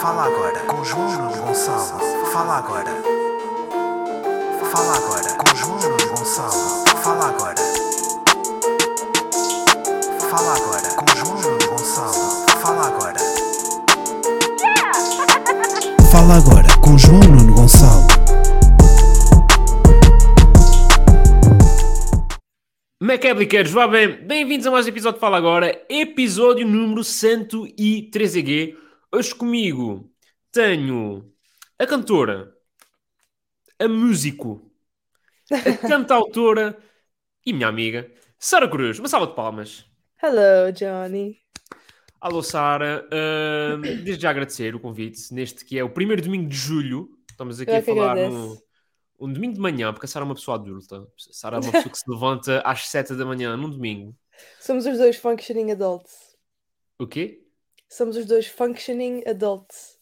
Fala agora com João Gonçalo. Fala agora. Fala agora com João Gonçalo. Fala agora. Fala agora com João Gonçalo. Fala agora. Fala agora com João Nuno Gonçalo. Macabriqueiros, vá bem, bem-vindos a mais um episódio de Fala Agora, episódio número 103 Hoje comigo tenho a cantora, a músico, a cantautora e minha amiga, Sara Cruz. Uma salva de palmas. Hello, Johnny. Alô, Sara. Ahm, desde já agradecer o convite neste que é o primeiro domingo de julho. Estamos aqui Eu a é falar no, um domingo de manhã, porque a Sara é uma pessoa adulta. A Sara é uma pessoa que se levanta às 7 da manhã num domingo. Somos os dois functioning adults. O quê? Somos os dois functioning adults.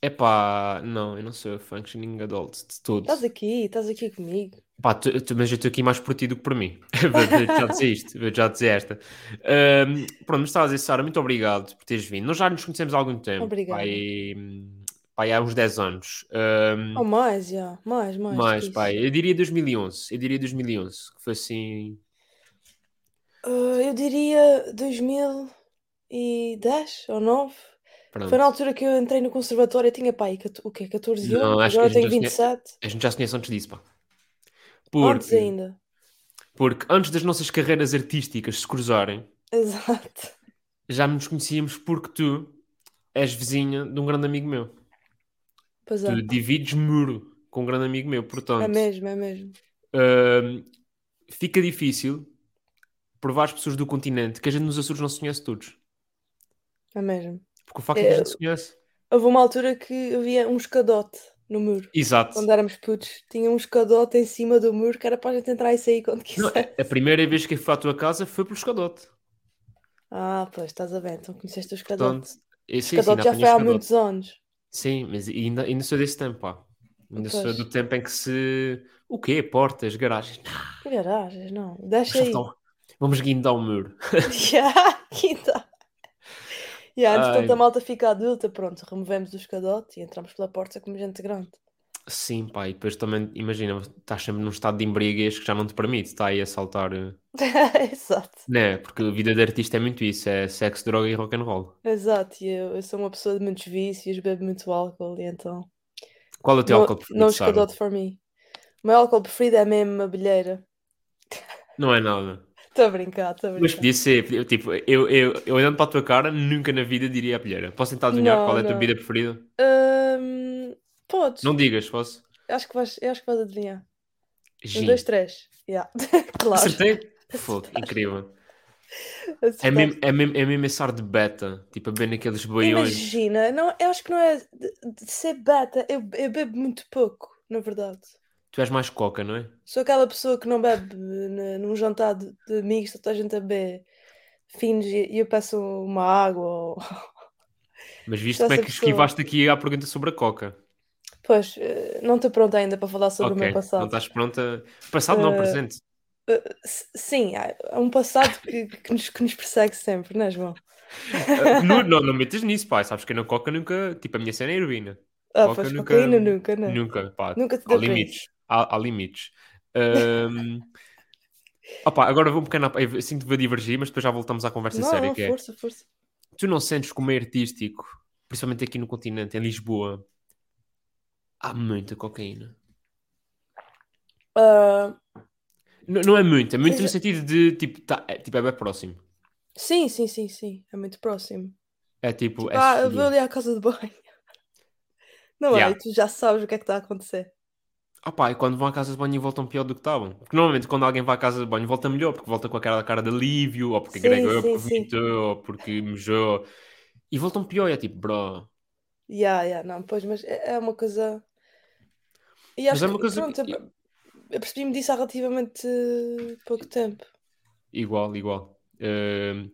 Epá, não, eu não sou functioning adult de todo. Estás aqui, estás aqui comigo. Pá, tu- tu- mas eu estou aqui mais por ti do que por mim. Vou já dizer isto, vou já dizer esta. Ahm, pronto, mas estava a dizer, Sara, muito obrigado por teres vindo. Nós já nos conhecemos há algum tempo. Obrigada. Pai, pai, há uns 10 anos. Ahm, Oh, mais, já. Mais, mais. mais, pai, eu diria 2011. Eu diria 2011, que foi assim... Ah, eu diria 2010 ou 9. Pronto. Foi na altura que eu entrei no conservatório. Eu tinha, pai, o quê? 14 Não, anos? que Agora tenho já se 27. A gente já se conhece antes disso, pá. Antes Porque, ainda. porque antes das nossas carreiras artísticas se cruzarem, Exato. já nos conhecíamos porque tu és vizinha de um grande amigo meu. Pois é. Tu divides muro com um grande amigo meu, portanto, É mesmo, é mesmo. hum, fica difícil provar às pessoas do continente que a gente nos Açores não se conhece todos. É mesmo. Porque o facto é que a É. gente se conhece. Houve uma altura que havia um escadote no muro. Exato. Quando éramos putos, tinha um escadote em cima do muro que era para a gente entrar e sair quando Não, quiser. a primeira vez que eu fui à tua casa foi pelo escadote. Ah, pois, estás a ver, então conheceste o escadote. Portanto, sim, sim, escadote ainda já foi há escadote. muitos anos. Sim, mas ainda, ainda sou desse tempo, pá. Ainda sou Pois. do tempo em que se. O quê? Portas, garagens. Não, garagens, não. Deixa aí. Vamos guindar o muro. Já, quinta. Yeah, entretanto, Ai. a malta fica adulta, pronto, removemos o escadote e entramos pela porta como gente grande. Sim, pá, e depois também, imagina, estás sempre num estado de embriaguez que já não te permite, está aí a saltar. eh, Exato, Né? Porque a vida de artista é muito isso, é sexo, droga e rock and roll. exato. E eu, eu sou uma pessoa de muitos vícios, bebo muito álcool e então. Qual é o teu não, álcool preferido, não escadote for me. O meu álcool preferido é mesmo uma bilheira. Não é nada. Estou a brincar, estou a Mas brincar. podia ser, tipo, eu, eu, eu olhando para a tua cara, nunca na vida diria a bilheira. Posso tentar adivinhar Não, qual é a tua bebida preferida? Hum, podes. Não digas, posso? Acho que vais, eu acho que vais adivinhar. Um, Gin. dois, três. Yeah. claro. Acertei? Fogo, incrível. É mesmo, é, mesmo, é mesmo esse ar de beta, tipo a beber naqueles boiões. Imagina, não, eu acho que não é de, de ser beta, eu, eu bebo muito pouco, na verdade. Tu és mais coca, não é? Sou aquela pessoa que não bebe n- num jantar de, de amigos, toda a gente a beber finos e eu peço uma água. Ou... Mas viste Sou como é essa que pessoa. esquivaste aqui à pergunta sobre a coca? Pois, eh, não estou pronta ainda para falar sobre o meu passado. não estás pronta. Passado não, Eh, presente. S- Sim, há há um passado que, que nos, que nos persegue sempre, não é, João? Não, não, não metas nisso, pá. Sabes que eu na coca nunca. Tipo, a minha cena é heroína. Ah, Coca pois nunca- cocaína nunca, não. Nunca, pá. Nunca te Há deu para limites. Há, há limites. Ahm, opá, agora vou um à- eu Sinto que vou divergir, mas depois já voltamos à conversa Não, séria. não, que é, força, força. tu não sentes que o meio artístico, principalmente aqui no continente, em Lisboa, há muita cocaína? Ah, N- não é muito, é muito Seja- no sentido de tipo, tá, é, tipo, é bem próximo. sim, sim, sim, sim, é muito próximo. É tipo, é Ah, eu vou ali à casa de banho. Não Yeah. é? Tu já sabes o que é que está a acontecer. Ah pá, e quando vão à casa de banho voltam pior do que estavam. Porque normalmente quando alguém vai à casa de banho volta melhor, porque volta com aquela cara de alívio, ou porque Sim, agregou, ou porque vomitou, ou porque mijou. E voltam pior, e é tipo, bro. Ya, ya, não, pois, mas é é uma coisa. E Mas acho é uma que, coisa pronto, que- eu, percebi-me disso há relativamente pouco tempo. Igual, igual. Ehm,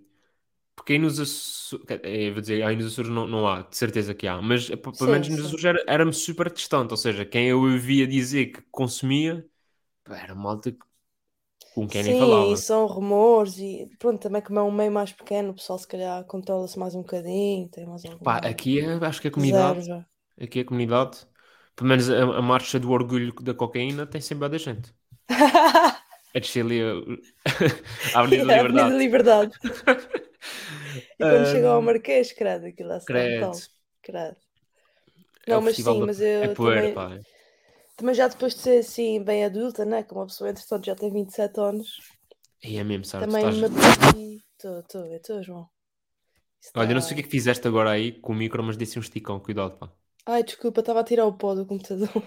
porque aí nos Açores, vou dizer, aí nos Açores não, não há, de certeza que há, mas eh, pelo Sim, menos nos sim. Açores era- era-me super distante, ou seja, quem eu ouvia dizer que consumia, era malta que com quem nem Sim, falava. e são rumores e pronto, também como é um meio mais pequeno, o pessoal se calhar controla-se mais um bocadinho, tem mais alguma Pá, aqui é, acho que a comunidade, reserva. aqui a comunidade, pelo menos a, a marcha do orgulho da cocaína tem sempre a da gente. A descer ali a, a Avenida da É, Avenida Liberdade. Liberdade. E quando chega ao Marquês, credo, aquilo é Credo. brutal. Credo. É Não, o mas sim, mas eu É poeira, também, também já depois de ser assim bem adulta, né? Como uma pessoa entretanto já tem 27 anos, E é mesmo, sabe? Também estás- me. Estou, estou, estou, João. Isso Olha, eu não sei o tá- que é que fizeste agora aí com o micro, mas disse um esticão, cuidado, pá. Ai, desculpa, estava a tirar o pó do computador.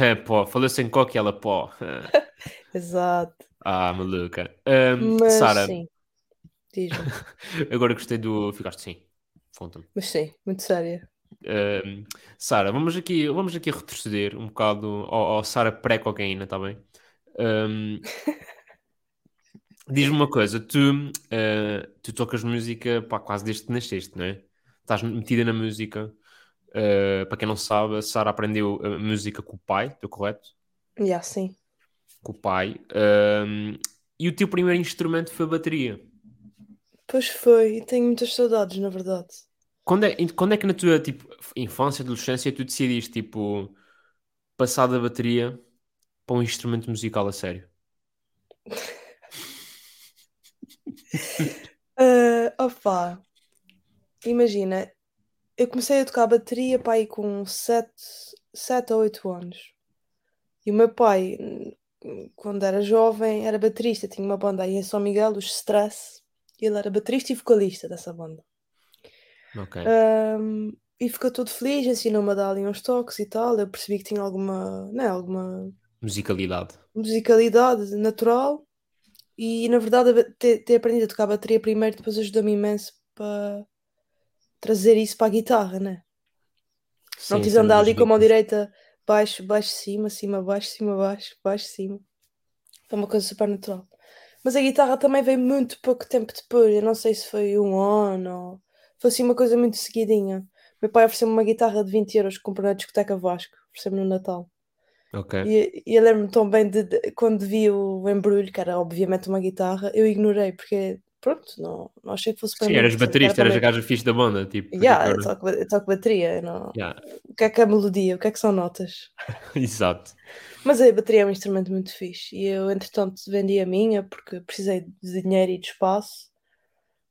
É, pó, falou sem coque, ela pó. Exato. Ah, maluca. Mas Sara, sim. Diz-me. agora gostei do. Ficaste sim. Conta-me. Mas sim, muito séria. Sara, vamos aqui, vamos aqui retroceder um bocado ao, ao Sara pré-cocaína, está bem? Ahm, Diz-me uma coisa, tu, ah, tu tocas música pá, quase desde que nasceste, não é? Estás metida na música. Ah, para quem não sabe, a Sara aprendeu a música com o pai, estou correto? Já, sim. Com o pai. Ahm, e o teu primeiro instrumento foi a bateria. Pois foi, e tenho muitas saudades, na verdade. Quando é, quando é que na tua tipo, infância, adolescência, tu decidiste tipo, passar da bateria para um instrumento musical a sério? Ah, opa, imagina, eu comecei a tocar bateria pá, aí com 7, 7 ou 8 anos. E o meu pai, quando era jovem, era baterista, tinha uma banda aí em São Miguel, os Stress. Ele era baterista e vocalista dessa banda. Ok. Ahm, e ficou todo feliz, ensinou-me a dar ali uns toques e tal. Eu percebi que tinha alguma, né, alguma Musicalidade. musicalidade natural e na verdade ter, ter aprendido a tocar bateria primeiro depois ajudou-me imenso para trazer isso para a guitarra, né? Não Sim, de cena andar dos ali com a mão direita, baixo, baixo, cima, cima, baixo, cima, baixo, baixo, cima. Foi uma coisa super natural. Mas a guitarra também veio muito pouco tempo depois. Eu não sei se foi um ano ou foi assim uma coisa muito seguidinha. Meu pai ofereceu-me uma guitarra de 20 euros que comprou na discoteca Vasco, ofereceu-me no Natal. Ok. E, e eu lembro-me tão bem de, de- quando vi o embrulho, que era obviamente uma guitarra, eu ignorei, porque pronto, não, não achei que fosse para Sim, mim. eras baterista, era eras a gaja fixe da banda, tipo. Yeah, eu toco, eu toco bateria, não... yeah, o que é que é melodia, o que é que são notas? Exato. Mas a bateria é um instrumento muito fixe e eu, entretanto, vendi a minha porque precisei de dinheiro e de espaço.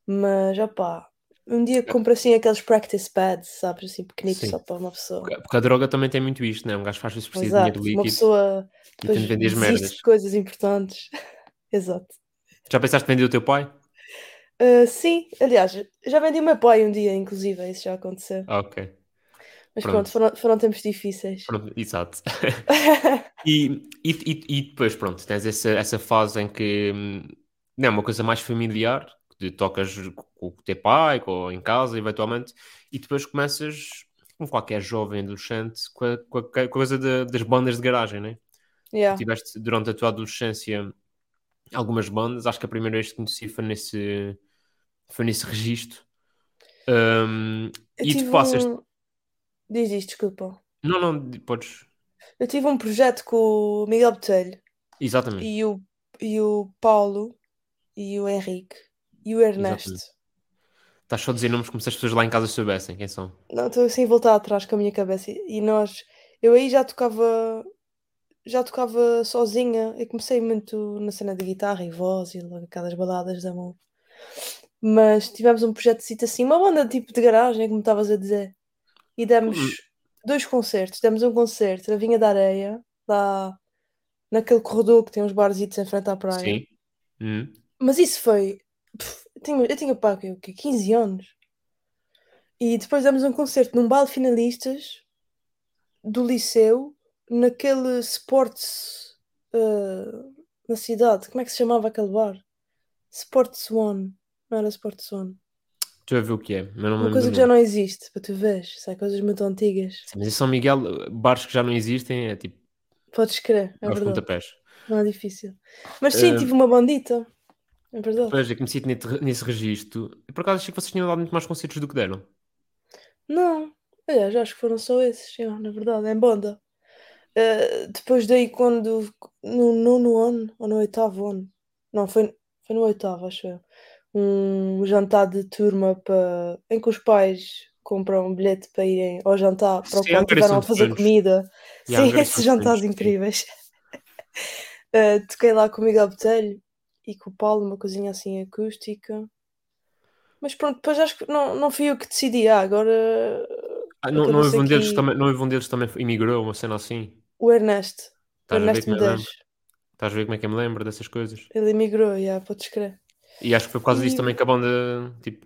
Mas, opá, um dia compro assim aqueles practice pads, sabes, assim pequenitos Sim. só para uma pessoa. Porque a droga também tem muito isto, né? Um gajo faz vezes precisa de dinheiro uma líquido pessoa e tem de vender as merdas. coisas importantes. Exato. Já pensaste em vender o teu pai? Ah, sim, aliás, já vendi o meu pai um dia, inclusive, isso já aconteceu. Ok. Mas pronto. pronto, foram, foram tempos difíceis. Pronto, exato. E, e, e, depois, pronto, tens essa, essa fase em que hum, não é uma coisa mais familiar, que tocas com o teu pai, com, em casa, eventualmente, e depois começas, como qualquer jovem adolescente, com a, com a- coisa da- das bandas de garagem, né? Yeah. Tiveste durante a tua adolescência algumas bandas, acho que a primeira vez que conheci foi nesse, foi nesse registro. Eu e tu passas. um... Diz isto, desculpa. Não, não, podes. Eu tive um projeto com o Miguel Botelho Exatamente. e o, e o Paulo e o Henrique e o Ernesto. Exatamente. Estás só a dizer nomes como se as pessoas lá em casa soubessem quem são. Não, estou assim a voltar atrás com a minha cabeça. E nós, eu aí já tocava, já tocava sozinha. Eu comecei muito na cena de guitarra e voz e logo aquelas baladas de amor. Mas tivemos um projeto assim, uma banda tipo de garagem, como estavas a dizer. E demos Hum. dois concertos. Demos um concerto na Vinha da Areia, lá naquele corredor que tem uns barzitos em frente à praia. Sim. Hum. Mas isso foi. pff, eu tinha, eu tinha pá, quê? o quê? 15 anos. E depois demos um concerto num baile finalistas do liceu, naquele Sports. ah, na cidade. Como é que se chamava aquele bar? Sports One. Não era Sports One. Estou a ver o que é, mas não me Uma coisa que já não existe, para tu veres. São coisas muito antigas. Sim, mas em São Miguel, bares que já não existem é tipo Podes crer, é verdade. pontapés. Não é difícil. Mas sim, Ah, tive uma bandita. É verdade. Depois eu comecei nesse, nesse registro. E por acaso achei que vocês tinham dado muito mais concertos do que deram. Não, aliás, acho que foram só esses, já, na verdade, em banda. Eh, depois daí, quando no nono ano ou no oitavo ano, Não, foi, foi no oitavo, acho eu. Um jantar de turma para, em que os pais compram um bilhete para irem ao jantar para o Sim, qual Hungary tiveram a fazer Friends. comida. Yeah, Sim, esses jantares sim. incríveis. Eh, toquei lá com o Miguel Botelho e com o Paulo, uma coisinha assim acústica. Mas pronto, depois acho que não, não fui eu que decidi. Ah, agora Ah, não, não, houve um deles também, não houve um deles também emigrou, uma cena assim. o Ernesto. Estás a ver Ernesto como é que me lembro? Medeiros. Estás a ver como é que eu me lembro dessas coisas? Ele emigrou, já, podes crer. E acho que foi por causa disso E- também que a banda, tipo...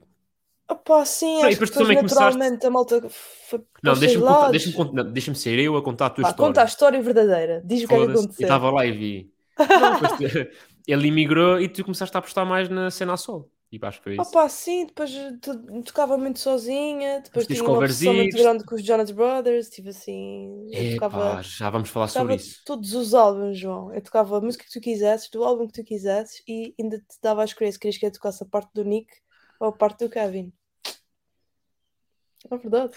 Opa, sim, acho que depois tu depois também começaste- naturalmente a malta foi Não, deixa-me lados. deixa-me contar- não, deixa-me ser eu a contar a tua Pá, história. conta a história verdadeira. Diz o que é que. Eu aconteceu. estava lá e vi. Não, depois ele emigrou e tu começaste a apostar mais na cena a sol. E acho que foi isso. Opa, sim, depois to- tocava muito sozinha, depois Mas tens tinha uma obsessão muito grande com os Jonas Brothers, tive assim, Epá, tocava, já vamos falar sobre isso. todos os álbuns, João. Eu tocava a música que tu quisesses, do álbum que tu quisesses, e ainda te dava a escolher se querias que eu tocasse a parte do Nick ou a parte do Kevin. É verdade.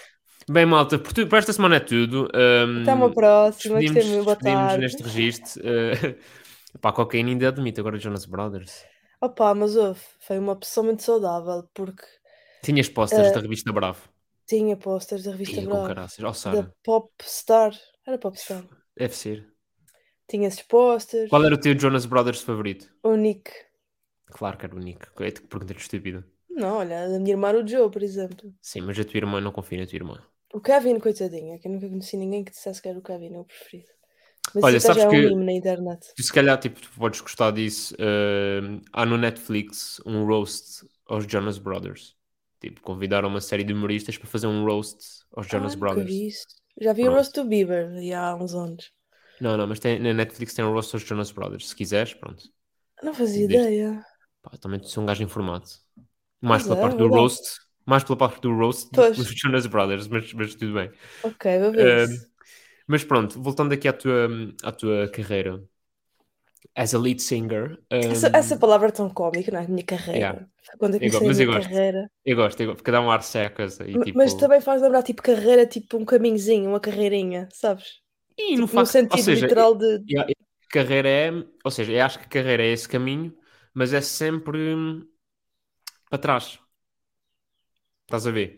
Bem, malta, por, tu- por esta semana é tudo. Ahm, Até uma próxima, gostei muito, boa tarde. neste registro. Uh, pá, cocaína ainda admite, agora Jonas Brothers. Opa, mas houve, foi uma opção muito saudável, porque Tinhas posters Eh, da revista Bravo. tinha posters da revista com Bravo, caraças. Oh, da Popstar, era Popstar. deve ser. Tinha esses posters, Qual era o teu Jonas Brothers favorito? o Nick. Claro que era o Nick. É que pergunta estúpida. Não, olha, a minha irmã era o Joe, por exemplo. Sim, mas a tua irmã não confia na tua irmã. O Kevin, coitadinha, que eu nunca conheci ninguém que dissesse que era o Kevin, é o preferido. Mas Olha, já é sabes um que- meme na internet. Tu se calhar tipo, tu podes gostar disso. ahm, há no Netflix um roast aos Jonas Brothers. Tipo, convidaram uma série de humoristas para fazer um roast aos Jonas ah, Brothers. vi. Já vi o roast do Bieber há uns anos. Não, não, mas tem, na Netflix tem um roast aos Jonas Brothers. Se quiseres, pronto. Não fazia ideia. Pá, também sou um gajo informado. Mais pela é, parte do roast. Mais pela parte do roast Pois. dos Jonas Brothers, mas, mas tudo bem. Ok, vou ver isso. Mas pronto, voltando aqui à tua, à tua carreira. As a lead singer. Essa, ahm, essa palavra é tão cómica, não é? Minha carreira. Yeah. Quando eu Eu go- comecei mas a eu minha gosto. carreira. Eu gosto, eu gosto, porque dá um ar essa, e M- tipo... Mas também faz lembrar, tipo, carreira, tipo um caminhozinho, uma carreirinha, sabes? E no Tipo, no facto, sentido ou seja, literal de. eu- carreira é, ou seja, eu acho que carreira é esse caminho, mas é sempre hum, para trás. Estás a ver?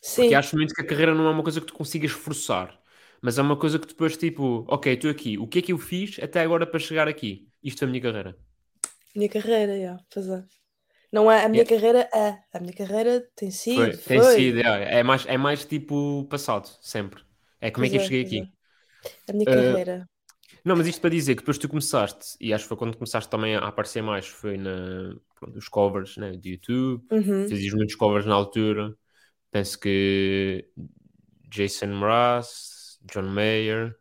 Sim, Porque acho muito que a carreira não é uma coisa que tu consigas forçar, mas é uma coisa que depois, tipo, ok, estou aqui, o que é que eu fiz até agora para chegar aqui? Isto é a minha carreira. minha carreira, yeah, pois é. Não é a minha carreira, é. A minha carreira tem sido, Foi, foi. tem sido, é, é mais, é mais tipo passado, sempre. É como é que eu Pois cheguei pois aqui. A minha Eh, carreira. Não, mas isto para dizer que depois tu começaste, e acho que foi quando começaste também a aparecer mais, foi na, pronto, os covers né, do YouTube, Uhum. fazias muitos covers na altura, penso que Jason Mraz, John Mayer,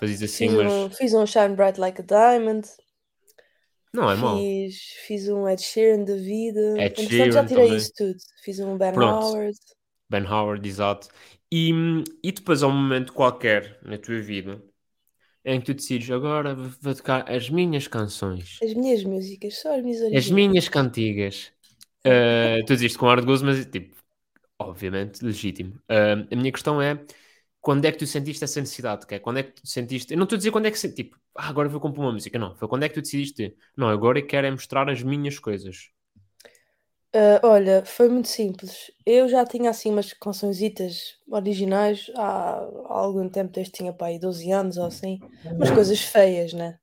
fazias assim, Fiz, mas um, fiz um Shine Bright Like a Diamond. não é mau. Fiz, fiz um Ed Sheeran da vida. Ed Entretanto, já Sheeran tirei também. isso tudo. Fiz um Ben Pronto. Howard. Ben Howard, exato. E, e depois há um momento qualquer na tua vida em que tu decides agora vou tocar as minhas canções. As minhas músicas, só as minhas As originais. minhas cantigas. Uh, tu dizes isto com ar de gozo, mas tipo, obviamente, legítimo. Uh, a minha questão é quando é que tu sentiste essa necessidade? Que é, quando é que tu sentiste. Eu não estou a dizer quando é que senti, tipo, ah, agora vou compor uma música. Não, foi quando é que tu decidiste, não, agora eu quero é mostrar as minhas coisas. Ah, olha, foi muito simples. Eu já tinha assim umas cançõezitas originais há, há algum tempo, desde que tinha pá, aí 12 anos ou assim, umas coisas feias, né?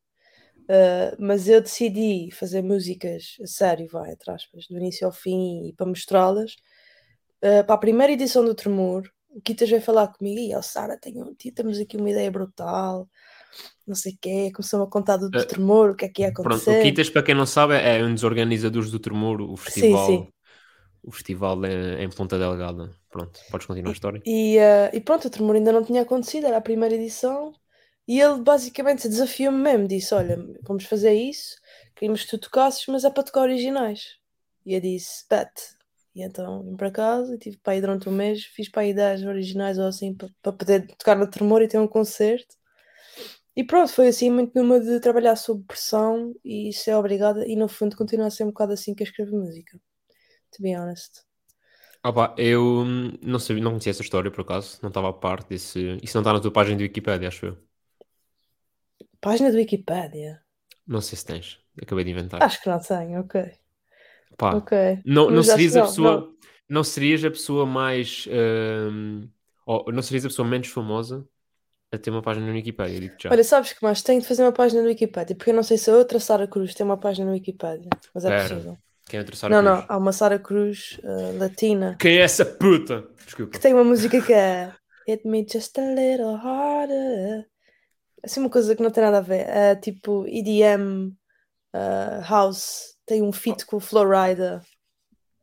Ah, mas eu decidi fazer músicas a sério, vai, entre aspas, do início ao fim e para mostrá-las. Ah, para a primeira edição do Tremor, o Kitas veio falar comigo e ó, Sara, tenho, temos aqui uma ideia brutal, não sei o quê. Começou-me a contar do, do Ah, Tremor, o que é que ia Pronto, o acontecer. Kitas, para quem não sabe, é um dos organizadores do Tremor, o festival, sim. O festival em, em Ponta Delgada. Pronto, podes continuar a história. E, eh, e pronto, o Tremor ainda não tinha acontecido, era a primeira edição. E ele basicamente desafiou-me mesmo, disse: Olha, vamos fazer isso, queríamos que tu tocasses, mas é para tocar originais. E eu disse: Bet. E então vim para casa e tive para ir durante um mês, fiz para aí 10 originais ou assim, para, para poder tocar no Tremor e ter um concerto. E pronto, foi assim muito numa de trabalhar sob pressão e ser obrigada, e no fundo continua a ser um bocado assim que eu escrevo música. To be honest. Opa, eu hum, não sabia, não conhecia essa história por acaso, não estava a parte desse. Isso não está na tua página do Wikipedia, acho eu. Página do Wikipédia. Não sei se tens. Acabei de inventar. Acho que não tenho, ok. Pá, não, não serias a não, pessoa. não. Não. serias a pessoa mais. ou não serias a pessoa menos famosa a ter uma página no Wikipedia. Olha, sabes que mais? Tenho de fazer uma página no Wikipedia, porque eu não sei se a outra Sara Cruz tem uma página no Wikipedia, mas é Pera. possível. Quem é outra Sara Não, Cruz? não, há uma Sara Cruz uh, latina Quem é essa puta? Desculpa. que tem uma música que é Hit Me Just a Little Harder. Assim, uma coisa que não tem nada a ver. É tipo EDM uh, House, tem um feat com o Florida.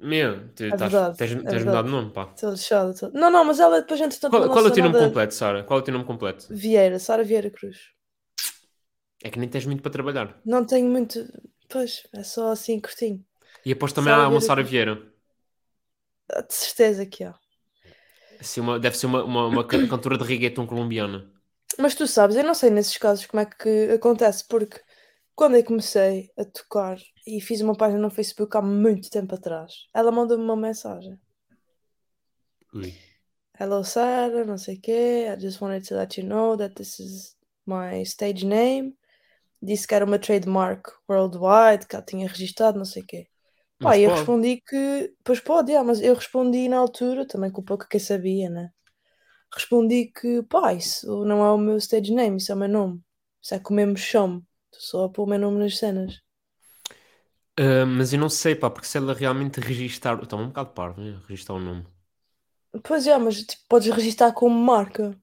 Meu, tu É estás- verdade, tens, é tens mudado de nome, pá. Lixada, tô- Não, não, mas ela depois entretanto Qual, não qual é o teu nome nada. completo, Sara? Qual é o teu nome completo? Vieira, Sara Vieira Cruz. É que nem tens muito para trabalhar. Não tenho muito. Pois, é só assim curtinho. E aposto também Sara há uma Sara. Vieira. Ah, De certeza que há. Assim, uma, deve ser uma, uma, uma can- cantora de reggaeton colombiana. Mas tu sabes, eu não sei nesses casos como é que acontece, porque quando eu comecei a tocar e fiz uma página no Facebook há muito tempo atrás, ela mandou-me uma mensagem. Ui. Hello Sarah, não sei o quê, I just wanted to let you know that this is my stage name. Disse que era uma trademark worldwide, que ela tinha registado, não sei o quê. Pá, eu pode. respondi que, pois pode, yeah, mas eu respondi na altura, também com pouco que eu sabia, né? Respondi que, pá, isso não é o meu stage name, isso é o meu nome. Isso é como eu me chamo. Estou só a pôr o meu nome nas cenas. Ah, mas eu não sei, pá, porque se ela realmente registar. Está um bocado parvo, né? Registar o nome. Pois é, mas tipo, podes registrar como marca.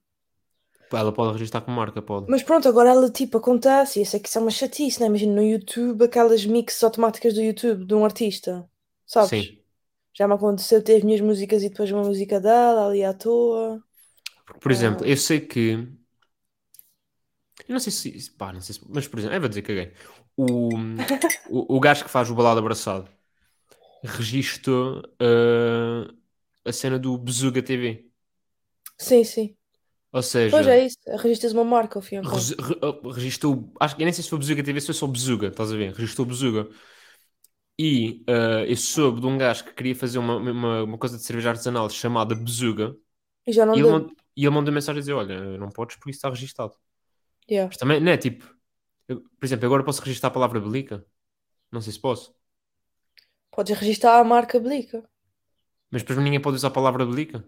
Pá, Ela pode registrar com marca, pode. Mas pronto, agora ela tipo acontece, e eu sei que isso é uma chatice, né? Imagina no YouTube, aquelas mixes automáticas do YouTube de um artista, sabes? Sim. Já me aconteceu ter as minhas músicas e depois uma música dela ali à toa. Por exemplo, Ah. eu sei que. Eu não sei se. Pá, não sei se. Mas, por exemplo, é, vou dizer que caguei. O, o, o gajo que faz o balado abraçado registou ah, a cena do Bezuga TV. Sim, sim. Ou seja, Pois é isso, registras uma marca ao fim e ao cabo. Resi- re- uh, registou. Acho que nem sei se foi Bezuga TV, se foi só Bezuga, estás a ver? Registou Bezuga. E uh, eu soube de um gajo que queria fazer uma, uma, uma coisa de cerveja artesanal chamada Bezuga. E já não E ele, deu. mand- e ele mandou mensagem a dizer: Olha, não podes porque isso está registado. Yeah. Mas também, não é tipo. Eu- por exemplo, agora posso registrar a palavra belica? Não sei se posso. Podes registrar a marca Blica. Mas depois ninguém pode usar a palavra belica.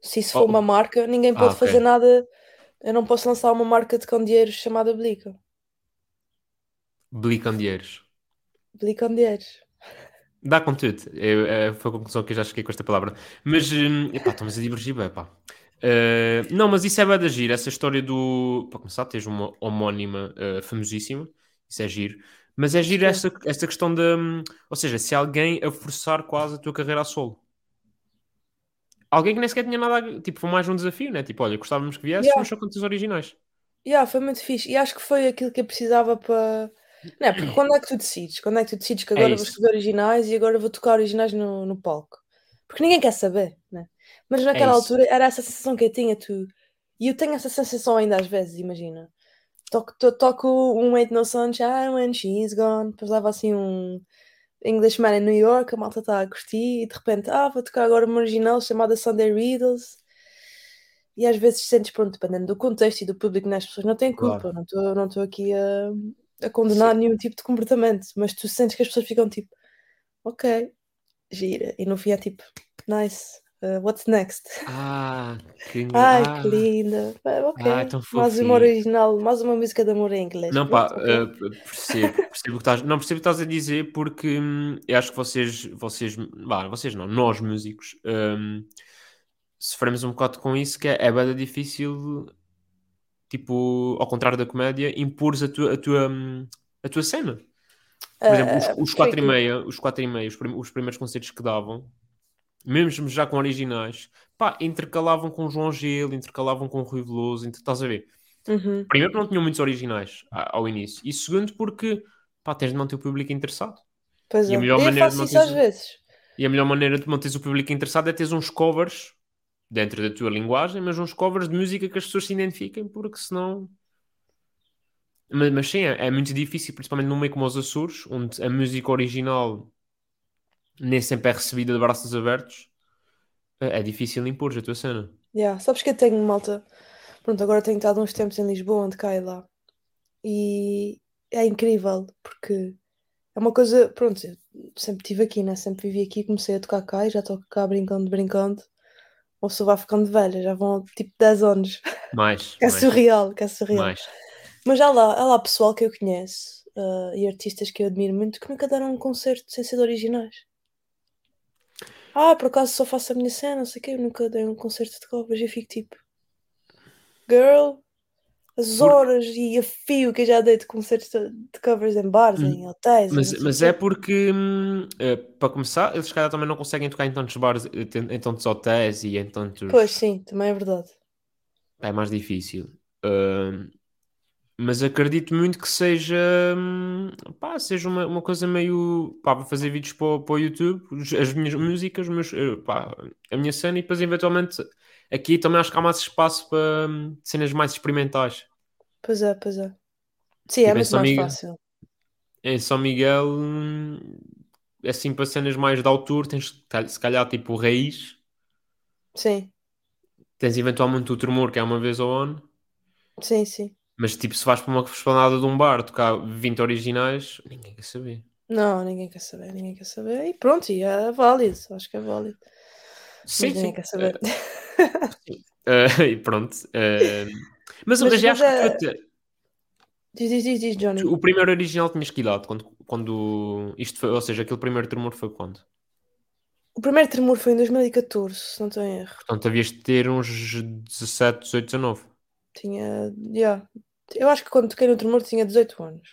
Se isso Oh. for uma marca, ninguém Ah, pode ok. fazer nada. Eu não posso lançar uma marca de candeeiros chamada Blica. Belicandieiros. Blicandeeiros. Dá com tudo. Eu, eh, foi a conclusão que eu já cheguei com esta palavra. Mas, hum, epá, estamos a divergir, bem, Eh, não, mas isso é bem da giro. Essa história do. Para começar, tens uma homónima eh, famosíssima. Isso é giro. Mas é giro essa, essa questão da. hum, Ou seja, se alguém a forçar quase a tua carreira a solo. Alguém que nem sequer tinha nada. a- Tipo, foi mais um desafio, né? Tipo, olha, gostávamos que viesses, Yeah. mas só com os originais. Yeah, foi muito fixe. E acho que foi aquilo que eu precisava para. Não é? Porque quando é que tu decides? Quando é que tu decides que É agora vou isso. escrever originais e agora vou tocar originais no, no palco? Porque ninguém quer saber, né? Mas naquela isso. altura era essa sensação que eu tinha, tu. E eu tenho essa sensação ainda às vezes, imagina. Toco, to- toco um Ain't No Sunshine When She's Gone, depois leva assim um Englishman in New York, a malta está a curtir e de repente, ah, vou tocar agora uma original chamada Sunday Riddles. E às vezes sentes, pronto, dependendo do contexto e do público, né? as pessoas não têm culpa, Claro. não estou não aqui a, a condenar nenhum tipo de comportamento, mas tu sentes que as pessoas ficam tipo, ok, gira, e no fim é tipo, nice, uh, what's next? Ah, que. Ai, ah. que linda, Ah, ok, Ah, mais uma original, mais uma música de amor em inglês. Não, pá, eh, percebo, percebo que estás, não percebo o que estás a dizer porque hum, eu acho que vocês, vocês, vá, vocês não, nós músicos, hum, sofremos um bocado com isso que é, é bem difícil, tipo, ao contrário da comédia, impores a tua, a tua, hum, a tua cena. Por exemplo, os, Ah, os e meia, os quatro e meia, os primeiros concertos que davam, mesmo já com originais, pá, intercalavam com João Gelo, intercalavam com Rui Veloso, inter- estás a ver? Uhum. Primeiro, porque não tinham muitos originais ao início. E segundo, porque pá, tens de manter o público interessado. Pois E a é, melhor eu maneira faço isso às o- vezes. E a melhor maneira de manteres o público interessado é teres uns covers dentro da tua linguagem, mas uns covers de música que as pessoas se identifiquem, porque senão. Mas, mas sim, é, é muito difícil, principalmente num meio como os Açores, onde a música original nem sempre é recebida de braços abertos. É, é difícil impor a tua cena. Yeah. Sabes que eu tenho malta. Pronto, agora tenho estado uns tempos em Lisboa, onde cai lá. E é incrível, porque É uma coisa, pronto, eu sempre estive aqui, né? Sempre vivi aqui, comecei a tocar cá e já toco cá brincando, brincando. Ou se vai ficando velha, já vão tipo 10 anos. Mais. Que é mais, surreal, que é surreal. mais. Mas há lá, há lá pessoal que eu conheço ah, e artistas que eu admiro muito que nunca deram um concerto sem ser originais. Ah, por acaso só faço a minha cena, não sei o quê, eu nunca dei um concerto de covers e fico tipo, girl, as Por- horas e a fio que eu já dei de concertos de, covers em bares, Hum, em hotéis, Mas, mas é porque, hum, eh, para começar, eles se calhar também não conseguem tocar em tantos bares, eh, em tantos hotéis e em tantos. Pois sim, também é verdade. É mais difícil. Hum, mas acredito muito que seja, hum, pá, seja uma, uma coisa meio, pá, para fazer vídeos para, o- para o YouTube, as minhas músicas, meus, eh, pá, a minha cena e depois eventualmente aqui também acho que há mais espaço para hum, cenas mais experimentais. Pois é, pois é. Sim, é muito São mais Miguel- fácil. Em São Miguel, hum, assim, para cenas mais de altura, tens se calhar tipo Raiz, Sim, tens eventualmente o Tremor, que é uma vez ao ano, sim, sim. Mas tipo, se vais para uma esplanada de um bar tocar 20 originais, ninguém quer saber. Não, ninguém quer saber, ninguém quer saber. E pronto, e é válido, acho que é válido. Sim, ninguém sim. quer saber. Eh, e pronto. eh, mas, Mas- mas acho que é- até- Diz, diz, diz, diz, Johnny. o primeiro original tinhas que idade? Quando, quando isto foi, ou seja, aquele primeiro tremor foi quando? O primeiro tremor foi em 2014, se não estou em erro. Portanto, havias de ter uns 17, 18, 19. Tinha. Yeah. Eu acho que quando toquei no tremor tinha 18 anos.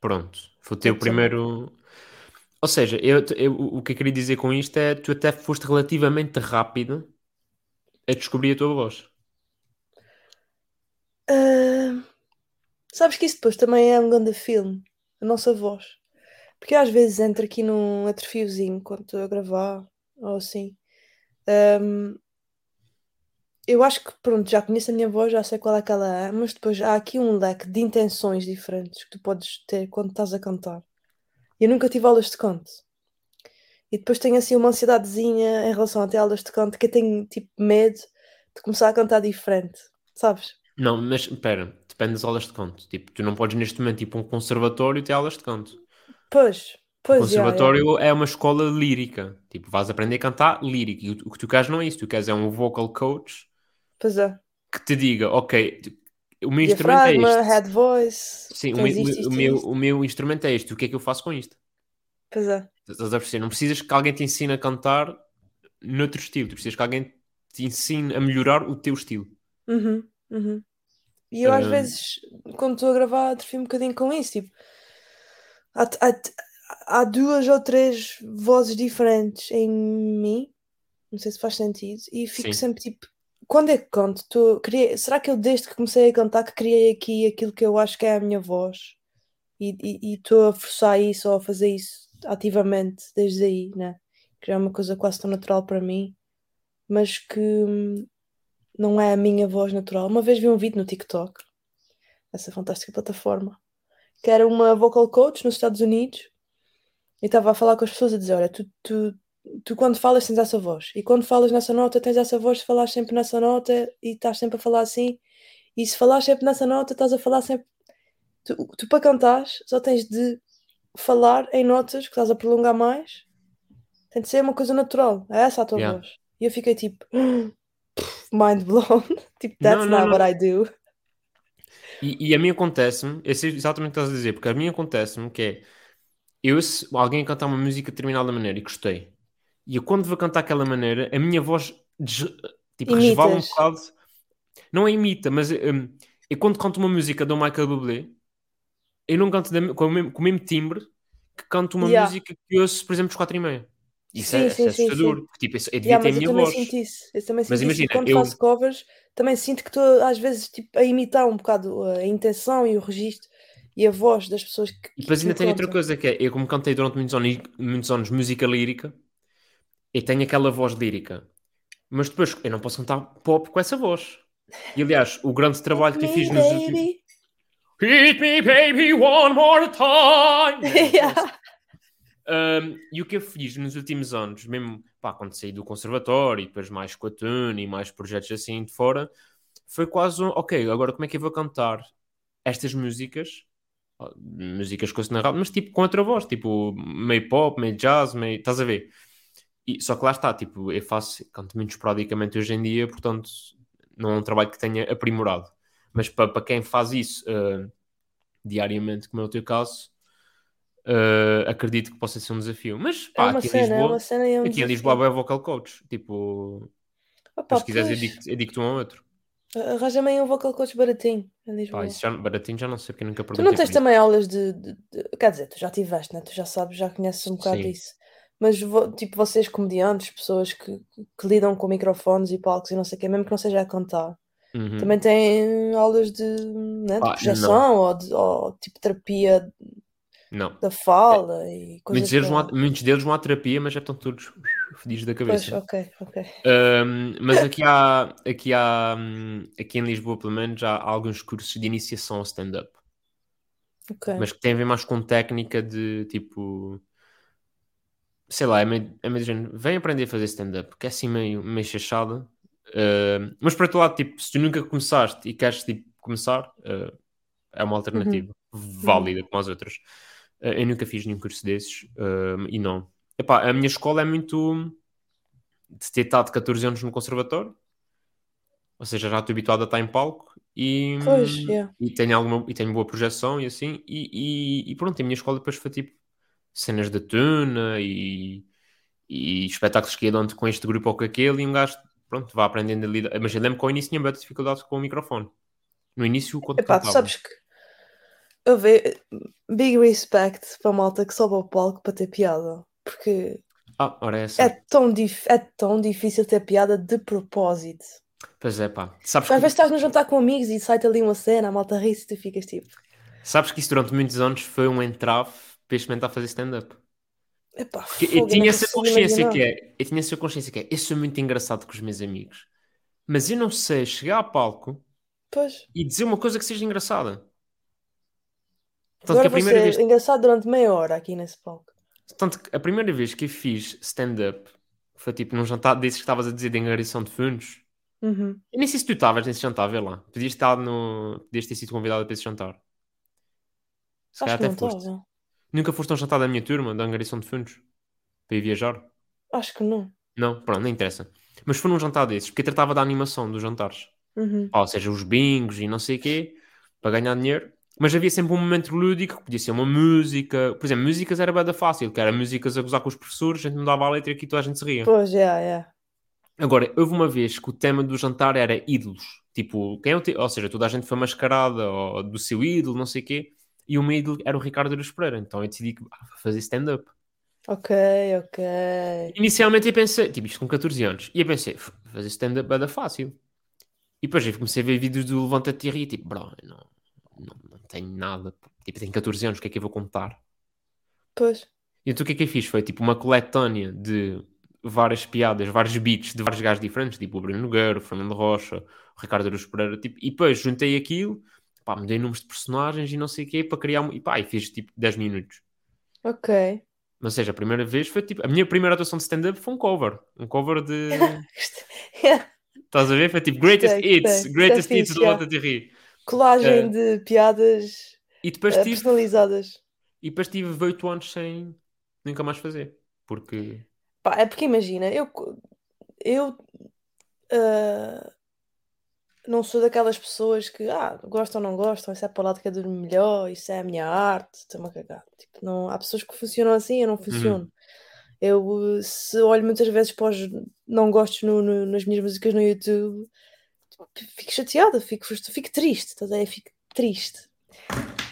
Pronto. Foi o teu 18, primeiro. Ou seja, eu, eu- o que eu queria dizer com isto é tu até foste relativamente rápido a descobrir a tua voz. Ah, sabes que isso depois também é um grande filme, a nossa voz. Porque às vezes entro aqui num atrofiozinho quando estou a gravar, ou assim. Ahm, eu acho que, pronto, já conheço a minha voz, já sei qual é que ela é, mas depois há aqui um leque de intenções diferentes que tu podes ter quando estás a cantar. Eu nunca tive aulas de canto. E depois tenho assim uma ansiedadezinha em relação a ter aulas de canto, que eu tenho tipo medo de começar a cantar diferente, sabes? Não, mas espera, depende das aulas de canto. Tipo, tu não podes neste momento ir para um conservatório e ter aulas de canto. Pois, O pois, já. conservatório é uma escola lírica. Tipo, vais aprender a cantar lírica. E o, o que tu queres não é isso. Tu queres é um vocal coach Pois é. que te diga, ok, o meu instrumento é este. head voice, Sim, o isto, o, isto, meu, isto. o meu instrumento é este. O que é que eu faço com isto? Pois é. Estás a perceber? Não precisas que alguém te ensine a cantar noutro estilo. Tu precisas que alguém te ensine a melhorar o teu estilo. Uhum, uhum. E eu às vezes, quando estou a gravar, atrofio um bocadinho com isso. Tipo, há, há, há duas ou três vozes diferentes em mim. Não sei se faz sentido. E fico Sim. sempre tipo, quando é que canto? Tô, criei, será que eu desde que comecei a cantar que criei aqui aquilo que eu acho que é a minha voz? E estou a forçar isso ou a fazer isso ativamente desde aí, né? Que já é uma coisa quase tão natural para mim, mas que hum, não é a minha voz natural. Uma vez vi um vídeo no TikTok, essa fantástica plataforma, que era uma vocal coach nos Estados Unidos e estava a falar com as pessoas a dizer: Olha, tu, tu, tu quando falas tens essa voz, e quando falas nessa nota tens essa voz, se falas sempre nessa nota e estás sempre a falar assim, e se falas sempre nessa nota estás a falar sempre. Tu, tu para cantares só tens de falar em notas que estás a prolongar mais, tem de ser uma coisa natural, é essa a tua Yeah. voz. E eu fiquei tipo, mind blown, tipo, that's Não, não, not what não. I do. E, e a mim acontece-me, eu sei exatamente o que estás a dizer, porque a mim acontece-me que é eu, se alguém cantar uma música de determinada maneira e gostei, e eu quando vou cantar aquela maneira, a minha voz des- tipo, resvala um bocado, não é imita, mas hum, eu quando canto uma música do Michael Bublé, eu não canto da- com, o mesmo, com o mesmo timbre que canto uma Yeah. música que ouço, por exemplo, dos 4 e meia. Isso é, Sim, isso sim, é sim, assustador, sim. porque tipo, eu devia Yeah, ter a eu minha também voz. sinto isso. Eu também sinto Mas isso. Imagina, quando eu- faço covers, também sinto que estou às vezes tipo, a imitar um bocado a intenção e o registro e a voz das pessoas que, E depois ainda tem outra coisa que é, eu como cantei durante muitos anos, muitos anos música lírica, eu tenho aquela voz lírica, mas depois eu não posso cantar pop com essa voz. E aliás, o grande trabalho que eu fiz nos últimos... Hit me baby one more time! Yeah. Um, e o que eu fiz nos últimos anos, mesmo pá, quando saí do conservatório e depois mais com a Tune e mais projetos assim de fora, foi quase um, ok, agora como é que eu vou cantar estas músicas músicas que ouço na rádio, mas tipo com outra voz, tipo meio pop, meio jazz, meio. Estás a ver? E, só que lá está, tipo, eu faço, muito esporadicamente hoje em dia, portanto, não é um trabalho que tenha aprimorado. Mas para, para quem faz isso uh, diariamente, como é o teu caso, uh, acredito que possa ser um desafio. Mas pá, é uma aqui, cena, em Lisboa, é é um aqui em. Lisboa é vocal coach. Tipo, Opa, se quiseres, pois, eu digo-te um ou outro. Arranja-me aí um vocal coach baratinho. Pá, isso já, baratinho já não sei porque nunca Tu não tens isso. também aulas de, de- de- Quer dizer, tu já tiveste, né? Tu já sabes, já conheces um bocado Sim. disso. Mas, tipo, vocês comediantes, pessoas que, que lidam com microfones e palcos e não sei o quê, mesmo que não seja a cantar, Uhum. também têm aulas de, né, de Pá, projeção ou, de, ou tipo terapia Não. da fala e coisas Muitos deles, para- à, muitos deles vão à terapia, mas já estão todos fedidos da Pois, cabeça. ok, ok. Um, mas aqui há, aqui há, hum, aqui em Lisboa, pelo menos, há alguns cursos de iniciação ao stand-up, ok. mas que têm a ver mais com técnica de tipo, sei lá, é meio, é meio género, vem aprender a fazer stand-up, que é assim meio, meio chachada. Uh, mas para outro lado, tipo, se tu nunca começaste e queres tipo, começar, uh, é uma alternativa válida como as outras. Uh, eu nunca fiz nenhum curso desses e não. Epá, a minha escola é muito de ter estado 14 anos no conservatório, ou seja, já estou habituado a estar em palco e, Pois, yeah. e, tenho, alguma, e tenho boa projeção e assim, e, e, e pronto, a minha escola depois foi tipo cenas de tuna e, e espetáculos que ia dando com este grupo ou com aquele, e um gajo, pronto, vai aprendendo a lidar. Mas eu lembro que ao início tinha muita dificuldade com o microfone. No início, quando Epá, cantava. sabes que eu vejo big respect para a malta que sobe ao palco para ter piada. Porque Ah, ora é essa. é tão, dif é tão difícil ter piada de propósito. Pois é, pá. Sabes Às que, vezes estás no jantar com amigos e sai-te ali uma cena, a malta ri-se e tu ficas tipo, sabes que isso durante muitos anos foi um entrave para experimentar fazer stand-up. epá, eu fogo, eu tinha essa consciência imaginar. que é, eu tinha essa consciência que é, eu sou muito engraçado com os meus amigos, mas eu não sei chegar a palco Pois, e dizer uma coisa que seja engraçada. Tanto agora que a primeira vez, engraçado durante meia hora aqui nesse palco. tanto que a primeira vez que eu fiz stand-up foi tipo num jantar desses que estavas a dizer de angariação de fundos. Uhum. Eu nem sei se tu estavas nesse jantar, vê lá. Podias estar no. Podias ter sido convidado para esse jantar. Se Acho que até não foste. Nunca foste a um jantar da minha turma, da angariação de fundos? Para ir viajar? Acho que não. Não, pronto, não interessa. Mas foi num jantar desses, porque tratava da animação dos jantares. Uhum. Ou seja, os bingos e não sei o quê, para ganhar dinheiro. Mas havia sempre um momento lúdico, que podia ser uma música. Por exemplo, músicas era bada fácil, que era músicas a gozar com os professores, a gente mudava a letra e aqui toda a gente se ria. Pois, é, é. Agora, houve uma vez que o tema do jantar era ídolos. Tipo, quem é o te... Ou seja, toda a gente foi mascarada ou do seu ídolo, não sei o quê. E o meu ídolo era o Ricardo Aruz Pereira. Então eu decidi que ah, vou fazer stand-up. Ok, ok. Inicialmente eu pensei, tipo, isto com 14 anos. E eu pensei, "F- fazer stand-up é da fácil. E depois eu comecei a ver vídeos do Levanta-te e ri, tipo, bro, não, não, não tenho nada. Tipo, tenho 14 anos, o que é que eu vou contar? Pois. E então o que é que eu fiz? Foi tipo uma coletânea de várias piadas, vários beats de vários gajos diferentes, tipo o Bruno Nogueira, o Fernando Rocha, o Ricardo Aruz Pereira, tipo, e depois juntei aquilo, pá, me dei números de personagens e não sei o quê, para criar, um- e pá, e fiz tipo 10 minutos. Ok. Ou seja, a primeira vez foi tipo, a minha primeira atuação de stand-up foi um cover, um cover de, estás a ver? Foi tipo Greatest Gostei, Hits, gostei. Greatest Hits do de Rir. Colagem É. de piadas E depois eh, tive, personalizadas. e depois tive 8 anos sem nunca mais fazer, porque... Pá, é porque imagina, eu, eu ah, não sou daquelas pessoas que ah, gostam ou não gostam, isso é para lá de cada um melhor, isso é a minha arte, estou-me a cagar. Tipo, não, há pessoas que funcionam assim, eu não funciono. Eu, eh, se olho muitas vezes para os não gostos no- no- nas minhas músicas no YouTube, fico chateada, fico, fico triste, estás a? Fico triste.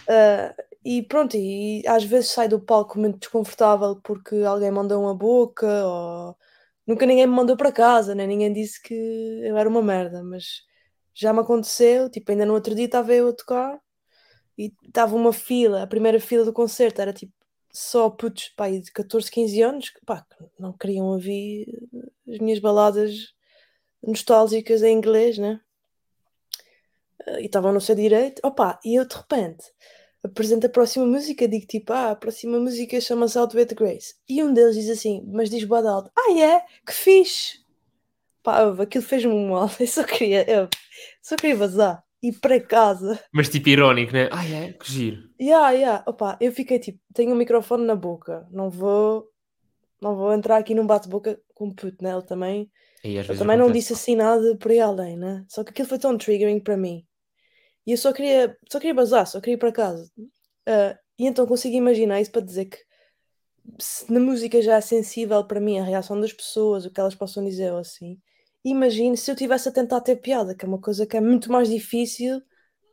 Ah, e pronto, e às vezes saio do palco muito desconfortável porque alguém mandou uma boca ou nunca ninguém me mandou para casa, nem ninguém disse que eu era uma merda, mas já me aconteceu, tipo, ainda no outro dia estava eu a tocar e estava uma fila, a primeira fila do concerto era tipo só putos, pá, de 14, 15 anos, que, pá, não queriam ouvir as minhas baladas nostálgicas em inglês, né? Eh, E estavam no seu direito, opá, e eu de repente apresento a próxima música, digo tipo, ah, a próxima música chama-se Out with Grace. E um deles diz assim, mas diz alto, ah é? Que fixe! Pá, aquilo fez-me mal, eu só queria, eu só queria vazar. ir para casa. Mas tipo irónico, né? Ah, é? Que giro. Yeah, yeah. Opa, eu fiquei tipo, tenho um microfone na boca, não vou, não vou entrar aqui num bate-boca com puto, né? Ele também, às eu também não disse assim nada por aí além, né? Só que aquilo foi tão triggering para mim. E eu só queria, só queria bazar, só queria ir para casa. Ah, e então consigo imaginar isso para dizer que se na música já é sensível para mim a reação das pessoas, o que elas possam dizer ou assim. Imagine se eu estivesse a tentar ter piada, que é uma coisa que é muito mais difícil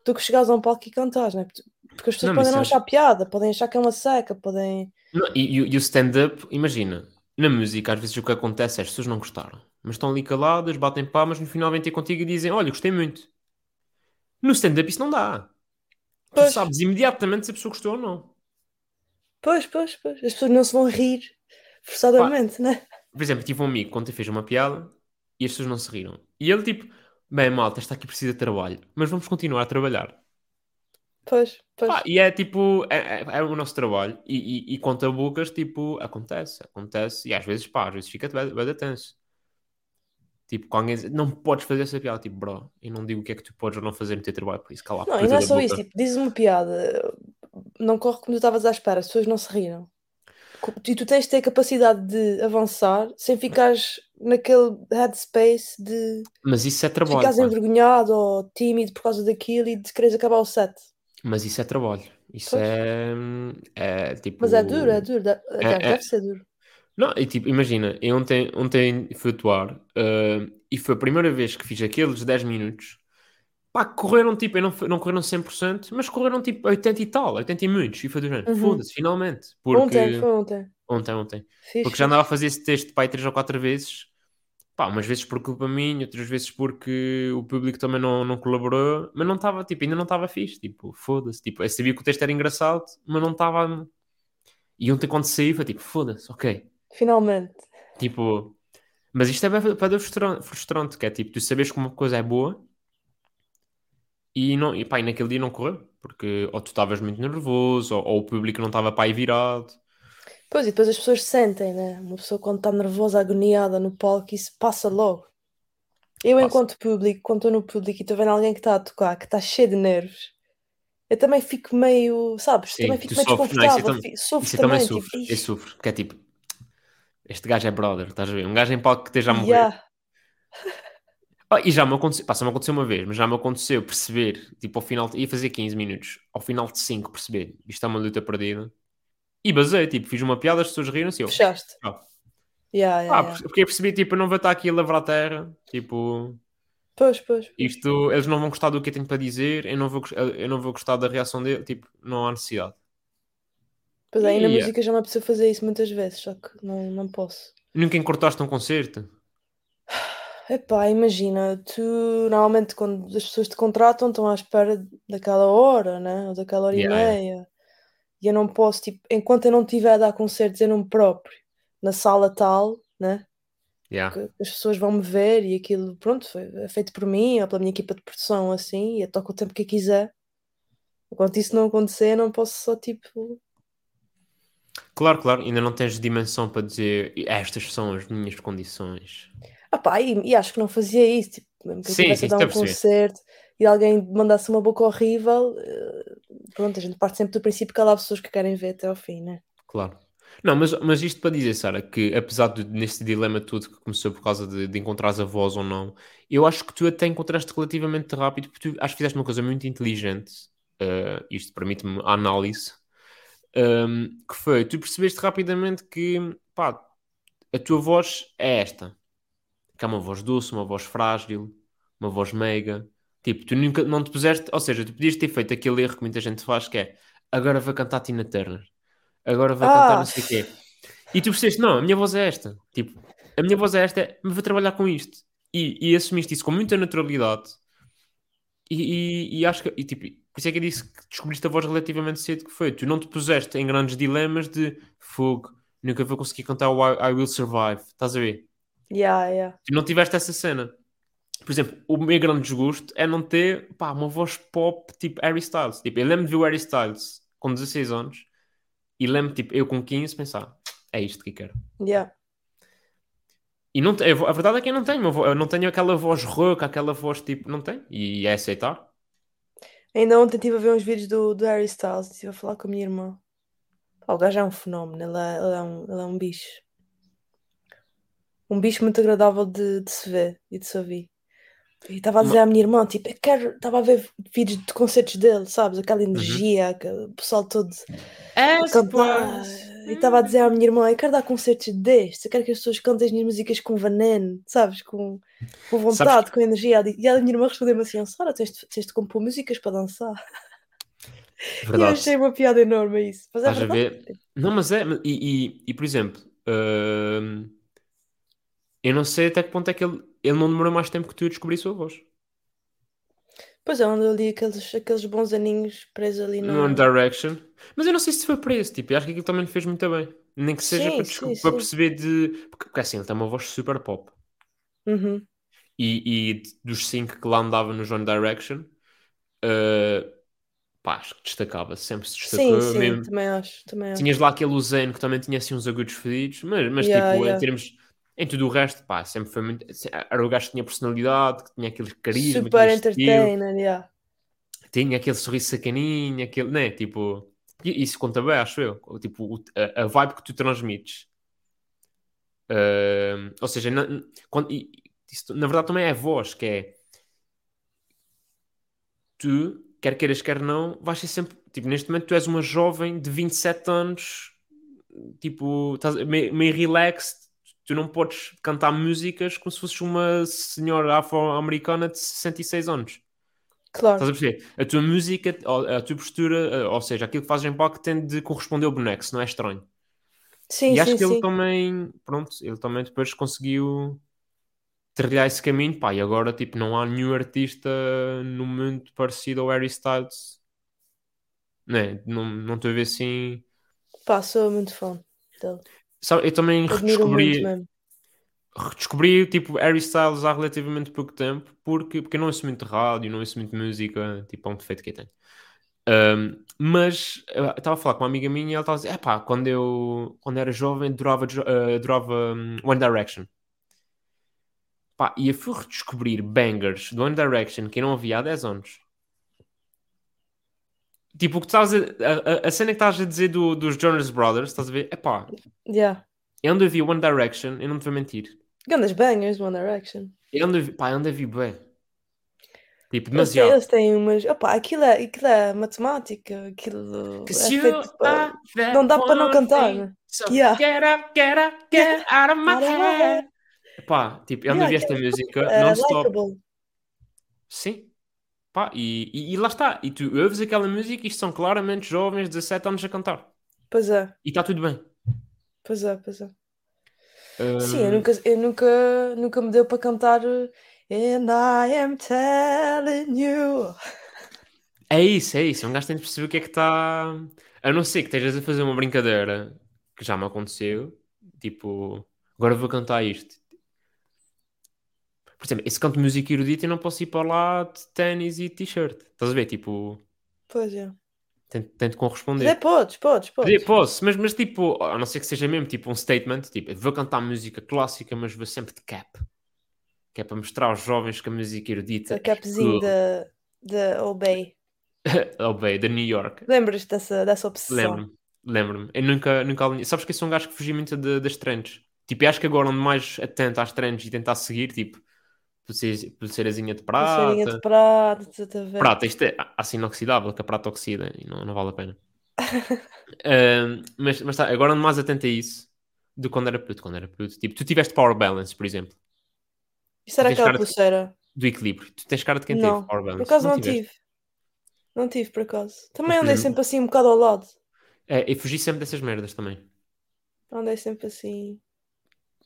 do que chegares a um palco e cantares, né? Porque- Porque as pessoas Não, podem não sabes- achar piada, podem achar que é uma seca, podem. Não, e, e- o stand-up, imagina, na música às vezes o que acontece é as pessoas não gostaram, mas estão ali caladas, batem palmas, no final vêm ter contigo e dizem: Olha, gostei muito. No stand-up isso não dá. Tu Pois. sabes imediatamente se a pessoa gostou ou não. Pois, pois, pois. As pessoas não se vão rir forçadamente, né? Por exemplo, tive um amigo que ontem fez uma piada e as pessoas não se riram. E ele tipo, bem malta, esta aqui precisa de trabalho, mas vamos continuar a trabalhar. Pois, pois. Pá, e é tipo, é, é- é o nosso trabalho. E, e, e conta bocas, tipo, acontece, acontece. E às vezes, pá, às vezes fica bem, tenso. Tipo, com alguém diz, não podes fazer essa piada, tipo, bro, eu não digo o que é que tu podes ou não fazer no teu trabalho, por isso cala Não, e não é só boca. isso, tipo, dizes uma piada, não corre como tu estavas à espera, as pessoas não se riram. E tu tens de ter a capacidade de avançar sem ficares naquele headspace de Mas isso é trabalho, ficares envergonhado ou tímido por causa daquilo e de quereres acabar o set. Mas isso é trabalho. Isso é, é tipo... Mas é duro, é duro, aliás, é- deve ser duro. Não, e tipo, imagina, eu ontem, ontem fui atuar eh, e foi a primeira vez que fiz aqueles 10 minutos. Pá, correram tipo, não, não correram 100%, mas correram tipo 80 e tal, 80 e muitos. E foi do género, Uhum. foda-se, finalmente. Porque... Ontem, foi ontem. Ontem, ontem. Fiz, Porque já andava a fazer esse texto pá, três ou quatro vezes. Pá, umas vezes por culpa minha, outras vezes porque o público também não, não colaborou, mas não estava, tipo, ainda não estava fixe. Tipo, foda-se. Tipo, eu sabia que o texto era engraçado, mas não estava. E ontem quando saí foi tipo, foda-se, ok. Finalmente. Tipo, mas isto é para frustrante, frustrante, que é tipo, tu sabes que uma coisa é boa e, não, e pá, e naquele dia não correu, porque ou tu estavas muito nervoso, ou, ou o público não estava para aí virado. Pois, e depois as pessoas sentem, né? Uma pessoa quando está nervosa, agoniada no palco, isso passa logo. Eu, Passa. enquanto público, quando estou no público e estou vendo alguém que está a tocar, que está cheio de nervos, eu também fico meio, sabes? Sim, também fico meio sofres, não é? Isso eu desconfortável, sofro Isso também também, sofro, tipo, eu "Ixi, sofro, que é tipo, este gajo é brother, estás a ver? Um gajo em palco que esteja a morrer. yeah." Ah, e já me aconteceu, pá, só me aconteceu uma vez, mas já me aconteceu perceber, tipo, ao final, ia fazer 15 minutos, ao final de 5 perceber, isto é uma luta perdida. E basei, tipo, fiz uma piada, as pessoas riram-se, eu, Fechaste. ah, Yeah, yeah, ah, yeah. porque eu percebi, tipo, eu não vou estar aqui a lavrar a terra, tipo, Pois, pois. pois. isto, eles não vão gostar do que eu tenho para dizer, eu não vou, eu não vou gostar da reação dele, tipo, não há necessidade. Pois aí na Yeah. música já me apeteceu fazer isso muitas vezes, só que não, não posso. Nunca encurtaste um concerto? Epá, imagina, tu normalmente quando as pessoas te contratam estão à espera daquela hora, né? Ou daquela hora Yeah, e yeah. meia. E eu não posso, tipo, enquanto eu não estiver a dar concertos em nome próprio, na sala tal, né? Yeah. Que as pessoas vão me ver e aquilo, pronto, foi é feito por mim ou pela minha equipa de produção, assim, e eu toco o tempo que eu quiser. Enquanto isso não acontecer, eu não posso só, tipo, Claro, claro, ainda não tens dimensão para dizer estas são as minhas condições. Ah pá, e, e acho que não fazia isso, tipo, mesmo que eu Sim, estivesse a dar um concerto e alguém mandasse uma boca horrível, eh, pronto, a gente parte sempre do princípio que há lá pessoas que querem ver até ao fim, né? Claro. Não, mas, mas isto para dizer, Sara, que apesar de neste dilema todo que começou por causa de, de encontrares a voz ou não, eu acho que tu até encontraste relativamente rápido, porque tu acho que fizeste uma coisa muito inteligente, eh, isto permite-me a análise, ehm, que foi, tu percebeste rapidamente que, pá, a tua voz é esta, que uma voz doce, uma voz frágil, uma voz meiga, tipo, tu nunca, não te puseste, ou seja, tu podias ter feito aquele erro que muita gente faz, que é, agora vai cantar Tina Turner, agora vai cantar Ah. não sei o quê. E tu percebeste, não, a minha voz é esta. Tipo, a minha voz é esta, mas vou trabalhar com isto. E, e assumiste isso com muita naturalidade. E, e- e acho que, e, tipo, por isso é que eu disse que descobriste a voz relativamente cedo que foi. Tu não te puseste em grandes dilemas de fogo, nunca vou conseguir cantar o I, I Will Survive. Estás a ver? Yeah, yeah. Tu não tiveste essa cena. Por exemplo, o meu grande desgosto é não ter pá, uma voz pop tipo Harry Styles. Tipo, eu lembro de ver o Harry Styles com 16 anos e lembro, tipo, eu com 15 pensar, é isto que eu quero. Yeah. E não, te- a verdade é que eu não tenho, eu não tenho aquela voz rouca, aquela voz tipo, não tenho. E é aceitar. Ainda ontem estive a ver uns vídeos do, do Harry Styles, estive a falar com a minha irmã. Pá, o gajo é um fenómeno, ele é, ele é um, ele é um bicho. Um bicho muito agradável de, de se ver e de se ouvir. E estava a dizer à minha irmã, tipo, eu quero, estava a ver vídeos de concertos dele, sabes? Aquela energia, aquele pessoal todo É, a cantar. E estava a dizer à minha irmã, eu quero dar concertos destes, eu quero que as pessoas cantem as minhas músicas com veneno, sabes? Com, com vontade, Sabes- com energia. E a minha irmã respondeu-me assim, Sara, tens, de- tens de compor músicas para dançar. E eu Verdade. achei uma piada enorme isso. Mas é Estás a verdade. ver? Não, mas é. E, e, e, por exemplo, hum, eu não sei até que ponto é que ele, ele não demorou mais tempo que tu a descobrir a sua voz. Pois é, onde eu li aqueles, aqueles bons aninhos presos ali No. One Direction. Mas eu não sei se foi para esse tipo. Eu acho que aquilo também lhe fez muito bem. Nem que seja Sim, para, sim, desco- sim. para perceber de. Porque, porque assim, ele tem uma voz super pop. Uhum. E, e dos cinco que lá andava no One Direction, uh, pá, acho que destacava. Sempre se destacou. Sim, sim, mesmo- também acho. Também acho. Tinhas lá aquele Zen que também tinha assim uns agudos fedidos, mas, mas Yeah, tipo, em yeah. termos. Em tudo o resto, pá, sempre foi muito. Era o gajo que tinha personalidade, que tinha aquele carisma, Super entertainer, yeah. tinha aquele sorriso sacaninho, aquele, né? Tipo, isso conta bem, acho eu. Tipo, a, a vibe que tu transmites. Ahm, ou seja, na, quando, isso, na verdade também é a voz, que é tu, quer queiras, quer não, vais ser sempre. Tipo, neste momento tu és uma jovem de 27 anos, tipo, estás meio, meio relaxed. Tu não podes cantar músicas como se fosses uma senhora afro-americana de 66 anos. Claro. Estás a perceber? A tua música, a tua postura, eh, ou seja, aquilo que fazes em palco tem de corresponder ao boneco, se não é estranho. Sim, e acho sim, que ele sim. também, pronto, ele também depois conseguiu trilhar esse caminho, pá, e agora, tipo, não há nenhum artista no mundo parecido ao Harry Styles. Né? Não não estou a ver assim... Pá, sou muito fã dele. Eu também Admiro redescobri, redescobri, tipo, Harry Styles há relativamente pouco tempo, porque, porque eu não ouço muito rádio, não ouço muito música, tipo, é um defeito que eu tenho. Um, mas eu estava a falar com uma amiga minha e ela estava a dizer: Epá, quando eu quando era jovem adorava, jo- eh, adorava um, One Direction. Pá, e eu fui redescobrir bangers do One Direction que eu não ouvia há 10 anos. Tipo, o que tu estás a, a, a cena que estás a dizer do, dos Jonas Brothers, estás a ver? Epá, Yeah. eu ando a ouvir One Direction, eu não te vou mentir. Grandes bangers, One Direction. Eu ando a ouvir, pá, eu ando a ouvir bem. Tipo, demasiado. eles têm umas. Opá, aquilo é, aquilo é matemática. Aquilo é feito that Não dá para não cantar, né? So Yeah. get up, get up, get out of my head. Pá, tipo, eu ando a ouvir esta música É non-stop. Sim. Pá, e, e, e lá está. E tu ouves aquela música e isto são claramente jovens de 17 anos a cantar. Pois é, E está tudo bem. pois é, pois é. Uh, Sim, eu nunca, eu nunca, nunca me deu para cantar And I am telling you. É isso, é isso. Um gajo tem de perceber o que é que está. A não ser que estejas a fazer uma brincadeira que já me aconteceu. Tipo, agora vou cantar isto. Por exemplo, esse canto de música erudita eu não posso ir para lá de ténis e t-shirt. Estás a ver? Tipo, Pois é. tento, tento Mas é, corresponder. podes, podes, Poder, podes. posso, mas, mas tipo, a não ser que seja mesmo tipo um statement, tipo, vou cantar música clássica, mas vou sempre de cap. Que é para mostrar aos jovens que a música erudita é capzinho cool. da da Obey. oh, bem, da New York. Lembras dessa, dessa obsessão? Lembro-me, lembro-me. Eu nunca, nunca alinhei. Sabes que eu sou um gajo que fugi muito de- das trends. Tipo, eu acho que agora ando mais atento às trends e tentar seguir, tipo, pulseirazinha de Pulseirinha prata. de prata, ver? Prata, isto é assim inoxidável, que a prata oxida e não, não vale a pena. Ahm, mas, mas tá, agora ando mais atento a isso do que quando era puto. Quando era puto. Tipo, tu tiveste Power Balance, por exemplo, Isto era aquela cara de- pulseira. do equilíbrio. Tu tens cara de quem Não, teve Power por Balance. acaso não, tiveste. tive. Não tive, por acaso. Também por andei sempre assim um bocado ao lado. É, eu fugi sempre dessas merdas também. Andei sempre assim.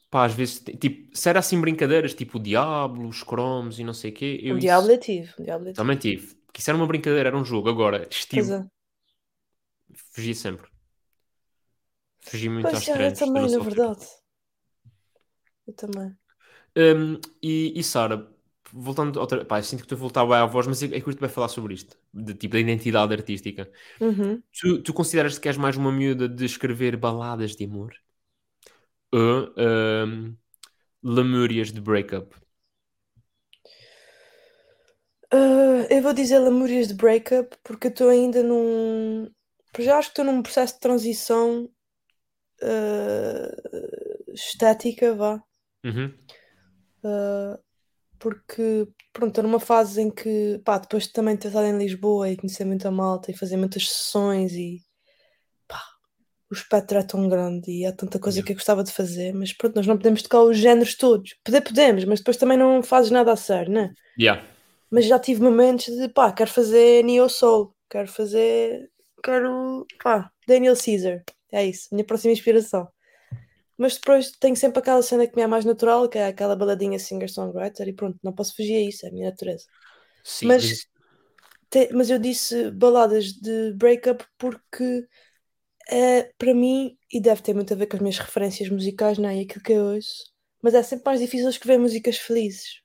Pá, às vezes, tipo, se era assim brincadeiras, tipo o Diablo, os cromos e não sei o quê, eu Um isso diabo eu tive. Um eu tive. também tive. Porque isso era uma brincadeira, era um jogo. Agora, estilo, é. fugi sempre. Fugi muito Pois às é, eu também, na verdade. Eu também. Hum, e, e Sara, voltando outra. Pá, sinto que estou a voltar bem à voz, mas eu, eu curto bem falar sobre isto, de tipo da identidade artística. Uhum. Tu, tu consideras que és mais uma miúda de escrever baladas de amor? Ou hum, lamúrias de breakup? Ah, eu vou dizer Lamúrias de Breakup porque eu estou ainda num. Já acho que estou num processo de transição uh, estética, vá. Uhum. Uh, porque, pronto, estou numa fase em que, pá, depois de também ter estado em Lisboa e conhecer muita malta e fazer muitas sessões e, o espectro é tão grande e há tanta coisa Yeah. que eu gostava de fazer, mas pronto, nós não podemos tocar os géneros todos. Poder podemos, mas depois também não fazes nada a sério, né? Yeah. Mas já tive momentos de, pá, quero fazer Neo Soul, quero fazer, quero, pá, Daniel Caesar. É isso, minha próxima inspiração. Mas depois tenho sempre aquela cena que me é mais natural, que é aquela baladinha singer-songwriter, e pronto, não posso fugir a isso, é a minha natureza. Sim, Mas- mas- Te- mas eu disse baladas de breakup porque é para mim, e deve ter muito a ver com as minhas referências musicais, não é? E aquilo que eu ouço, mas é sempre mais difícil escrever músicas felizes.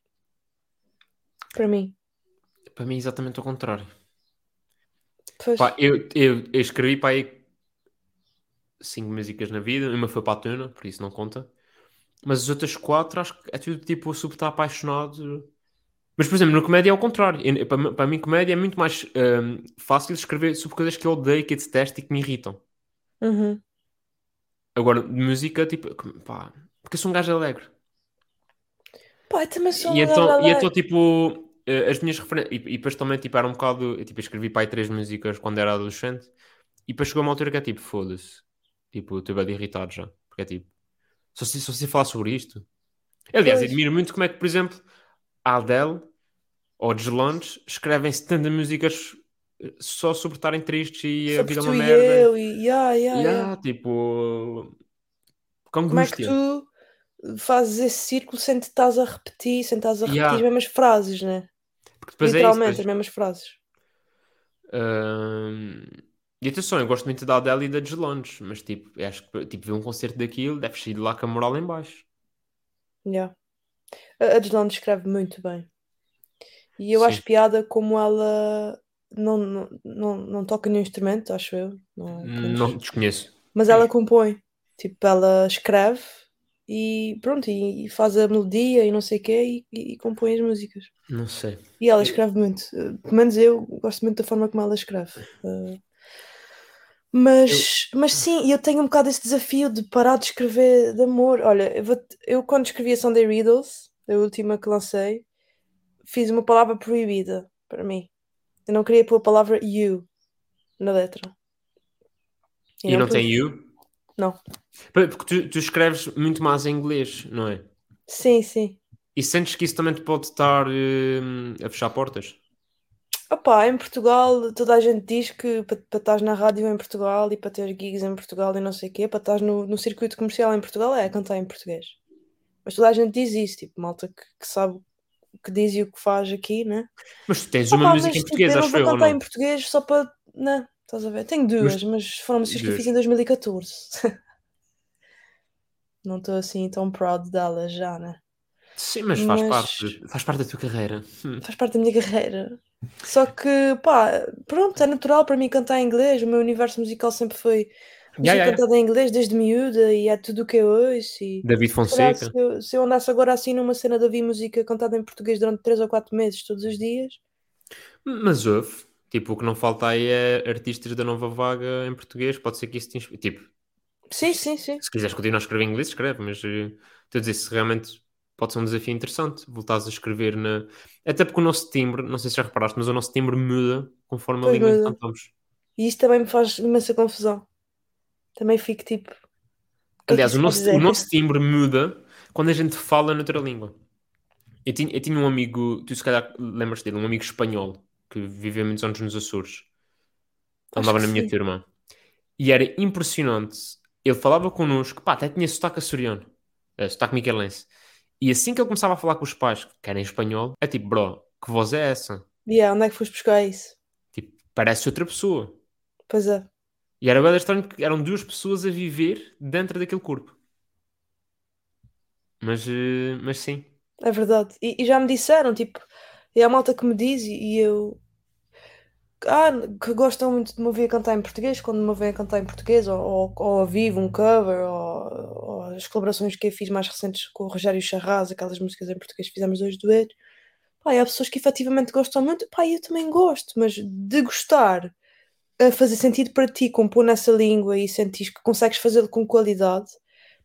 Para mim. para mim exatamente o contrário. Pá, eu, eu, eu escrevi para aí cinco músicas na vida, uma foi para a tuna, por isso não conta. Mas as outras quatro acho que é tudo tipo super estar apaixonado. Mas, por exemplo, na comédia é o contrário. Eu- para, mim- para mim, comédia é muito mais hum, fácil escrever sobre coisas que eu odeio, que eu detesto e que me irritam. Uhum. Agora, de música, tipo, pá, porque eu sou um gajo alegre. Pá, eu também sou E uma então, gaja e então tipo, eh, as minhas referências. E, e depois também, tipo, era um bocado. Eu tipo, escrevi aí três músicas quando era adolescente. E depois chegou uma altura que é tipo, foda-se. Tipo, estou bem irritado já. Porque é tipo, só se, só se falar sobre isto. Aliás, Pois. admiro muito como é que, por exemplo, a Adele ou Deslandes escrevem 70 músicas só sobre estarem tristes e a vida é uma merda. eu, e yeah, yeah, Yeah, tipo. Com Como é que tu fazes esse círculo sem te estás a repetir, sem estás a repetir Yeah. as mesmas frases, né? Porque depois é isso, Literalmente, depois- as mesmas frases. Ahm, E atenção, eu gosto muito da Adele e da Deslandes, mas tipo, acho que tipo, ver um concerto daquilo deve sair de lá com a moral em baixo. Yeah. A a Deslandes escreve muito bem. E eu Sim. acho piada como ela não, não, não, não toca nenhum instrumento, acho eu. Não, menos. Não desconheço. Mas ela compõe. Tipo, ela escreve e pronto, e, e faz a melodia e não sei o quê e, e, compõe as músicas. Não sei. E ela Eu- escreve muito. Eh, Pelo menos eu gosto muito da forma como ela escreve. Eh, mas, mas sim, eu tenho um bocado esse desafio de parar de escrever de amor. Olha, eu, vou- eu quando escrevi a Sunday Riddles, a última que lancei, fiz uma palavra proibida para mim. Eu não queria pôr a palavra you na letra. E não pus. tem you? Não. Porque tu, tu escreves muito mais em inglês, não é? Sim, sim. E sentes que isso também te pode estar hum, a fechar portas? Opá, em Portugal toda a gente diz que para estás na rádio em Portugal e para ter gigs em Portugal e não sei o quê, para estás no, no circuito comercial em Portugal é cantar em português. Mas toda a gente diz isso, tipo, malta que, que sabe que diz e o que faz aqui, né? Mas tu tens uma música mas, em tipo, português, eu não acho vou eu, ou cantar não? em português só para. Não, estás a ver? Tenho duas, mas, foram músicas que eu fiz em 2014. não estou assim tão proud delas já, né? Sim, mas faz Mas- parte, faz parte da tua carreira. Hum. faz parte da minha carreira. Só que, pá, pronto, é natural para mim cantar em inglês. O meu universo musical sempre foi Yeah, yeah, cantada em inglês desde miúda e é tudo o que eu ouço. E, David Fonseca. se, eu, se eu andasse agora assim numa cena de ouvir música cantada em português durante 3 ou 4 meses, todos os dias, Mas houve. Tipo, o que não falta aí é artistas da nova vaga em português. Pode ser que isso te inspire. Tipo, sim, sim, sim. se quiseres continuar a escrever em inglês, escreve. Mas eh, estou a dizer, se realmente pode ser um desafio interessante, voltares a escrever na. Até porque o nosso timbre, não sei se já reparaste, mas o nosso timbre muda conforme a Pois língua em que cantamos. E isso também me faz imensa confusão. Também fico tipo. que é Aliás, o nosso, o nosso timbre muda quando a gente fala noutra língua. Eu tinha, eu tinha um amigo, tu se calhar lembras dele, um amigo espanhol que viveu muitos anos nos Açores. Andava na minha sim. turma. E era impressionante. Ele falava connosco, pá, até tinha sotaque açoriano, eh, sotaque miquelense. E assim que ele começava a falar com os pais, que eram em espanhol, é tipo, bro, que voz é essa? Yeah, onde é que foste buscar isso? Tipo, parece outra pessoa. Pois é. E era bem estranho porque eram duas pessoas a viver dentro daquele corpo. Mas, eh, mas sim. É verdade. E, e já me disseram, tipo, e há malta que me diz e, e eu. Ah, que gostam muito de me ouvir cantar em português, quando me ouvem a cantar em português, ou, ou, ou vivo, um cover, ou, ou as colaborações que eu fiz mais recentes com o Rogério Charraz, aquelas músicas em português que fizemos dois duetos. Pá, há pessoas que efetivamente gostam muito, pá, eu também gosto, mas de gostar a fazer sentido para ti, compor nessa língua e sentir que consegues fazê-lo com qualidade,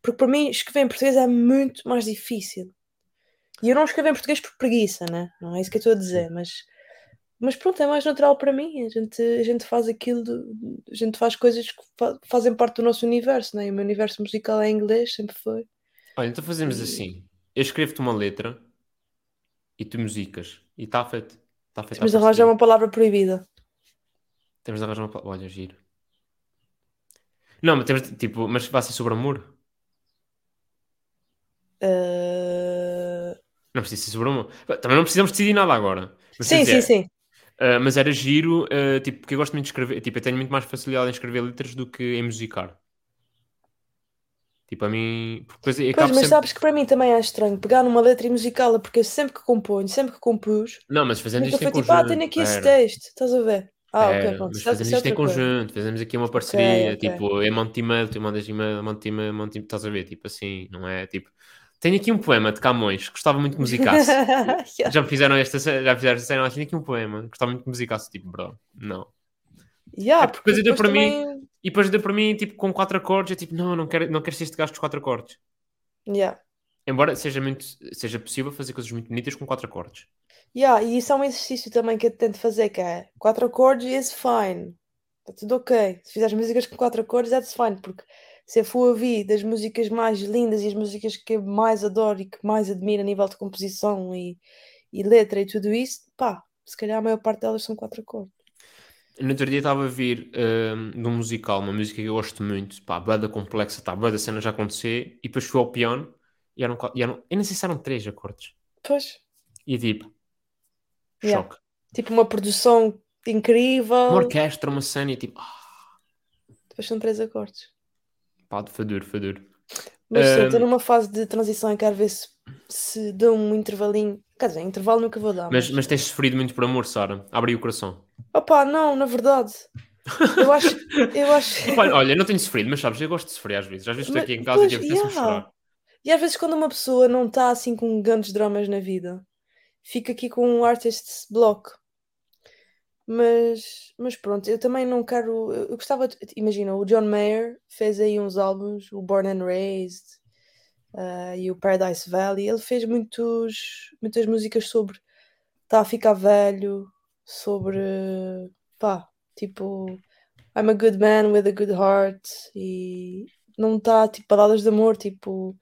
porque para mim escrever em português é muito mais difícil. E eu não escrevo em português por preguiça, né? Não é isso que eu estou a dizer, mas, mas pronto, é mais natural para mim. A gente, a gente faz aquilo, a gente faz coisas que fa- fazem parte do nosso universo, né? E o meu universo musical é inglês, sempre foi. Olha, então fazemos E- assim. Eu escrevo-te uma letra e tu musicas. E está feito. Está feito. À arranjar uma palavra proibida. Temos de arranjar uma. Olha, giro. Não, mas temos de, tipo, mas vai ser sobre amor. Uh, Não precisa ser sobre amor. Também não precisamos decidir nada agora. Mas, Sim, sim, sim. ah, mas era giro, ah, tipo, porque eu gosto muito de escrever. Tipo, eu tenho muito mais facilidade em escrever letras do que em musicar. Tipo, a mim. Pois, acabo mas sempre. sabes que para mim também é estranho pegar numa letra e musicá-la, porque eu sempre que componho, sempre que compus, Não, mas nunca isto foi tipo, ah, tenho aqui esse pera. texto, estás a ver? Ah, ok, pronto, mas é- fazemos é isto em conjunto, fazemos aqui uma parceria, tipo, eu mando e-mail, tu mandas e-mail, mando e-mail, mando estás a ver, tipo assim, não é? Tipo, tenho aqui um poema de Camões, gostava muito que musicasse. Já me fizeram esta já fizeram esta cena, tenho aqui um poema, gostava muito que musicasse, tipo, bro, não. Yeah, É porque depois depois para mim- E depois deu para mim, tipo, com quatro acordes, eu tipo, não, não quero, não quero ser este gajo dos quatro acordes. Yeah. Embora seja, muito, seja possível fazer coisas muito bonitas com quatro acordes. Yeah, e isso é um exercício também que eu tento fazer, que é quatro acordes is fine. Está tudo ok. Se fizeres músicas com quatro acordes, that's fine, porque se eu for ouvir das músicas mais lindas e as músicas que eu mais adoro e que mais admiro a nível de composição e, e letra e tudo isso, pá, se calhar a maior parte delas são quatro acordes. No outro dia estava a vir um, de um musical, uma música que eu gosto muito, pá, banda complexa, tá, banda cena já acontecer, e depois fui ao piano e eram, e eram, eu não sei se eram três acordes. Pois, E eu tipo, Yeah. choque. tipo uma produção incrível, Uma orquestra, uma cena e tipo, ah, depois são três acordes. pá, foi duro, foi duro. Mas sim, estou Um, numa fase de transição e quero ver se, se dou um intervalinho. Quer dizer, intervalo nunca vou dar, Mas, mas tens sofrido muito por amor, Sara. Abre o coração. Opa, não, na verdade. Eu acho. Eu acho... Olha, olha, eu não tenho sofrido, mas sabes, eu gosto de sofrer às vezes. Às vezes estou Mas, aqui em casa pois, e yeah. chorar. E às vezes quando uma pessoa não está assim com grandes dramas na vida, fica aqui com um artist's block. Mas, mas pronto, eu também não quero. Eu gostava de. Imagina, o John Mayer fez aí uns álbuns, o Born and Raised ah, e o Paradise Valley. Ele fez muitos, muitas músicas sobre está a ficar velho, sobre pá, tipo I'm a good man with a good heart e não está tipo baladas de amor, tipo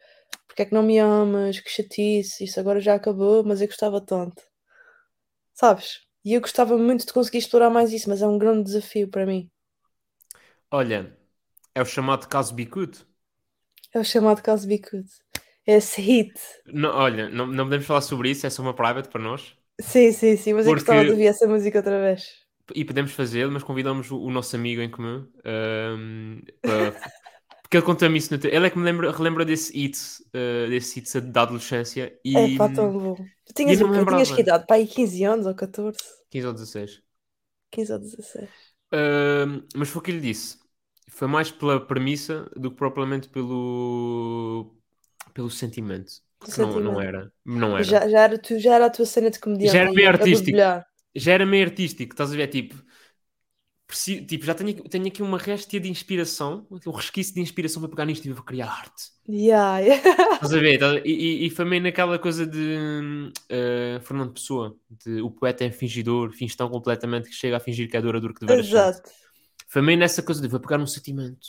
porque é que não me amas, que chatice, isso agora já acabou, mas eu gostava tanto. Sabes? E eu gostava muito de conseguir explorar mais isso, mas é um grande desafio para mim. Olha, é o chamado caso Bicudo. É o chamado caso Bicudo. Esse hit. Não, olha, não, não podemos falar sobre isso, é só uma private para nós. Sim, sim, sim, mas eu Porque- gostava de ouvir essa música outra vez. E podemos fazê-lo, mas convidamos o, o nosso amigo em comum. ahm, para- Porque ele conta-me isso. No Ele é que me lembra, relembra desse hit, uh, desse hit da adolescência. E É pá, tão bom. Tu tinhas, lembrava. tinhas que idade? Pá, aí 15 anos ou 14? 15 ou 16. 15 ou 16. Ahm, mas foi o que lhe disse. Foi mais pela premissa do que propriamente pelo, pelo sentimento. Porque não, não era. Não era. Já, já, era tu, já era a tua cena de comediante. Já era meio artístico. já era meio artístico, estás a ver? Tipo, preci- tipo já tenho, aqui- tenho aqui uma réstia de inspiração, um resquício de inspiração para pegar nisto e vou criar arte. Yeah, yeah. Estás a ver? A- E, e, foi meio naquela coisa de eh, Fernando Pessoa, de o poeta é fingidor, finge tão completamente que chega a fingir que é dura, dura que deveras. Exato. Foi meio nessa coisa de vou pegar um sentimento.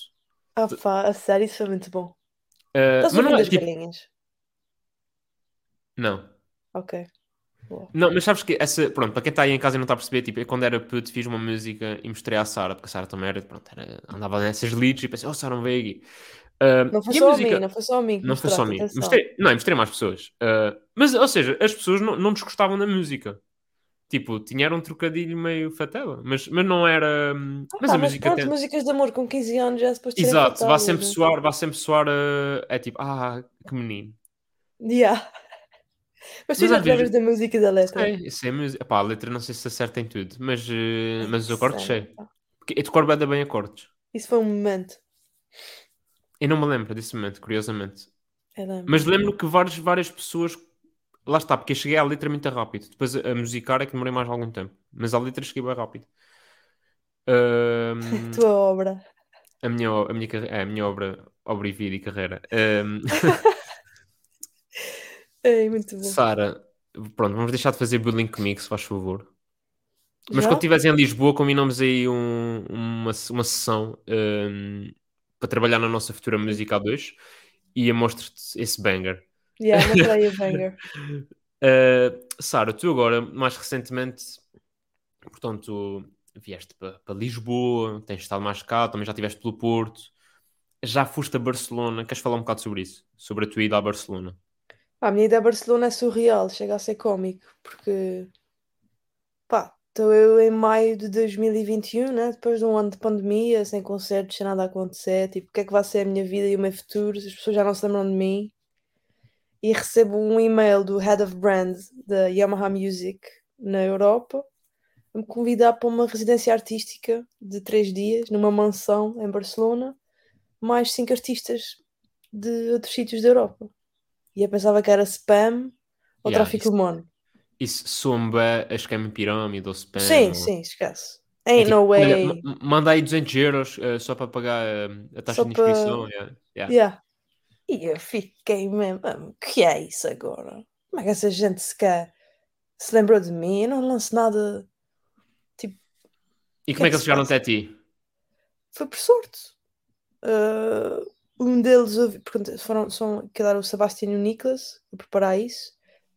Ah pá, a sério, isso foi muito bom. Eh, Estás mas não ouvindo é as tipo. galinhas? Não. Ok. Boa. Não, mas sabes que essa, pronto, para quem está aí em casa e não está a perceber, tipo, eu quando era puto fiz uma música e mostrei à Sara, porque a Sara também era, pronto, era- andava nessas leads e pensei, oh Sara, não veio aqui. Ah, Não foi a só a música- mim, não foi só a mim. Não foi só a mim. Mostrei, não, mostrei mais pessoas. Ah, mas, ou seja, as pessoas não, não desgostavam da música. Tipo, tinha um trocadilho meio fatela, mas, mas não era. hum, Mas Ah, a mas música tem. músicas de amor com 15 anos já depois Exato, vai fatalas, sempre soar, vai sempre soar. ah, é tipo, ah, que menino. Yeah. Mas tu lembras vezes- da música e da letra? Sei a música. Epá, a letra não sei se acerta em tudo, mas, ah, mas os acordes sei. Porque eu decoro bem, bem acordes. Isso foi um momento. Eu não me lembro desse momento, curiosamente. Lembro. Mas lembro que várias, várias pessoas lá está, porque eu cheguei à letra muito rápido. Depois a, musicar é que demorei mais algum tempo. Mas à letra cheguei bem rápido. Ahm, Tua obra. a, minha, a, minha, é, a minha obra, obra e vida e carreira. Ahm, É muito bom. Sara, pronto, vamos deixar de fazer bullying comigo, se faz favor. Mas Já? quando estiveres em Lisboa, combinamos aí um- uma, uma sessão ahm, para trabalhar na nossa futura música A2 e eu mostro-te esse banger. Yeah, o banger. Uh, Sara, tu agora, mais recentemente, portanto, vieste para, para Lisboa, tens estado mais cá, também já estiveste pelo Porto, já foste a Barcelona. Queres falar um bocado sobre isso? Sobre a tua ida a Barcelona? A minha ida a Barcelona é surreal, chega a ser cómico, porque pá, estou eu em maio de 2021, né? Depois de um ano de pandemia, sem concertos, sem nada a acontecer, tipo, o que é que vai ser a minha vida e o meu futuro? As pessoas já não se lembram de mim. E recebo um e-mail do Head of Brand da Yamaha Music na Europa a me convidar para uma residência artística de três dias numa mansão em Barcelona, mais cinco artistas de outros sítios da Europa. E eu pensava que era spam ou Yeah, tráfico isso- humano. Isso somba a esquema pirâmide ou spam? Sim, ou- sim, esquece. É Ain't tipo, no olha, way. ma- manda aí 200 euros uh, só para pagar uh, a taxa Só de para- inscrição. yeah, yeah. Yeah. E eu fiquei mesmo, "Ah, o que é isso agora? Como é que essa gente se quer? Se lembrou de mim? Eu não lanço nada. E que como é é que que eles chegaram até ti? Foi por sorte. Ah, um deles, portanto, foram, são, que era o Sebastião e o Nicholas a preparar isso.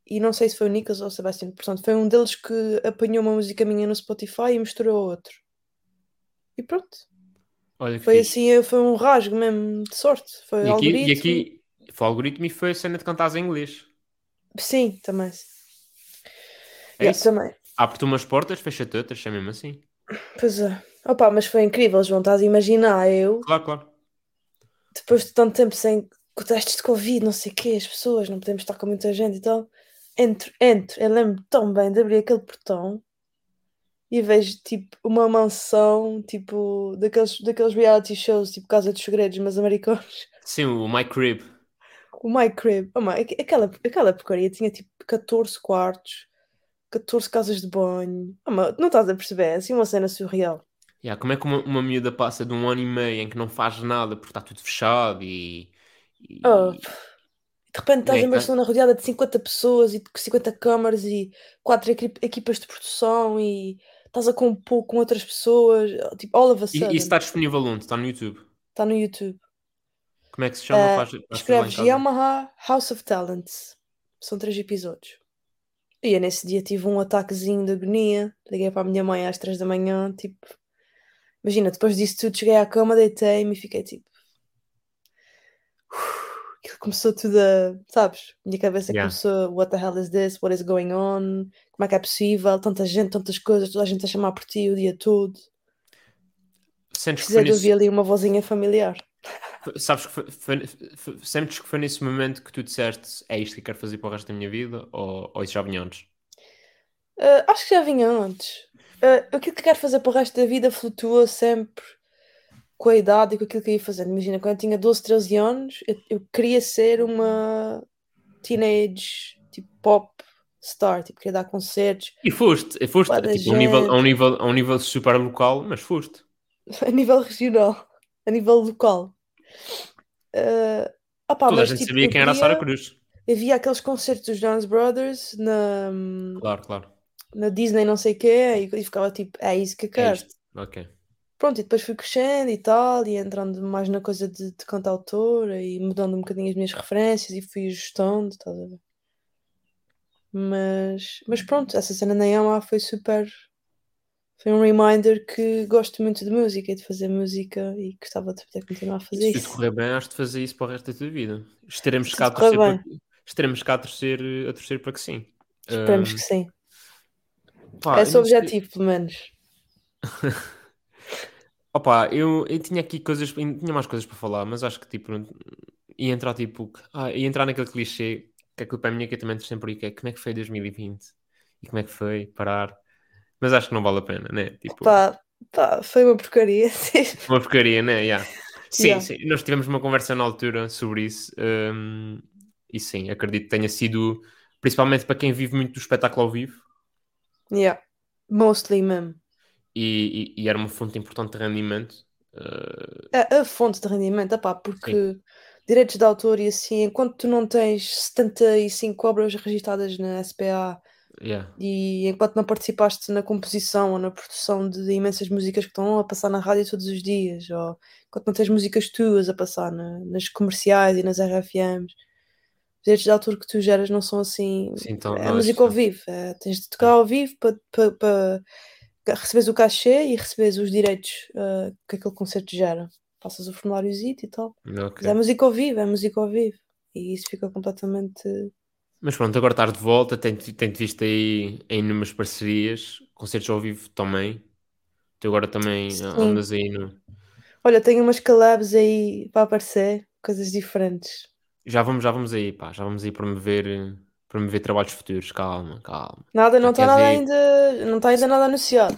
E não sei se foi o Nicholas ou o Sebastião, portanto, foi um deles que apanhou uma música minha no Spotify e misturou a outro. E pronto. Olha Foi fixe. assim, foi um rasgo mesmo de sorte. Foi E aqui, algoritmo. e aqui foi o algoritmo e foi a cena de cantares em inglês. Sim, também. É Yeah, também. Abre-te umas portas, fecha-te outras, é mesmo assim. Pois é. Opa, mas foi incrível, João. Estás a imaginar eu, Claro, claro. Depois de tanto tempo sem testes de Covid, não sei o quê, as pessoas, não podemos estar com muita gente e tal. Entro, entro, eu lembro tão bem de abrir aquele portão e vejo tipo uma mansão, tipo, daqueles, daqueles reality shows, tipo Casa dos Segredos, mas americanos. Sim, o My Crib. O My Crib, oh, my, aqu- aquela, aquela porcaria tinha tipo 14 quartos, 14 casas de banho. Oh, my, não estás a perceber? É assim uma cena surreal. Yeah, como é que uma, uma miúda passa de um ano e meio em que não faz nada porque está tudo fechado e. e- Oh, de repente estás É, em Barcelona rodeada de 50 pessoas e de 50 câmaras e quatro equi- equipas de produção e estás a compor com outras pessoas, tipo, all of a e, sudden. e isso está disponível onde? Está no YouTube. Está no YouTube. Como é que se chama? Eh, Faz- Escreves. Yamaha House of Talents. São três episódios. E eu nesse dia tive um ataquezinho de agonia. Liguei para a minha mãe às três da manhã, tipo... Imagina, depois disso tudo cheguei à cama, deitei-me e fiquei tipo... Aquilo começou tudo a... Sabes? Minha cabeça Yeah. começou... What the hell is this? What is going on? Como é que é possível? Tanta gente, tantas coisas, toda a gente a chamar por ti o dia todo. Sentes Precisei de ouvir ali uma vozinha familiar. sabes que foi, foi- foi- sentes que foi nesse momento que tu disseste é isto que quero fazer para o resto da minha vida ou, ou isso já vinha antes? Uh, acho que já vinha antes. Uh, aquilo que quero fazer para o resto da vida flutua sempre com a idade e com aquilo que eu ia fazendo. Imagina, quando eu tinha 12, 13 anos, eu, eu queria ser uma teenage tipo pop star, tipo, queria dar concertos E foste, e foste tipo, a, um nível, a, um nível, a um nível super local, mas foste. a nível regional, a nível local. Uh, opá, Toda a mas, gente tipo, sabia quem era a Sara Cruz. Havia aqueles concertos dos Jonas Brothers na, Claro, claro. Na Disney, não sei o quê, e, e ficava tipo, é isso que eu É. Ok. Pronto, e depois fui crescendo e tal, e entrando mais na coisa de, de cantautora e mudando um bocadinho as minhas referências e fui ajustando, estás a ver? Mas, mas pronto, essa cena na Yamaha foi super. Foi um reminder que gosto muito de música e de fazer música e gostava de poder continuar a fazer Se isso. correr bem, has de fazer isso para o resto da tua vida. Estaremos Se cá a torcer, para, estaremos cá a torcer, a torcer para que sim. Esperemos Ahm, que sim. Pá, Esse é o objetivo, pelo menos. Opa, eu, eu tinha aqui coisas, tinha mais coisas para falar, mas acho que tipo, ia entrar tipo, ah, ia entrar naquele clichê que a culpa é minha que eu também sempre aí, que é como é que foi 2020 e como é que foi parar, mas acho que não vale a pena, né? Tipo, Pá, pá, foi uma porcaria. uma porcaria, né? Yeah. Sim, Yeah. sim, nós tivemos uma conversa na altura sobre isso, hum, e sim, acredito que tenha sido Principalmente para quem vive muito do espetáculo ao vivo. Yeah. Mostly mesmo. E, e- e era uma fonte importante de rendimento. Uh, A, a fonte de rendimento, epá, porque direitos de autor e assim, enquanto tu não tens 75 obras registadas na SPA yeah. e enquanto não participaste na composição ou na produção de imensas músicas que estão a passar na rádio todos os dias, ou enquanto não tens músicas tuas a passar na- nas comerciais e nas RFMs, direitos de autor que tu geras não são assim. Sim, então, é música ao vivo, é, tens de tocar ao vivo para receberes o cachê e receberes os direitos ah, que aquele concerto gera. Passas o formuláriozinho e tal. Ok. Mas é música ao vivo, é música ao vivo. E isso fica completamente. Mas pronto, agora estás de volta, tenho-te tenho visto aí em inúmeras parcerias, concertos ao vivo também. Tu agora também Sim. andas aí no. Olha, tenho umas collabs aí para aparecer, coisas diferentes. Já vamos, já vamos aí, pá, já vamos aí promover, promover trabalhos futuros. Calma, calma. Nada, não está nada ainda. Não está ainda nada anunciado.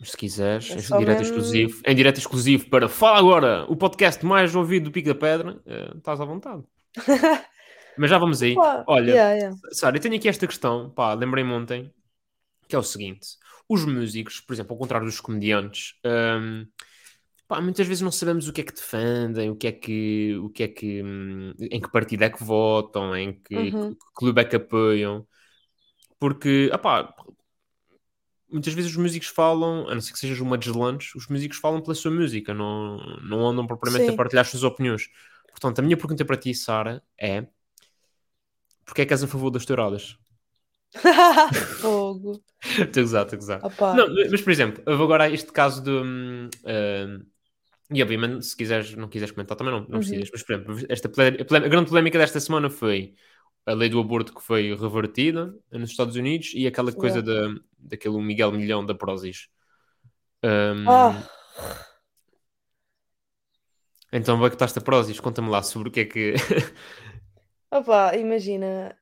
Mas se quiseres, É em direto mesmo- exclusivo, em direto exclusivo para Fala Agora, o podcast mais ouvido do Pico da Pedra, eh, estás à vontade. Mas já vamos aí. Pá, Olha, yeah, yeah. Sara, eu tenho aqui esta questão, pá, lembrei-me ontem, que é o seguinte: os músicos, por exemplo, ao contrário dos comediantes, hum, pá, muitas vezes não sabemos o que é que defendem, o que é que, o que é que, hum, em que partido é que votam, em que, Uhum. que clube é que apoiam, porque, ah pá, muitas vezes os músicos falam, a não ser que sejas uma deslanche, os músicos falam pela sua música, não, não andam propriamente Sim. a partilhar as suas opiniões. Portanto, a minha pergunta para ti, Sara, é: porque é que és a favor das touradas? Fogo. Estou a gozar, estou a gozar. Opá. Não, mas por exemplo, agora este caso de. hum, hum, e obviamente, se quiseres, não quiseres comentar, também não, não Uhum. precisas. Mas por exemplo, esta a grande polémica desta semana foi a lei do aborto que foi revertida nos Estados Unidos e aquela coisa da, daquele Miguel Milhão da Prozis. Hum, Ah, Então, vai que estás a Prozis, conta-me lá sobre o que é que. opá, imagina.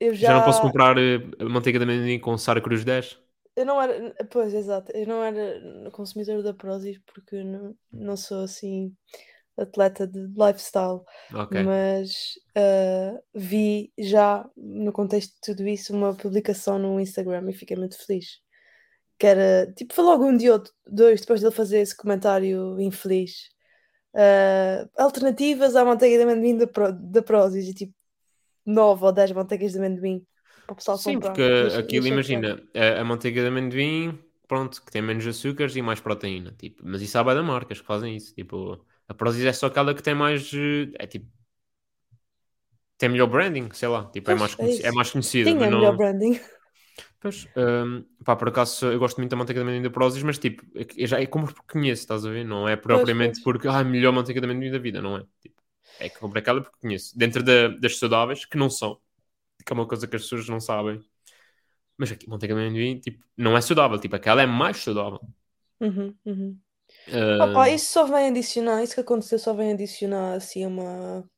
Eu já. Já não posso comprar eh, manteiga de amendoim com Sara Cruz 10? Eu não era. Pois, exato. Eu não era consumidor da Prozis porque não, não sou assim atleta de lifestyle. Ok. Mas ah, vi já, no contexto de tudo isso, uma publicação no Instagram e fiquei muito feliz. Que era, tipo, foi logo um dia ou dois depois dele fazer esse comentário infeliz. Ah, alternativas à manteiga de amendoim da, Pro, da Prozis e tipo, nove ou dez manteigas de amendoim para o pessoal Sim, comprar. porque aquilo, imagina, a, a manteiga de amendoim, pronto, que tem menos açúcares e mais proteína, tipo, mas isso há de marcas que fazem isso, tipo, a Prozis é só aquela que tem mais, eh, é tipo, tem melhor branding, sei lá, tipo, é Pois, mais, é conheci- é isso. mais conhecida, Tinha mas melhor não... branding. Pois, hum, pá, por acaso eu gosto muito da manteiga de amendoim da Prozis, mas tipo, eu já é como porque conheço, estás a ver? Não é propriamente pois. porque, ah, a melhor manteiga de amendoim da vida, não é? Tipo, é que comprei aquela porque conheço. Dentro da- das saudáveis, que não são, que é uma coisa que as pessoas não sabem. Mas aqui, manteiga de amendoim, tipo, não é saudável, tipo, aquela é mais saudável. Uhum, uhum. Ah, Opa, isso só vem adicionar, isso que aconteceu só vem adicionar assim uma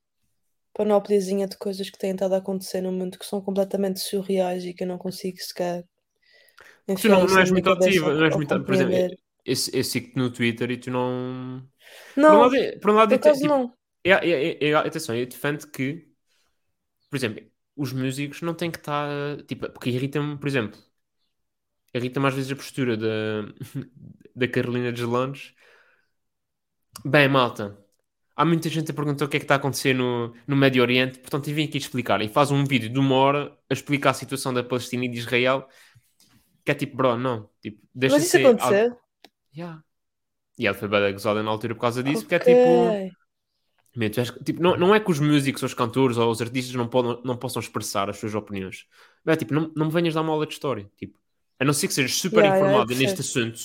panopliazinha de coisas que têm estado a acontecer no mundo que são completamente surreais e que eu não consigo sequer tu enfiar não, não és minha muito ativa, não és muito, por exemplo, eu, eu sigo-te no Twitter e tu não... Por um Não, lado, é- por um lado por eu te- acaso tipo, não. É, é, é, é- atenção, eu defendo que, por exemplo, os músicos não têm que estar. Tipo, porque irrita-me, por exemplo, irrita-me às vezes a postura da, da Carolina Deslandes. Bem, malta, há muita gente a perguntar o que é que está a acontecer no, no Médio Oriente, portanto, eu vim aqui explicar. E faz um vídeo de uma hora a explicar a situação da Palestina e de Israel, que é tipo, bro, não. Tipo, deixa Mas isso aconteceu? Yeah. E ela foi bem gozada na altura por causa disso, porque é tipo. Ok. Meu, tu és- tipo, não, não é que os músicos, ou os cantores ou os artistas não, podam, não possam expressar as suas opiniões. Mas é tipo, não, não me venhas dar uma aula de história. Tipo, a não ser que sejas super Yeah, yeah, informado neste percebo. assunto.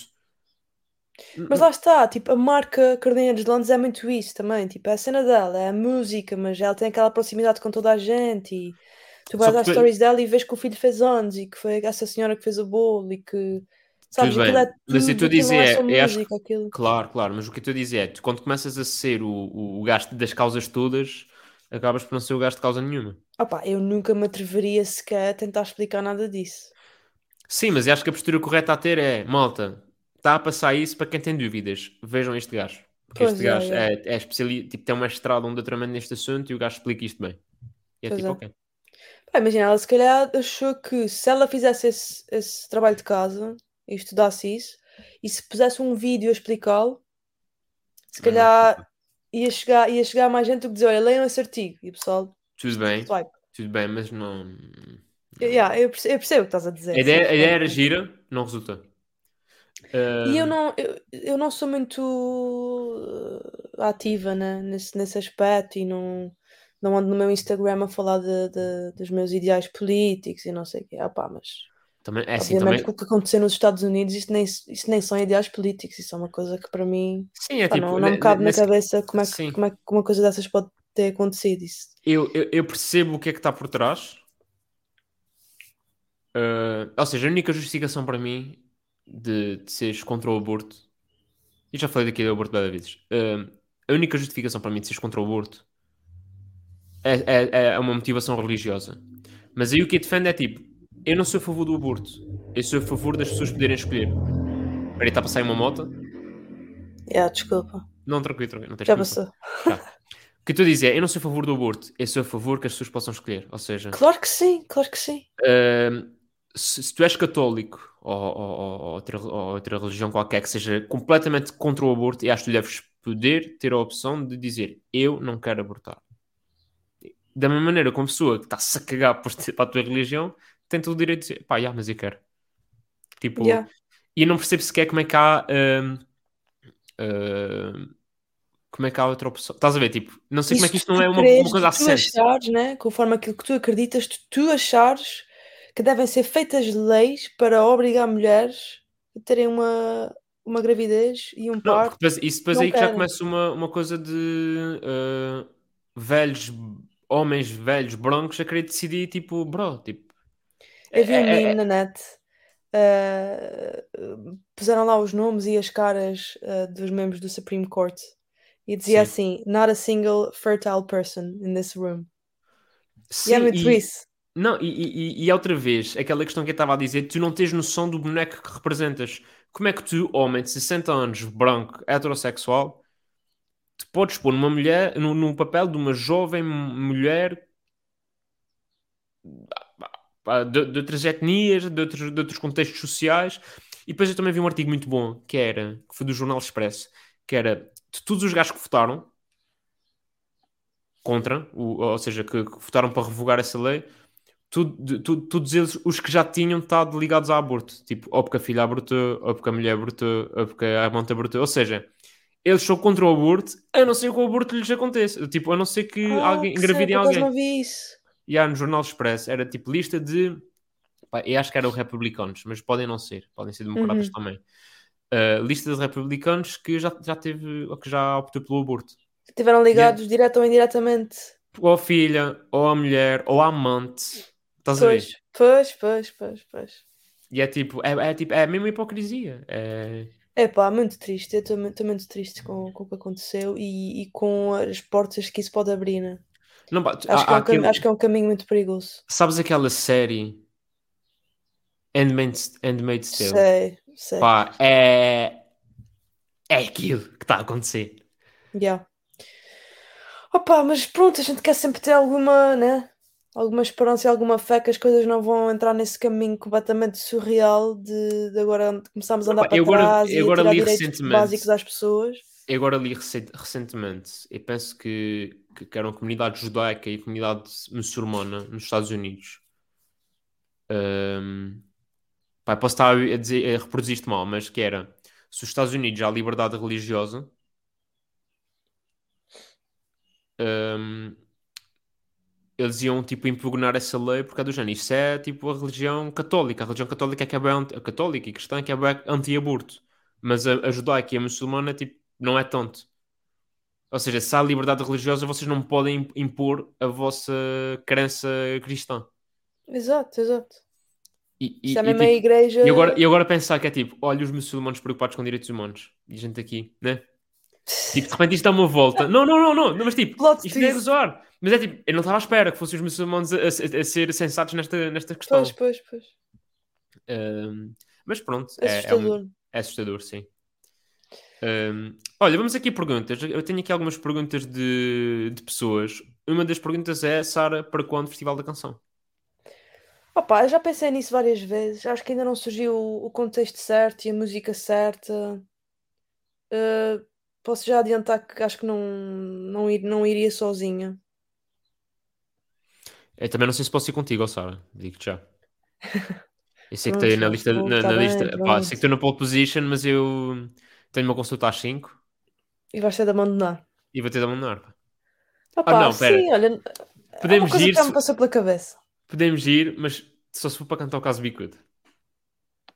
Mas lá está, tipo, a marca Carolina dos Landes é muito isso também, tipo, é a cena dela, é a música, mas ela tem aquela proximidade com toda a gente e tu vais às stories dela e vês que o filho fez anos e que foi essa senhora que fez o bolo e que, sabes, Tudo aquilo bem, é mas eu tudo, estou a é dizer, eu acho música, aquilo. Claro, claro, mas o que eu estou a dizer é, tu quando começas a ser o, o, o gasto das causas todas, acabas por não ser o gasto de causa nenhuma. Opa, eu nunca me atreveria sequer a tentar explicar nada disso. Sim, mas acho que a postura correta a ter é, malta, está a passar isso para quem tem dúvidas. Vejam este gajo. Porque Pois este é, gajo é. é, é especialista, tipo, tem um mestrado, um doutoramento neste assunto e o gajo explica isto bem. E é Pois tipo, é. ok. Pá, imagina, ela se calhar achou que se ela fizesse esse, esse trabalho de casa e estudasse isso, e se pusesse um vídeo a explicá-lo, se Ah, calhar ia chegar, ia chegar mais gente do que dizer, olha, leiam esse artigo. E o pessoal, Tudo bem, swipe. tudo bem, mas não. Yeah, eu, perce- eu percebo o que estás a dizer. A ideia, a ideia era gira, não resulta. E eu Ah, não, eu, eu não sou muito uh, ativa né, nesse, nesse aspecto e não, não ando no meu Instagram a falar de, de- dos meus ideais políticos e não sei o quê. Ah, pá, mas também, é assim, obviamente também. que o que aconteceu nos Estados Unidos, isso nem, isso nem são ideais políticos, isso é uma coisa que para mim Sim, é pá, tipo. não, não me cabe na nesse- cabeça como é, que, Sim. como é que uma coisa dessas pode ter acontecido. Isso. Eu, eu, eu percebo o que é que está por trás. Ah, ou seja, a única justificação para mim de, de seres contra o aborto, e já falei daqui do aborto várias vezes, ah, a única justificação para mim de seres contra o aborto é, é, é uma motivação religiosa. Mas aí o que eu defendo é tipo, eu não sou a favor do aborto, eu sou a favor das pessoas poderem escolher. Espera aí, está a passar uma moto? Yeah, desculpa, Não, tranquilo, tranquilo, não tens já culpa. passou. O que eu estou a dizer é, eu não sou a favor do aborto, eu sou a favor que as pessoas possam escolher. Ou seja, Claro que sim, claro que sim. Ahm, se, se tu és católico ou, ou- ou- ou outra, ou outra religião qualquer que seja completamente contra o aborto, eu acho que tu deves poder ter a opção de dizer eu não quero abortar. Da mesma maneira como a pessoa que está-se a cagar por para a tua religião tem todo o direito de dizer pá, já, mas eu quero. Tipo, Yeah. e eu não percebo sequer como é que há. ahm, como é que há outra opção? Estás a ver? Tipo, não sei como é que isto não tu é uma, uma coisa tu assente. achares, né, conforme aquilo que tu acreditas, tu, tu achares que devem ser feitas leis para obrigar mulheres a terem uma, uma gravidez e um parto. isso depois não aí que já começa uma, uma coisa de ah, velhos, homens velhos brancos a querer decidir, tipo, bro, tipo. Eu vi um é- é- meme na net, ah, puseram lá os nomes e as caras ah, dos membros do Supreme Court e dizia Sim. assim: Not a single fertile person in this room. Sim, e é muito isso. Não, e, e, e outra vez, aquela questão que eu estava a dizer, tu não tens noção do boneco que representas. Como é que tu, homem de 60 anos, branco, heterossexual, te podes pôr numa mulher, no, no papel de uma jovem mulher de, de outras etnias, de outros, de outros contextos sociais. E depois eu também vi um artigo muito bom, que era, que foi do Jornal Expresso, que era de todos os gajos que votaram contra, o, ou seja, que, que votaram para revogar essa lei, tudo, tu- todos eles, os que já tinham estado ligados a aborto, tipo, ou porque a filha abortou, ou porque a mulher abortou, ou porque a amante abortou, ou seja, eles são contra o aborto, a não ser que o aborto lhes aconteça, tipo, a não ser que Ah, alguém que engravide alguém. não vi isso. E há no Jornal Expresso, era tipo lista de, pá, eu acho que eram republicanos, mas podem não ser, podem ser democratas Uhum. também. Uh, lista de republicanos que já, já teve, ou que já optou pelo aborto. Estiveram ligados direto ou indiretamente. Ou a filha, ou a mulher, ou a amante. Estás a ver? Pois, pois, pois, pois, pois. E é tipo, é, é tipo, é a mesma hipocrisia. É... É pá, muito triste. Eu estou muito triste com, com o que aconteceu e, e com as portas que isso pode abrir, né? Não, Acho, há- que é um aquele- acho que é um caminho muito perigoso. Sabes aquela série Handmaid's, Handmaid's Tale? Sei, sei. Pá, é... É aquilo que está a acontecer. Yeah. Opa, mas pronto, a gente quer sempre ter alguma, né? Alguma esperança e alguma fé que as coisas não vão entrar nesse caminho completamente surreal de, de agora começarmos a andar Opa, para eu agora- trás eu e agora tirar direitos básicos às pessoas. Eu agora li recen- recentemente, e penso que, que, que era uma comunidade judaica e comunidade muçulmana nos Estados Unidos. Ahm, pá, posso estar a, dizer, a reproduzir isto mal, mas que era se os Estados Unidos há liberdade religiosa, ahm, eles iam tipo impugnar essa lei porque é do género. Isso é tipo a religião católica. A religião católica é que é bem a católica e cristã é que é anti-aborto. Mas a, a judaica e a muçulmana tipo, não é tanto. Ou seja, se há liberdade religiosa, vocês não podem impor a vossa crença cristã. Exato, exato. E, e, é e, tipo, igreja. e agora, e agora pensar que é tipo, olha os muçulmanos preocupados com direitos humanos. E gente aqui, né? Tipo, de repente isto dá uma volta. Não, não, não, não. não mas tipo, Plot isto não é twist. gozar. Mas é tipo, eu não estava à espera que fossem os muçulmanos a, a- a ser sensatos nesta, nesta questão. Pois, pois, pois. Ahm, mas pronto, é, é, um- Assustador. é assustador, sim. Ahm, olha, vamos aqui perguntas. Eu tenho aqui algumas perguntas de, de pessoas. Uma das perguntas é, Sara, para quando o Festival da Canção? Opa, eu já pensei nisso várias vezes. Acho que ainda não surgiu o contexto certo e a música certa. Uh, posso já adiantar que acho que não, não, ir, não iria sozinha. Eu também não sei se posso ir contigo, Sara. Digo-te já. Eu sei que estou na lista. Na, tá na bem, lista pá, pronto. sei que estou na pole position, mas eu tenho uma consulta às 5 E vais ter de abandonar. e vou ter de abandonar. Opa, não, pera. sim, olha, é uma Podemos ir, que se- me passou pela cabeça. podemos ir, mas só se for para cantar o caso Bicudo.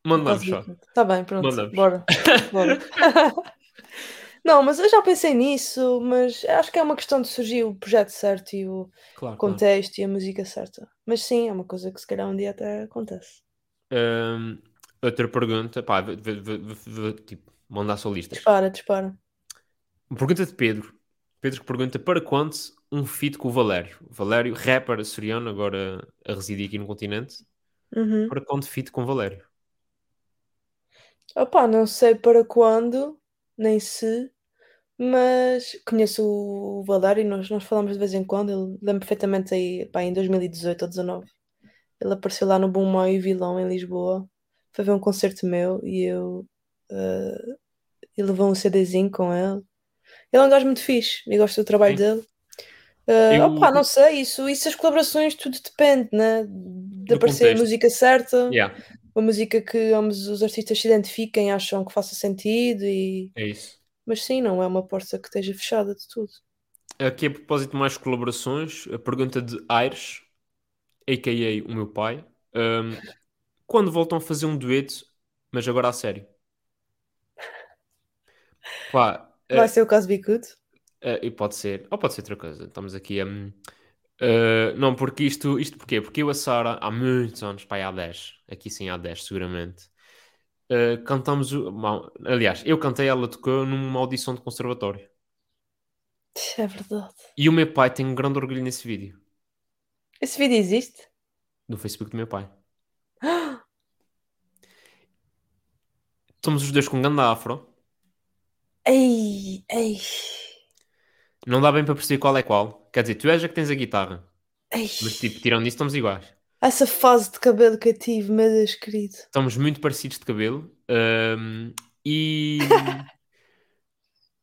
Mandamos só. Tá bem, pronto. Mandamos. Bora. Bora. Não, mas eu já pensei nisso, mas acho que é uma questão de surgir o projeto certo e o Claro, claro. contexto e a música certa. Mas sim, é uma coisa que se calhar um dia até acontece. Hum, outra pergunta, pá, vou- tipo, mandar só listas. Dispara, dispara. Uma pergunta de Pedro. Pedro que pergunta para quando um feat com o Valério? Valério, rapper açoriano, agora a residir aqui no continente. Uhum. Para quando feat com o Valério? Opá, não sei para quando, nem se, mas conheço o Valério e nós, nós falamos de vez em quando. Ele lembro perfeitamente aí, pá, em 2018 ou 2019. Ele apareceu lá no Bom Mau e Vilão em Lisboa. Foi ver um concerto meu e eu. ele levou um CDzinho com ele. Ele é um gajo muito fixe e gosto do trabalho Sim. dele. Eh, Eu- opá, não sei, isso, isso as colaborações tudo depende, né? De aparecer a contexto. música certa Yeah, uma música que ambos os artistas se identifiquem, acham que faça sentido e... é isso. Mas sim, não é uma porta que esteja fechada de tudo. Aqui a propósito de mais colaborações, a pergunta de Aires, a.k.a. o meu pai. hum, quando voltam a fazer um dueto, mas agora a sério? Pá, Vai ser o caso Bicudo? Eh, e pode ser, ou pode ser outra coisa. Estamos aqui a. eh, não, porque isto, isto porquê? Porque eu e a Sara, há muitos anos, pá, há 10, aqui sim há 10, seguramente, eh, cantamos. o- mal- aliás, eu cantei, ela tocou numa audição de conservatório. É verdade. E o meu pai tem um grande orgulho nesse vídeo, Esse vídeo existe? no Facebook do meu pai. Estamos os dois com um grande afro, Ei, ei, não dá bem para perceber qual é qual. Quer dizer, tu és a que tens a guitarra, ei. mas tipo, tirando isso, estamos iguais. Essa fase de cabelo que eu tive, meu Deus querido. Estamos muito parecidos de cabelo. hum, e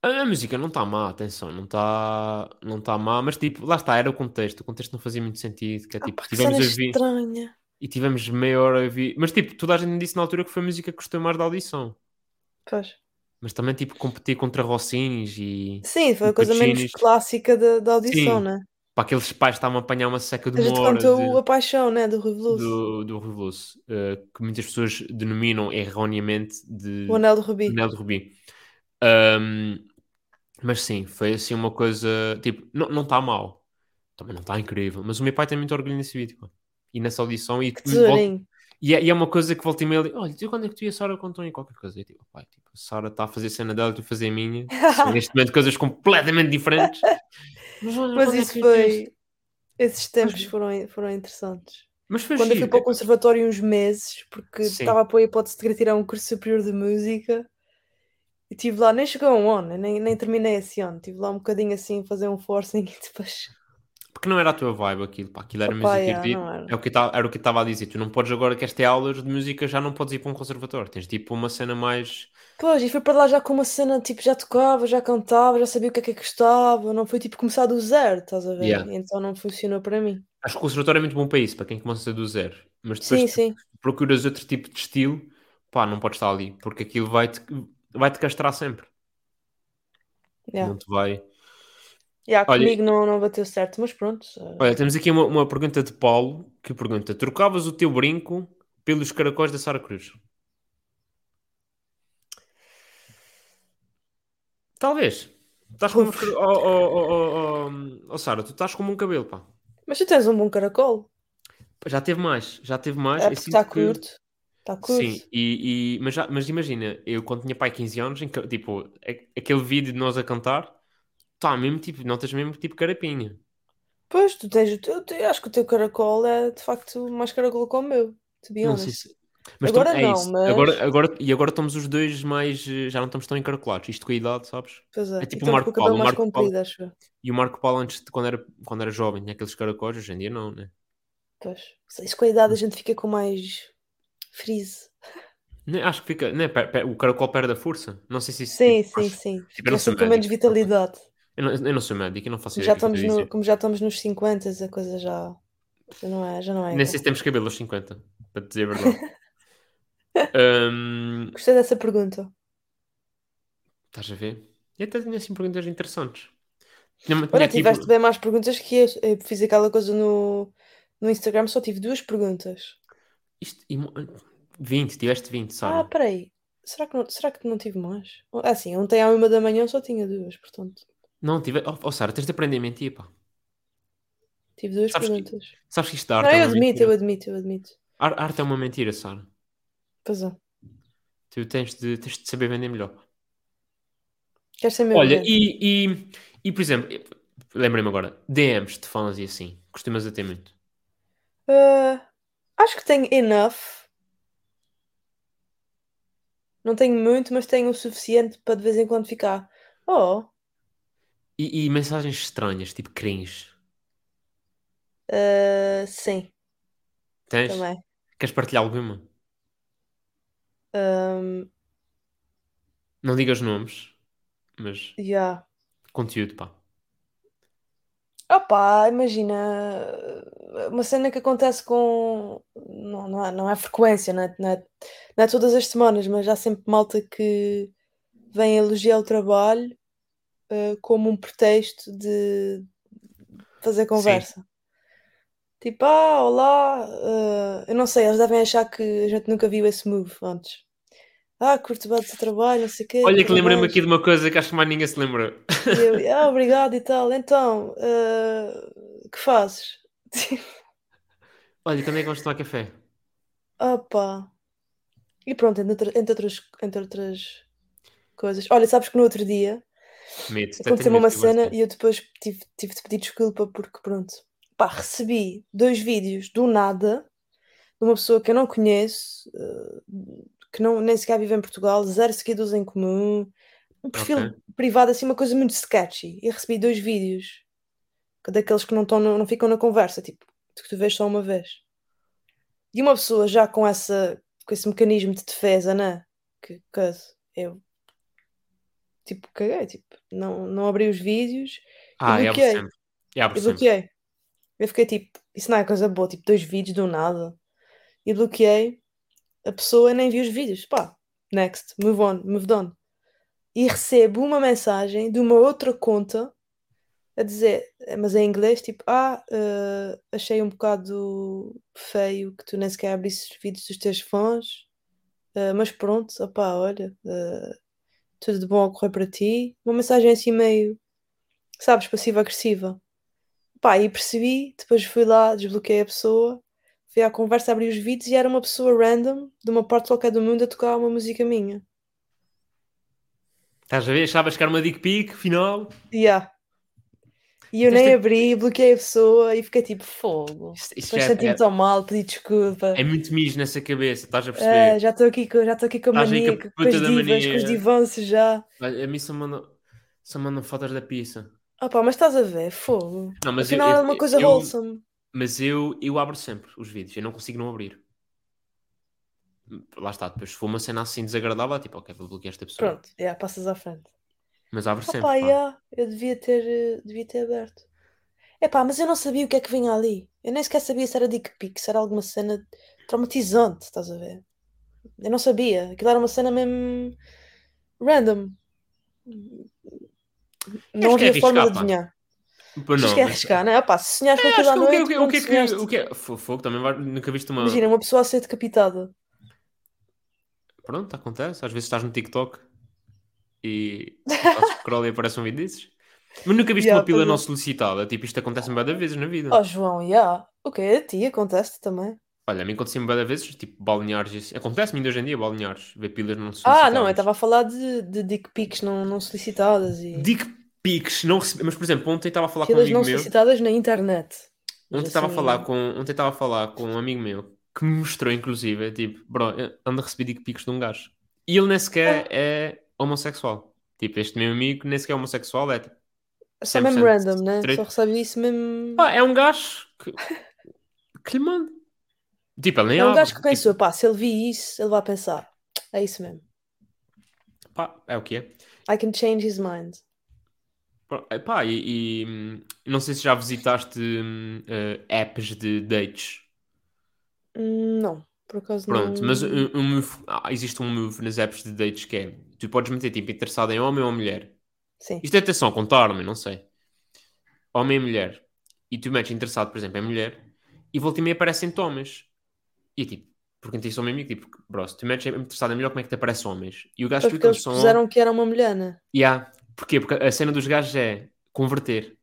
a, a música não está má, atenção, não está não tá má, mas tipo, lá está, era o contexto. O contexto não fazia muito sentido. Que é Ah, tipo, que tivemos a ouvir estranha. e tivemos meia hora a ouvir. Mas tipo, toda a gente disse na altura que foi a música que gostou mais da audição. Pois. Mas também tipo, competir contra Rossinis e Sim, foi E a coisa menos clássica da, da audição, Sim. né? para aqueles pais estavam a apanhar uma seca de A gente hora cantou de- A Paixão, né? Do Veloso. do, do Revoluço, eh, que muitas pessoas denominam erroneamente de O Anel do Rubi. Anel de Rubi. Ahm, mas sim, foi assim uma coisa. Tipo, não está mal. Também não está incrível. Mas o meu pai tem muito orgulho nesse vídeo. E nessa audição. E, Que e, volta- e é, e é uma coisa que volta e meia. Olha, quando é que tu e a Sara contam em qualquer coisa? Eu tipo, pai, tipo, a Sara está a fazer a cena dela, tu a fazer a minha. São neste momento coisas completamente diferentes. Mas, Mas é isso que foi. Esses tempos foram, foram interessantes. Mas foi Quando eu fui giro. para o conservatório uns meses, porque Sim. estava a pôr a hipótese de querer tirar um curso superior de música, e estive lá, nem chegou a um ano, nem, nem terminei esse ano, estive lá um bocadinho assim, a fazer um forcing e depois. Porque não era a tua vibe aquilo, pá. Aquilo era Opa, música erudita. não era. É o que ta- era o que estava a dizer. Tu não podes agora que esta é aulas de música, já não podes ir para um conservatório. Tens de ir para uma cena mais. Pois, e fui para lá já com uma cena, tipo, já tocava, já cantava, já sabia o que é que gostava, não foi tipo começar do zero, estás a ver? Yeah. Então não funcionou para mim. Acho que o conservatório é muito bom para isso, para quem começa do zero. Mas depois Sim, sim. procuras outro tipo de estilo, pá, não podes estar ali, porque aquilo vai-te vai -te castrar sempre. Yeah. Não te vai. Yeah, Olha- comigo não, não bateu certo, mas pronto. eh, Olha, temos aqui uma, uma pergunta de Paulo que pergunta: trocavas o teu brinco pelos caracóis da Sara Cruz? Talvez. Estás como. Oh, oh, oh, oh, Sara, tu estás como um cabelo, pá. Mas tu tens um bom caracol. Já teve mais, já teve mais. É está curto. Está curto. Sim, e, mas, mas imagina, eu quando tinha pai 15 anos, tipo, aquele vídeo de nós a cantar, tá mesmo tipo, notas mesmo tipo carapinha. Pois, tu tens o teu, eu acho que o teu caracol é de facto mais caracol que o meu, to be Não honest. se. Mas Agora é não, isso. mas- Agora, agora, e agora estamos os dois mais. eh, Já não estamos tão encaracolados. Isto com a idade, sabes? Pois é, é tipo o Marco Paulo, o mais Marco comprido, acho eu. E o Marco Paulo, antes de quando era, quando era jovem, tinha aqueles caracóis, hoje em dia não, né? Pois. Isso com a idade a gente fica com mais frise. Né, Acho que fica. Né, per- per- o caracol perde a força. Não sei se isso. Sim, tipo, sim, acho- sim. tipo, sou com menos vitalidade. Eu não, eu não sou médico, eu não faço já, estamos eu no, como já estamos nos 50, a coisa já, já não é, já não é Nem sei se temos cabelo aos 50, para dizer a verdade. Ahm, Gostei dessa pergunta. estás a ver? E até tinha assim perguntas interessantes. Tinha, tinha Olha, tipo- tiveste bem mais perguntas que eu. Eu fiz aquela coisa no, no Instagram, só tive duas perguntas. isto, e mo- 20, tiveste 20, Ah, Sara. peraí. Será que não, será que não tive mais? Ah, sim, ontem à uma da manhã eu só tinha duas, portanto. Não, tive. Oh, oh, Sara, tens de aprender a mentir, pá. Tive duas Sabes que- perguntas. Sabes que isto da arte Não, é eu admito, mentira. eu admito, eu admito. Ar- Arte é uma mentira, Sara. Pois é. Tu tens de, tens de saber vender melhor. Queres ser meu Olha, e, e, e por exemplo, lembrei-me agora, DMs de fãs e assim, costumas a ter muito. Ah, acho que tenho enough. Não tenho muito, mas tenho o suficiente para de vez em quando ficar. Oh, E, e mensagens estranhas, tipo cringe. ah, sim, Tens? também. Queres partilhar alguma? Ahm, Não digas nomes, mas já. conteúdo, pá. Opa, imagina, uma cena que acontece com. Não, não é, não é frequência, não é, não é, não é todas as semanas, mas há sempre malta que vem elogiar o trabalho eh, como um pretexto de fazer conversa. Tipo, ah, olá, eh, eu não sei, eles devem achar que a gente nunca viu esse move antes. Ah, curto bem o teu trabalho, não sei o quê. Olha que lembrei-me aqui de uma coisa que acho que mais ninguém se lembrou. Eu, ah, obrigado e tal. Então, eh, que fazes? Olha, quando é que vamos tomar café? Opa. E pronto, entre, entre outras, entre outras coisas. Olha, sabes que no outro dia Medo. aconteceu-me uma que cena e eu depois tive, tive de pedir desculpa porque, pronto, pá, recebi dois vídeos do nada de uma pessoa que eu não conheço, eh, que não, nem sequer vive em Portugal, zero seguidores em comum, um perfil Ok. privado, assim, uma coisa muito sketchy. E recebi dois vídeos, que daqueles que não, no- não ficam na conversa, tipo, que tu vês só uma vez. E uma pessoa já com essa, com esse mecanismo de defesa, né? Que coisa, eu tipo, caguei, tipo, não, não abri os vídeos Ah, eu e bloqueei. E bloqueei. Eu fiquei tipo, isso não é coisa boa, tipo, dois vídeos do nada. E bloqueei a pessoa nem vi os vídeos. Pá, next, move on, move on. E recebo uma mensagem de uma outra conta a dizer, mas em inglês, tipo, ah, eh, achei um bocado feio que tu nem sequer abrisses os vídeos dos teus fãs, eh, mas pronto, opá, olha, eh, tudo de bom a correr para ti. Uma mensagem assim meio, sabes, passiva-agressiva. Pá, e percebi, depois fui lá, desbloqueei a pessoa, fui à conversa, abri os vídeos e era uma pessoa random, de uma parte qualquer do mundo, a tocar uma música minha. Estás a ver? Achavas que era uma dick pic, final. Yeah. E eu nem abri, bloqueei a pessoa e fiquei tipo, fogo. Isto, isto Depois já é, senti-me tão mal, pedi desculpa. é muito mijo nessa cabeça, estás a perceber? É, já estou aqui, com- já estou aqui com a com mania, com, puta as divas, com os divanços já. A mim só mandam, só mandam fotos da pizza. Ah pá, mas estás a ver, fogo. Não, mas eu, Afinal é eu- uma coisa eu- wholesome. Mas eu, eu abro sempre os vídeos, eu não consigo não abrir. Lá está, depois se for uma cena assim desagradável, tipo, ok, vou bloquear esta pessoa. Pronto, yeah, passas à frente. Mas abro Ah sempre. pá, pá. yeah, eu devia ter, eh, devia ter aberto. É pá, mas eu não sabia o que é que vinha ali. Eu nem sequer sabia se era dick pic, se era alguma cena traumatizante, estás a ver? Eu não sabia. Aquilo era uma cena mesmo random. Não que é havia forma de adivinhar. Pois não, que é arriscar, não é? Pá, se sonhares com É, aquilo à acho que o que, noite, o que, o pronto, que, o que, o é. Fogo, também vai- nunca viste uma. Imagina, uma pessoa a ser decapitada. Pronto, acontece. Às vezes estás no TikTok e fazes scroll e aparece um vídeo desses. Mas nunca viste Yeah, uma pila é. não solicitada. Tipo, isto acontece-me várias vezes na vida. Oh, João, já. O quê? A ti acontece também. Olha, a mim acontece-me várias vezes, tipo, balneares. assim. Acontece-me ainda hoje em dia, balneares. Ver pilas não solicitadas. Ah, não, eu estava a falar de, de dick pics não, não solicitadas e Dick pics, não recebi. Mas, por exemplo, ontem estava a falar com um amigo não meu. solicitadas na internet. Ontem estava a assim, falar com, ontem estava a falar com um amigo meu que me mostrou, inclusive, é tipo, bro, eu ando a receber dick pics de um gajo. E ele nem sequer é homossexual. Tipo, este meu amigo nem sequer é homossexual, é tipo, É só mesmo 100% random, né? straight. Só recebe isso mesmo. pá, é um gajo que, que lhe mande. Tipo, ele nem É um gajo que pensou, pá, se ele vir isso, ele vai pensar, é isso mesmo. Tipo, pá, é o que é. I can change his mind. Pá, epá, e, e, hum, não sei se já visitaste eh, apps de dates. Hum, Não, por acaso Pronto, não. mas um, um ah, existe um move nas apps de dates que é: tu podes meter tipo interessado em homem ou mulher. Sim. Isto é atenção, contar-me, não sei. Homem e mulher. E tu metes interessado, por exemplo, em mulher e volta e meia aparecem homens. E tipo, perguntei isso ao meu amigo: tipo, bro, se tu metes interessado em mulher, como é que te aparece homens? E o gajo porque explica-me eles são. puseram que era uma mulher, né? Yeah. Porquê? Porque a cena dos gajos é converter.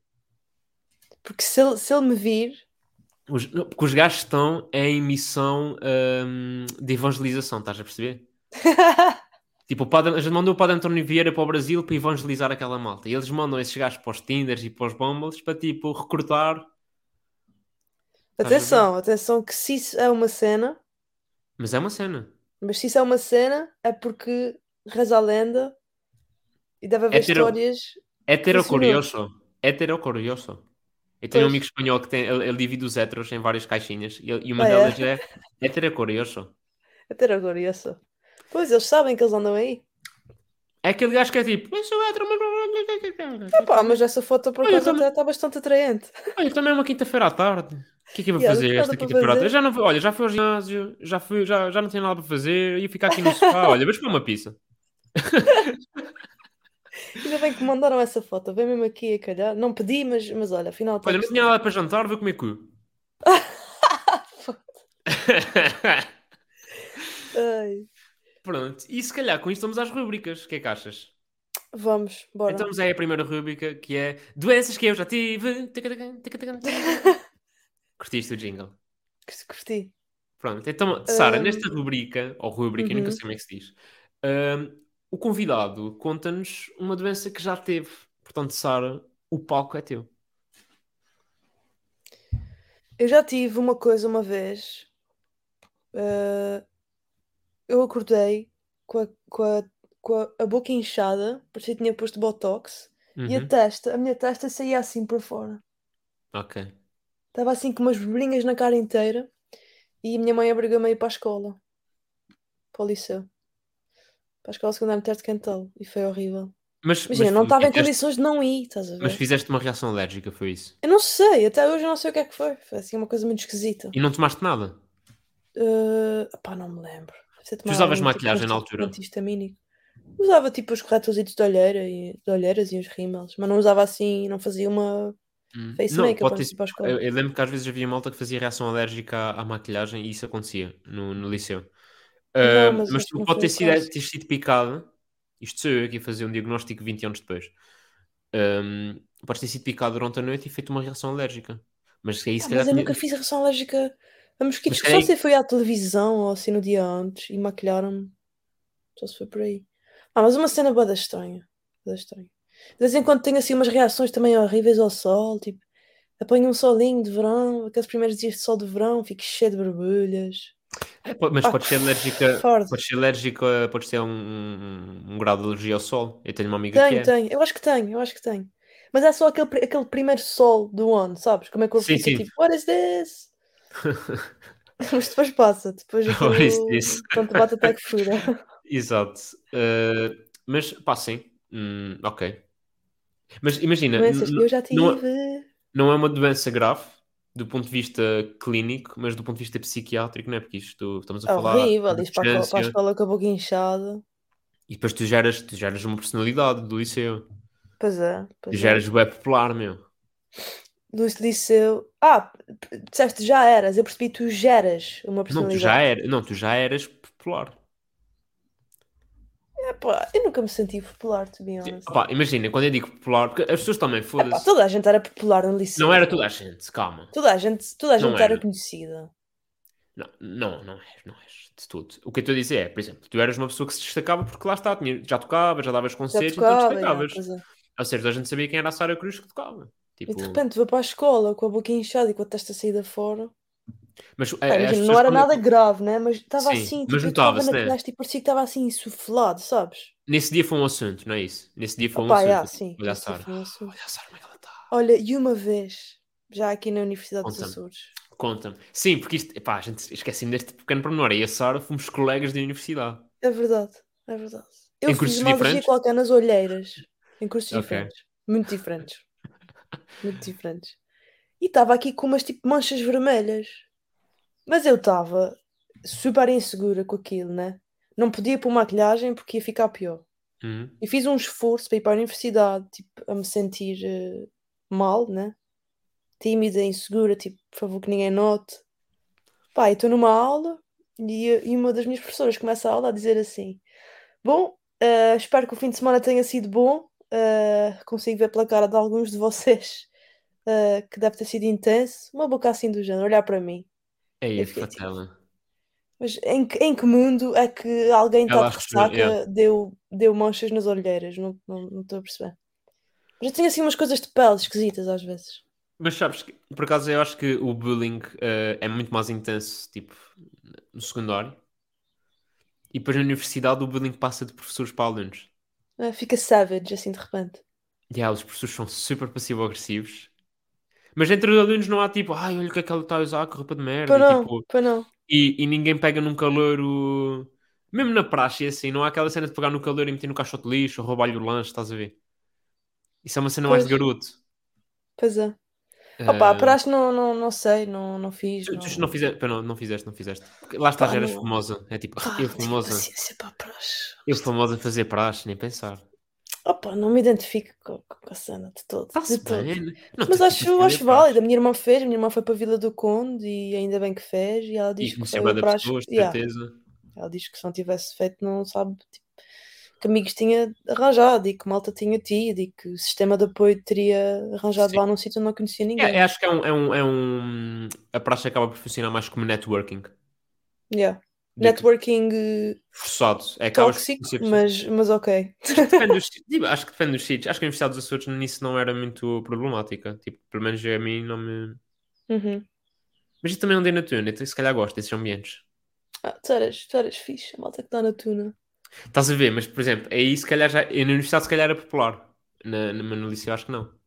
Porque se ele, se ele me vir, Os, não, porque os gajos estão em missão hum, de evangelização, estás a perceber? Tipo, padre, a gente mandou o padre António Vieira para o Brasil para evangelizar aquela malta. E eles mandam esses gajos para os Tinders e para os Bumbles para, tipo, recrutar. Atenção, atenção, que se isso é uma cena, Mas é uma cena. mas se isso é uma cena, é porque reza a lenda e deve haver Hetero- histórias. Hetero Funcionou. curioso. Hetero curioso. Eu tenho um Pois. amigo espanhol que tem, ele, ele divide os heteros em várias caixinhas. E, e uma Ah, é? delas é hetero curioso. Agora, isso. Pois, eles sabem que eles andam aí. É aquele gajo que é tipo, eu sou hétero, mas... Ah, pá, mas essa foto por acaso também- está bastante atraente. Olha, também é uma quinta-feira à tarde. O que é que eu vou fazer esta para quinta-feira à tarde? Eu Já não, olha, já fui ao ginásio, já, fui, já, já não tenho nada para fazer, ia ficar aqui no sofá. Olha, vamos comer uma pizza. Ainda bem que me mandaram essa foto. Vem mesmo aqui a calhar. Não pedi, mas, mas olha, afinal está Olha, não tinha nada para jantar, vou comer cu. Ai, Pronto, e se calhar com isto estamos às rubricas. O que é que achas? Vamos, bora. Então vamos aí à primeira rubrica que é Doenças que eu já tive. Curtiste o jingle? Curti. Pronto, então, Sara, Hum. nesta rubrica, ou rubrica, eu nunca Uhum. sei como é que se diz, hum, o convidado conta-nos uma doença que já teve. Portanto, Sara, o palco é teu. Eu já tive uma coisa uma vez. eh, eu acordei com a, com a, com a, a boca inchada, parecia que tinha posto botox, e a Uhum, testa, a minha testa saía assim por fora. Ok. Estava assim com umas bolinhas na cara inteira, e a minha mãe obrigou-me a ir para a escola, para o liceu, para a escola secundária de Cantal, e foi horrível. Mas, Imagina, mas não estava em fizeste- condições de não ir, estás a Mas ver? fizeste uma reação alérgica, foi isso? Eu não sei, até hoje eu não sei o que é que foi. Foi assim uma coisa muito esquisita. E não tomaste nada? Uh, pá, não me lembro. Tomar usavas algum tipo maquilhagem na altura? Usava tipo os corretorzitos de, olheira e, de olheiras e os rímels, mas não usava assim, não fazia uma Hum. face Não, make pode para ter ir para a escola. Eu, eu lembro que às vezes havia malta que fazia reação alérgica à, à maquilhagem e isso acontecia no, no liceu. Ah, mas mas tu não pode foi ter sido, ter sido picado. Isto sou eu aqui a fazer um diagnóstico 20 anos depois. Ahm, podes ter sido picado durante a noite e feito uma reação alérgica. Mas é isso Ah, mas eu nunca fiz reação alérgica a mosquitos. Mas Só peraí. se foi à televisão ou assim no dia antes e maquilharam-me. Só se foi por aí. Ah, mas uma cena boa estranha. Bué estranha. De vez em quando tenho assim umas reações também horríveis ao sol, tipo, apanho um solinho de verão, aqueles primeiros dias de sol de verão, fico cheio de borbulhas. É, mas Ah, podes ser alérgica. Podes ser alérgica, podes ter um, um, um grau de alergia ao sol. Eu tenho uma amiga que Tenho, é. tenho. Eu acho que tenho, eu acho que tenho. Mas é só aquele, aquele primeiro sol do ano, sabes? Como é que corpo Sim, fica sim. tipo, what is this? Mas depois passa, depois What is aquilo, this? quando te bate até que fura. Exato. Uh, mas, pá, sim. Hum, ok. Mas imagina, Doenças que eu já não, tive. não é uma doença grave do ponto de vista clínico, mas do ponto de vista psiquiátrico, não é? Porque isto estamos a É falar horrível, isto para a, escola- para a distância escola com a boca inchada. e depois tu geras, tu geras uma personalidade do liceu. Pois é, Tu pois é. geras web popular, meu. Do liceu. Ah, p- disseste já eras, eu percebi tu geras uma Não, tu personalidade. já eras, não, tu já eras popular. Epá, eu nunca me senti popular, to be honest. Opá, imagina, quando eu digo popular, porque as pessoas também, Epá, foda-se. toda a gente era popular no liceu. Não era toda a gente, calma. Toda a gente, toda a Não gente era era. conhecida. Não, não, não és, não és de tudo. O que eu estou a dizer é, por exemplo, tu eras uma pessoa que se destacava porque lá está, tinha- já tocavas, já davas Já concertos, então tocava, já, destacavas. pois é. Ou seja, a gente sabia quem era a Sara Cruz que tocava. E Tipo, de repente vou para a escola com a boca inchada e com a testa saída fora. mas Pá, é, as imagina, pessoas não era quando- nada grave, né? Mas estava Sim, assim, mas tipo, tocava notava-se, na né? e parecia que estava assim insuflado, sabes? Nesse dia foi um assunto, não é isso? Nesse dia foi um Opa, assunto. yeah, Tipo, sim, Olha a Sara. um assunto. Olha a Sara, como é ela está? Olha, e uma vez, já aqui na Universidade dos Conta-me. Açores, Conta-me. Sim, porque isto, epá, a gente esqueci-me deste pequeno pormenor. E a Sara fomos colegas de universidade. É verdade, é verdade. Eu Em fiz uma diferentes? qualquer nas olheiras. Em cursos Ok. diferentes. Muito diferentes. Muito diferentes. E estava aqui com umas tipo manchas vermelhas. Mas eu estava super insegura com aquilo, né? Não podia pôr maquilhagem porque ia ficar pior. Uhum. E fiz um esforço para ir para a universidade, tipo, a me sentir eh, mal, né? Tímida, insegura, tipo, por favor que ninguém note. Pá, estou numa aula e, e uma das minhas professoras começa a aula a dizer assim: Bom, eh, espero que o fim de semana tenha sido bom. Eh, consigo ver pela cara de alguns de vocês eh, que deve ter sido intenso. Uma boca assim do género, olhar para mim. Aí, Eu a fiquei tipo, fatela. Mas em que, em que mundo é que alguém está de ressaca yeah. deu, deu manchas nas olheiras? Não estou não, estou a perceber. Mas eu tenho assim umas coisas de pele esquisitas às vezes. Mas sabes que, por acaso, eu acho que o bullying eh, é muito mais intenso, tipo, no secundário. E depois na universidade o bullying passa de professores para alunos. Ah, Fica savage assim de repente. E yeah, os professores são super passivo-agressivos. Mas entre os alunos não há tipo, ai, olha o que é que ela está a usar, que roupa de merda. Pois E, não, tipo, pois não. e, e ninguém pega num calor o... Mesmo na praxe, é assim, não há aquela cena de pegar no calor e meter no caixote de lixo ou roubar-lhe o lanche, estás a ver? Isso é uma cena mais de Pois. garoto. Pois é. Opa, Ah, paraste, não, não, não sei, não, não fiz. tu, Não... tu não fizeste, não, não fizeste, não fizeste. Porque Lá estás, Pá, eras famosa. É tipo, eu famosa. para praxe. Eu famosa a fazer praxe, nem pensar. Opa, não me identifico com, com a cena de todo. De todo. bem. Não Mas acho, acho válido. A minha irmã fez, a minha irmã foi para a Vila do Conde e ainda bem que fez. E ela diz E que foi bem a das praxe. pessoas, Yeah. certeza. Ela diz que se não tivesse feito, não sabe tipo, que amigos tinha arranjado e que malta tinha tido e que o sistema de apoio teria arranjado Sim. lá num sítio onde não conhecia ninguém. É, é, acho que é um, é, um, é um. A praxe acaba por funcionar mais como networking. Yeah. que Networking eh, forçado. É, tóxico, mas, mas ok. Depende dos, acho que depende dos sítios. Acho que a Universidade dos Açores nisso não era muito problemática. Tipo, pelo menos a mim não me. Uhum. Mas eu também não dei na tuna, então se calhar gosto desses ambientes. Ah, tu eras, tu eras fixe, a malta que está na tuna. Estás a ver, mas por exemplo, aí se calhar já. Na universidade se calhar era popular. Na, na, no liceu acho que não.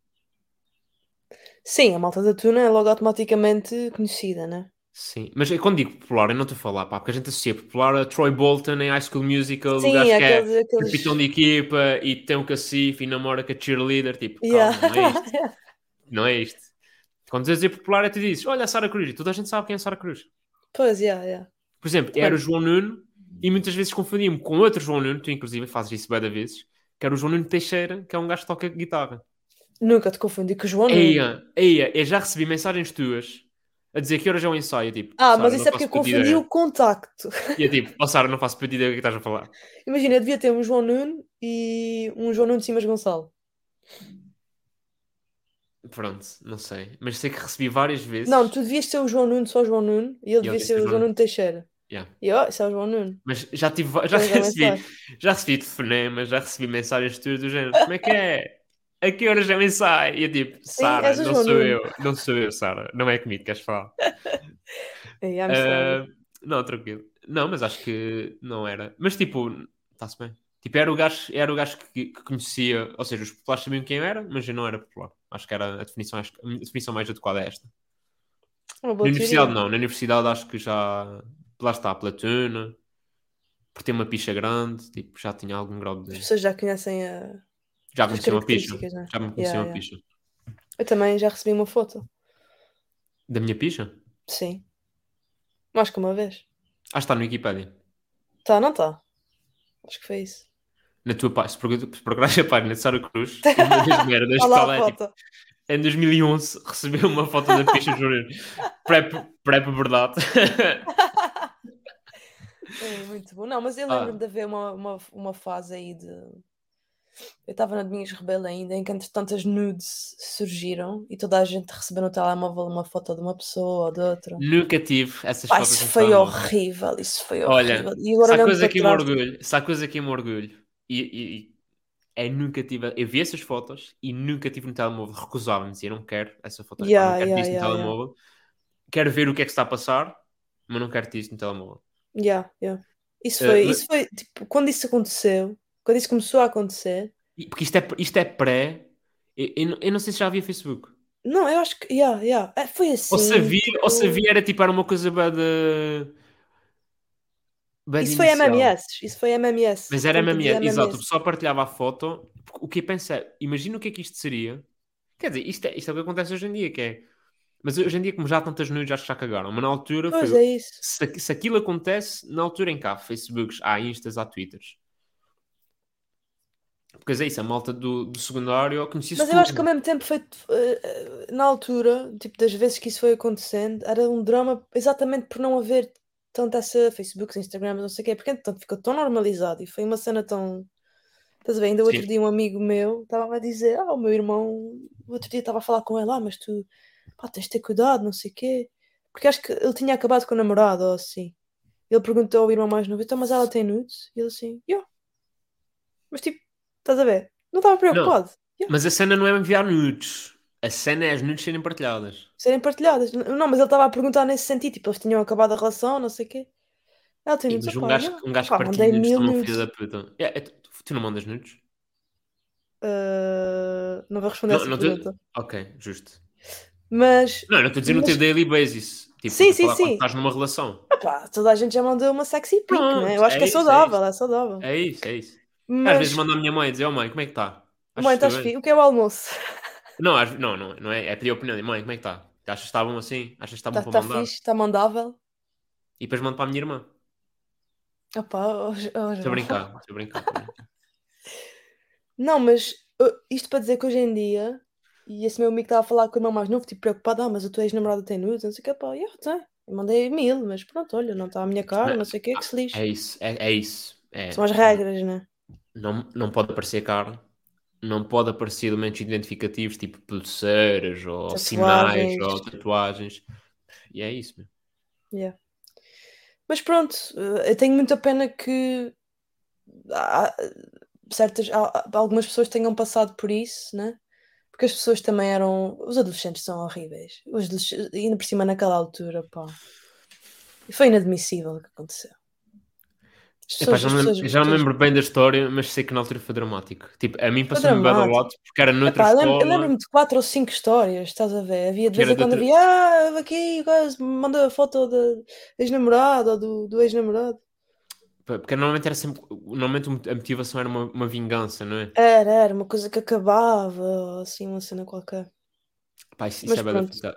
Sim, a malta da tuna é logo automaticamente conhecida, né? Sim, mas eu, quando digo popular, eu não estou a falar, pá, porque a gente associa popular a Troy Bolton em High School Musical, Sim, gajo que é aqueles. aqueles... capitão de equipa e tem um cacife e namora com a cheerleader, tipo, Yeah. calma, não é isto. Não é isto. Quando dizes dizer popular, é tu dizes, olha a Sara Cruz, e toda a gente sabe quem é a Sara Cruz. Pois, yeah, yeah. Por exemplo, era o João Nuno e muitas vezes confundia-me com outro João Nuno, tu inclusive fazes isso bem da vezes, que era o João Nuno Teixeira, que é um gajo que toca guitarra. Nunca te confundi com o João Nuno. Eia, eia, eu já recebi mensagens tuas a dizer que horas é o ensaio, tipo, Ah, mas isso é porque eu confundi o contacto. E eu tipo, ó Sara, não faço puta ideia do que estás a falar. Imagina, eu devia ter um João Nuno e um João Nuno de Simas Gonçalo. Pronto, não sei. Mas sei que recebi várias vezes. Não, tu devias ser o João Nuno, só o João Nuno, e ele devia ser o João Nuno Teixeira. Yeah. E oh, isso é o João Nuno. Mas já tive, já Depois recebi, já recebi telefonemas, já recebi mensagens tuas do género. Como é que é? A que horas é o ensaio? E eu tipo, Sara, não sou Nuno. eu, não sou eu, Sara. Não é comigo que queres falar. Ah, não, tranquilo. Não, mas acho que não era. Mas tipo, está-se bem. Tipo, era o gajo, era o gajo que, que conhecia, ou seja, os populares sabiam quem eu era, mas eu não era popular. Acho que era a definição, acho a definição mais adequada é esta. Na universidade não, na universidade acho que já lá está a platuna, por ter uma picha grande, tipo, já tinha algum grau As de. pessoas já conhecem a. Já as conhecia uma picha. né? Já me conhecia Yeah, uma yeah. picha. Eu também já recebi uma foto. Da minha picha? Sim. Mais que uma vez. Ah, está no Wikipedia. Tá, não tá? Acho que foi isso. Na tua página, se procurares a página de Sara Cruz, uma das merdas Olha lá que a é, tipo, em 2011 recebeu uma foto da picha Júnior. Prep, prep verdade. É, muito bom. Não, mas eu Ah. lembro-me de haver uma, uma, uma fase aí de. Eu estava na Domingos Rebelo ainda, em que entretanto as nudes surgiram e toda a gente recebeu no telemóvel uma foto de uma pessoa ou de outra. Nunca tive essas Pá, fotos isso foi horrível, isso foi Olha, horrível. E Se agora há olhando coisa que me orgulho, se há coisa que me orgulho, e, e, é nunca tive. Eu vi essas fotos e nunca tive no telemóvel. Recusava-me, dizia, não quero essa foto, Yeah, não quero yeah, disso no yeah, telemóvel. Quero ver o que é que está a passar, mas não quero ter isso no telemóvel. Yeah, yeah. Isso Eh, foi, mas- isso foi, tipo, quando isso aconteceu, quando isso começou a acontecer, Porque isto é, isto é pré. Eu, eu não- eu não sei se já havia Facebook. Não, eu acho que. Yeah, yeah. É, foi assim. Ou se havia, tipo, ou se havia era tipo, era uma coisa bem de Isso foi inicial. MMS. Isso foi MMS. Mas era de MMS, exato. O pessoal partilhava a foto. O que eu pensei, imagina o que é que isto seria. Quer dizer, isto é, isto é o que acontece hoje em dia, que é. Mas hoje em dia, como já há tantas nudes, acho que já cagaram. Mas na altura, Pois foi, é isso. se, se aquilo acontece, na altura em cá, há Facebooks, há Instas, há Twitters. Porque é isso, a malta do, do secundário conhecia-se Mas eu acho que ao mesmo tempo foi eh, eh, na altura, tipo, das vezes que isso foi acontecendo, era um drama exatamente por não haver tanto essa Facebook, Instagram, não sei o quê, porque entretanto ficou tão normalizado e foi uma cena tão. Estás a ver? Ainda outro Sim. dia um amigo meu estava a dizer: Ah, o meu irmão, o outro dia estava a falar com ele, ah, mas tu pá, tens de ter cuidado, não sei o quê. Porque acho que ele tinha acabado com o namorado ou assim. Ele perguntou ao irmão mais novo: Então, mas ela tem nudes? E ele assim: Yeah. Mas tipo, estás a ver? Não estava preocupado. Yeah. Mas a cena não é enviar nudes. A cena é as nudes serem partilhadas. serem partilhadas. Não, mas ele estava a perguntar nesse sentido, tipo, eles tinham acabado a relação, não sei o quê. Ela tem nudes, mas um gajo, um gajo que partilha nudes da puta. É, é, tu, tu não mandas nudes? Ah, não vou responder Não, essa não pergunta. Ok, justo. Mas, Não, não estou a dizer no mas teu daily basis. Tipo, sim, a sim, sim. estás numa relação. Opá, toda a gente já mandou uma sexy pic, Pronto, né? Eu acho é que é isso, é saudável, isso. é saudável. É isso, é isso. Às vezes Mas, mando à minha mãe dizer, oh mãe, como é que está? mãe, estás fixe? O que é o almoço? Não, não, não, não é, é pedir opinião. Mãe, como é que está? Achas que está bom assim? Achas que está bom Está para tá mandar? fixe? Está mandável? E depois mando para a minha irmã. Opá, oh, oh, Estou a João. brincar, estou a brincar. estou a brincar. Não, mas uh, isto para dizer que hoje em dia, e esse meu amigo estava a falar com o irmão mais novo, tipo, preocupado, ah, mas a tua ex-namorada tem nudes, não sei o que, pá, eu tenho. Eu mandei mil, mas pronto, olha, não está a minha cara, não sei o que, que se lixe. É isso, é, é isso. É, São as regras, né? não, não pode aparecer cara, não pode aparecer elementos identificativos tipo pulseiras ou sinais Tatuagens. ou tatuagens. E é isso, meu. Yeah. Mas pronto, eh, eu tenho muita pena que há- certas, há- algumas pessoas tenham passado por isso, né? Porque as pessoas também eram. Os adolescentes são horríveis. Os adolescentes, ainda por cima naquela altura, pá. E Foi inadmissível o que aconteceu. Epá, já pessoas- já me lembro bem da história, mas sei que na altura foi dramático. Tipo, a mim passou-me bem ao dramático. lado porque era noutra Epá, escola. lembro-me de quatro ou cinco histórias, estás a ver? Havia de vez em quando outra- havia, ah, aqui, gajo manda a foto da ex-namorada ou do, do ex-namorado. Porque normalmente era sempre. Normalmente a motivação era uma, uma vingança, não é? Era, era uma coisa que acabava, ou assim, uma cena qualquer. Pá, isso, isso Mas é.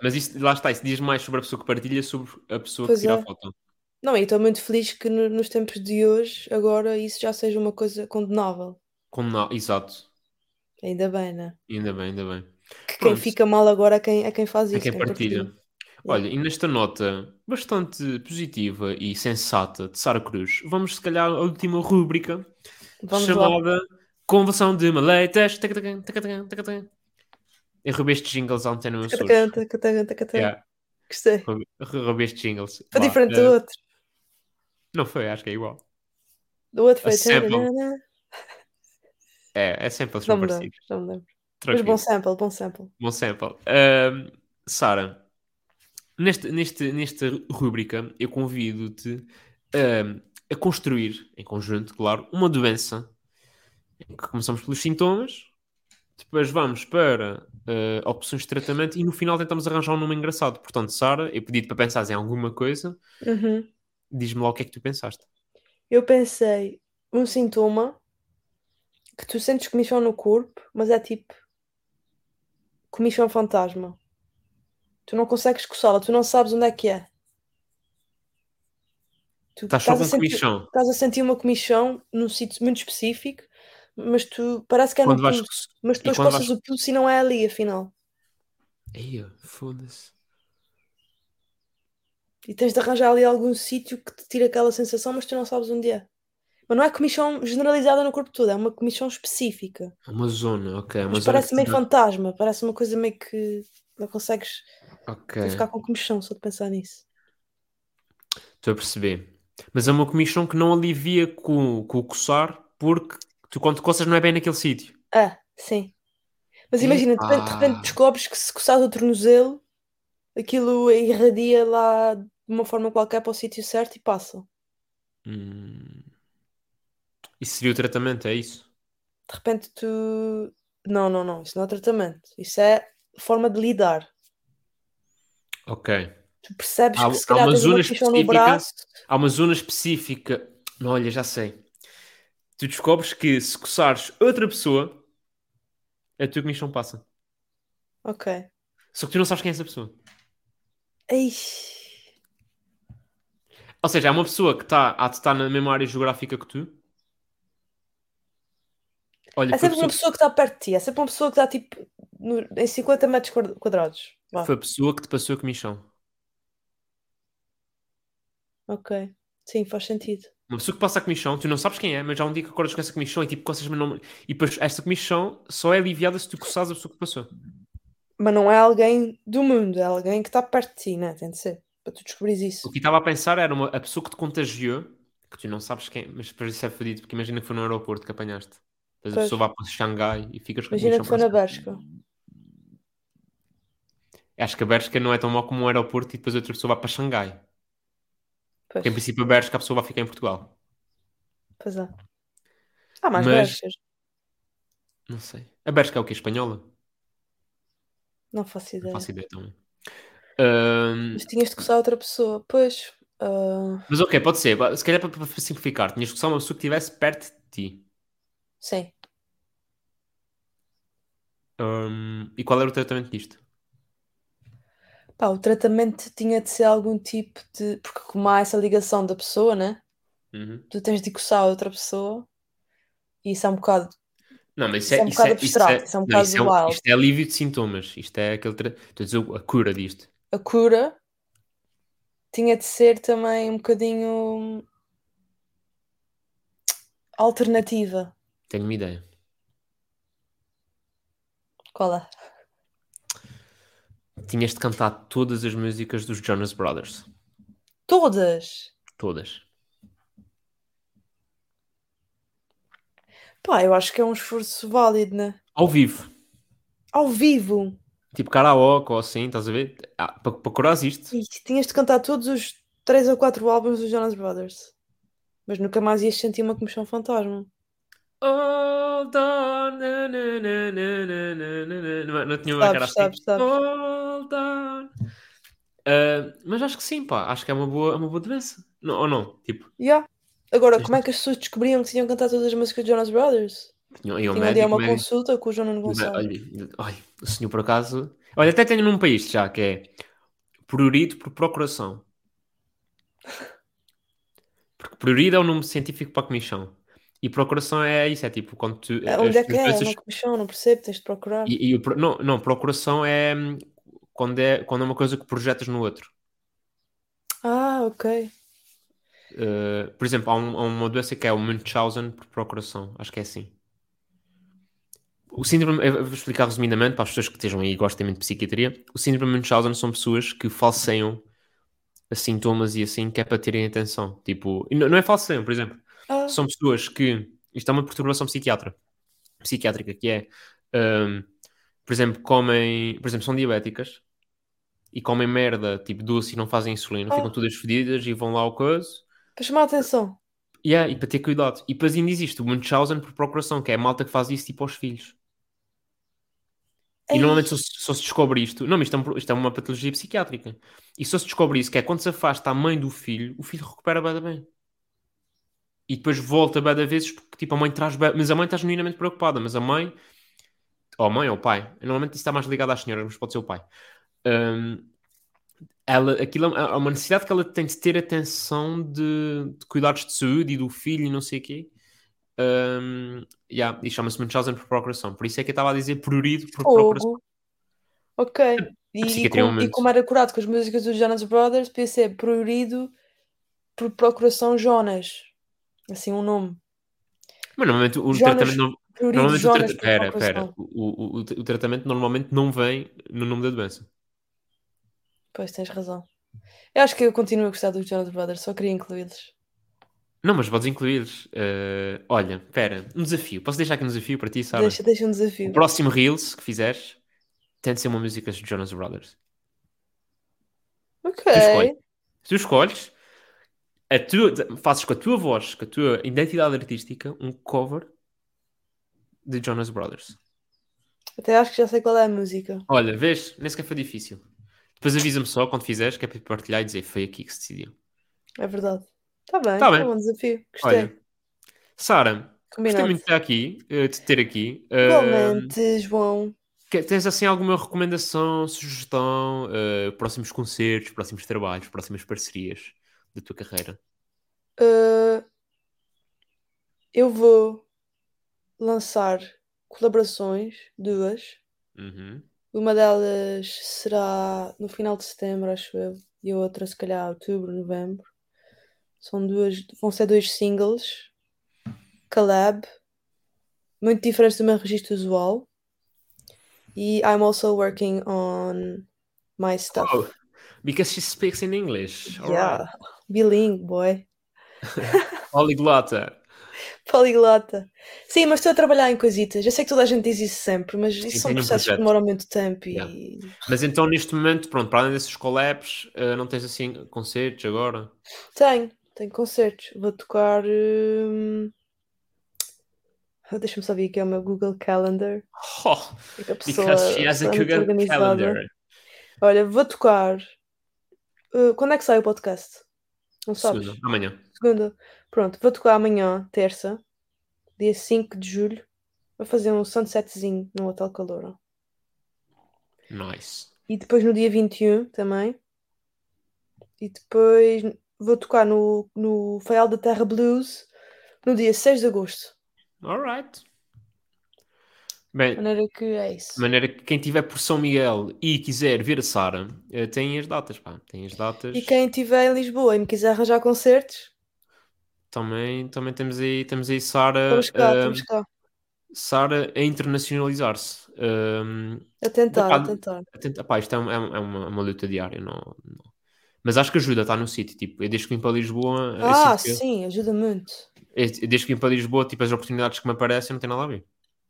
Mas isso, lá está, isso diz mais sobre a pessoa que partilha sobre a pessoa Pois que tira é. a foto. Não, e estou muito feliz que no- nos tempos de hoje, agora, isso já seja uma coisa condenável. Condena... Exato. Ainda bem, né? Ainda bem, ainda bem. Que quem fica mal agora é quem, é quem faz É isso, quem partilha. Olha, e nesta nota bastante positiva e sensata de Sara Cruz, vamos se calhar à última rúbrica Vamos lá. chamada Conversão de Maleitas. Eu roubei estes jingles ontem no Açores. Yeah, Gostei. roubei- estes jingles. Foi diferente eh, do outro. Não foi, acho que é igual. Do outro foi. tananana. É, é sempre Não parecidos. não me lembro. Mas bom sample, bom sample. Bom sample. Sara, neste, neste, nesta rúbrica eu convido-te ahm, a construir, em conjunto, claro, uma doença. Começamos pelos sintomas, depois vamos para ah, opções de tratamento e no final tentamos arranjar um nome engraçado. Portanto, Sara, eu pedi-te para pensares em alguma coisa, Uhum. diz-me lá o que é que tu pensaste. Eu pensei um sintoma que tu sentes comichão no corpo, mas é tipo comichão fantasma. Tu não consegues coçá-la, tu não sabes onde é que é. Tu Estás só a sentir, comichão. estás a sentir uma comichão num sítio muito específico, mas tu parece que é Quando no vais... pulso, mas depois coças vais- o pulso e não é ali, afinal. Eia, foda-se. E tens de arranjar ali algum sítio que te tire aquela sensação, mas tu não sabes onde é. Mas não é comichão generalizada no corpo todo, é uma comichão específica. É Uma zona, ok. Uma Mas zona parece meio fantasma, parece uma coisa meio que não consegues Ok. tu ficar com comichão só de pensar nisso. Estou a perceber. Mas é uma comichão que não alivia com, com o coçar, porque tu quando coças não é bem naquele sítio. Ah, sim. Mas imagina, de repente, de repente descobres que se coçares o tornozelo, aquilo irradia lá de uma forma qualquer para o sítio certo e passa. Hum. Isso seria o tratamento, é isso? De repente tu. Não, não, não, isso não é tratamento. Isso é forma de lidar. Ok. Tu percebes Há- que se há calhar uma uma zona específica- braço. Há uma zona específica. Não, olha, já sei. Tu descobres que se coçares outra pessoa, a tua comissão passa. Ok. Só que tu não sabes quem é essa pessoa. Ei. Ou seja, é uma pessoa que está a estar na mesma área geográfica que tu. Olha, É sempre uma pessoa, pessoa que está perto de ti. É sempre uma pessoa que está tipo no- em 50 metros quadra- quadrados. Vá. foi a pessoa que te passou a comissão. Ok. Sim, faz sentido. Uma pessoa que passa a comissão, tu não sabes quem é, mas já um dia que acordas com essa comissão e tipo coças nome. E depois esta comissão só é aliviada se tu coçares a pessoa que passou. Mas não é alguém do mundo, é alguém que está perto de ti, né? Tem de ser. Para tu descobrires O isso. que estava a pensar era uma, a pessoa que te contagiou, que tu não sabes quem, mas depois isso é fodido, porque imagina que foi no aeroporto que apanhaste. Depois a pessoa vai para Xangai e ficas com Imagina que foi na Bélgica. Acho que a Bershka não é tão mau como um aeroporto e depois outra pessoa vai para Xangai. Pois, Porque em princípio a Bershka a pessoa vai ficar em Portugal. pois é. Ah, mais Mas- Bélgicas. Não sei. A Bershka é o quê? Espanhola? Não faço Não ideia. faço ideia também. Ahm, Mas tinhas de coçar outra pessoa. Pois. ah, mas ok, pode ser. Se calhar para, para simplificar, tinhas que usar uma pessoa que estivesse perto de ti. sim. Ahm, e qual era o tratamento disto? Pá, o tratamento tinha de ser algum tipo de. Porque como há essa ligação da pessoa, né? Uhum. Tu tens de coçar a outra pessoa. E isso é um bocado. Não, mas Isso é um bocado abstrato, isso é um bocado isso é, isto é alívio de sintomas. Isto é aquele. Tra... Estou a dizer a cura disto. A cura tinha de ser também um bocadinho. alternativa. Tenho uma ideia. Qual é? Tinhas de cantar todas as músicas dos Jonas Brothers. Todas! Todas. Pá, eu acho que é um esforço válido, né? Ao vivo. Ao vivo! Tipo karaoke ou assim, estás a ver? Ah, para, para curares isto. Ih, tinhas de cantar todos os 3 ou 4 álbuns dos Jonas Brothers. Mas nunca mais ias sentir uma comichão fantasma. Hold on. Não, tinha uma cara assim. Hold on. Ah, mas acho que sim, pá. Acho que é uma boa, é uma boa doença. Não, ou não? Tipo. Yeah. Agora, como é que as pessoas descobriam que tinham cantado todas as músicas de Jonas Brothers? Tinha, um dia uma consulta com o Jonas Brothers. Gonçalves. Olha, o senhor por acaso. Olha, até tenho num país já que é prurido por procuração. Porque prurido é o um nome científico para a comichão. E procuração é isso, é tipo quando tu. Ah, Onde é que é? Uma comichão, não percebo, tens de procurar. E, e não, não, procuração é hum, quando, é quando é uma coisa que projetas no outro. Ah, ok. Uh, por exemplo, há, um- há uma doença que é o Munchausen por procuração. Acho que é assim. O síndrome, eu vou explicar resumidamente para as pessoas que estejam aí e gostem muito de psiquiatria. O síndrome de Munchausen são pessoas que falseiam sintomas e assim, que é para terem atenção. Tipo, não, não é falseiam, por exemplo. São pessoas que. Isto é uma perturbação psiquiatra, psiquiátrica, que é. hum, por exemplo, comem. Por exemplo, são diabéticas e comem merda, tipo doce e não fazem insulina, Ah. ficam todas fedidas e vão lá ao coisa. para chamar a atenção. Yeah, e para ter cuidado. E depois ainda existe o Munchausen por procuração, que é a malta que faz isso tipo aos filhos. E normalmente só, se- só se descobre isto. Não, mas isto é, um isto é uma patologia psiquiátrica. E só se descobre isso, que é quando se afasta a mãe do filho, o filho recupera bem bem. E depois volta bem da vezes, porque tipo a mãe traz Mas a mãe está genuinamente preocupada, mas a mãe. Ou a mãe ou o pai. Normalmente isso está mais ligado às senhoras, mas pode ser o pai. Hum, ela, aquilo é uma necessidade que ela tem de ter atenção de, de cuidados de saúde e do filho e não sei o quê. Hum, yeah, e chama-se Munchausen por procuração. Por isso é que eu estava a dizer prurido por procuração. fogo. Ok. E, e, é um com- e como era curado com as músicas dos Jonas Brothers, podia ser prurido por procuração Jonas. Assim um nome. Mas normalmente o Jonas- tratamento não. Normalmente o, Jonas tra- por pera, pera. O, o, o, o tratamento normalmente não vem no nome da doença. Pois tens razão. Eu acho que eu continuo a gostar dos Jonas Brothers, só queria incluí-los. Não, mas podes incluir. eh, olha, pera, um desafio. Posso deixar aqui um desafio para ti, Sara? Deixa, deixa um O desafio. próximo Reels que fizeres tem de ser uma música dos Jonas Brothers. Ok. Tu escolhes. Tu escolhes, a tua, fazes com a tua voz, com a tua identidade artística, um cover de Jonas Brothers. Até acho que já sei qual é a música. Olha, vês? Nem sequer foi difícil. Depois avisa-me só quando fizeres, que é para partilhar e dizer foi aqui que se decidiu. É verdade. Está bem, Tá bem. é um desafio. Gostei. Olha, Sara, gostei muito de estar aqui, eh, de te ter aqui. Igualmente, João. que- tens assim alguma recomendação, sugestão, eh, próximos concertos, próximos trabalhos, próximas parcerias da tua carreira? Uh, eu vou lançar colaborações, duas. Uhum. Uma delas será no final de setembro, acho eu, e a outra, se calhar, outubro, novembro. São duas, vão ser dois singles, collab, muito diferentes do meu registro usual. E I'm also working on my stuff. Oh, because she speaks in English. All yeah, right. Bilingue, boy. Poliglota. Poliglota. Sim, mas estou a trabalhar em coisitas. Eu sei que toda a gente diz isso sempre, mas isso são tem um processos que demoram muito tempo e Yeah. Mas então, neste momento, pronto, para além desses collabs, eh, não tens assim concertos agora? tenho, tenho concertos. Vou tocar. hum, Deixa-me só ver aqui é o meu Google Calendar. Oh, É a pessoa because she has a Google. Calendar. Olha, vou tocar. uh, quando é que sai o podcast? Não sabes? Segunda, amanhã. Segunda. Pronto, vou tocar amanhã, terça, dia 5 de julho. Vou fazer um sunsetzinho no Hotel Caloura. Nice. E depois no dia 21 também. E depois vou tocar no, no Faial da Terra Blues no dia 6 de agosto. Alright. Bem, De maneira que é isso. maneira que quem tiver por São Miguel e quiser ver a Sara, eh, tem as datas, pá. Tem as datas. E quem estiver em Lisboa e me quiser arranjar concertos, Também, também temos aí, temos aí Sara, cá, eh, cá. Sara a internacionalizar-se. Um, A tentar, a tentar. Atenta, pá, isto é, um- é um- é uma, uma luta diária, não, não- Mas acho que ajuda, está no sítio. Tipo, eu desde que vim para Lisboa, eu Ah, sinto que- sim, ajuda muito. eu- eu desde que vim para Lisboa, tipo, as oportunidades que me aparecem não tem nada a ver.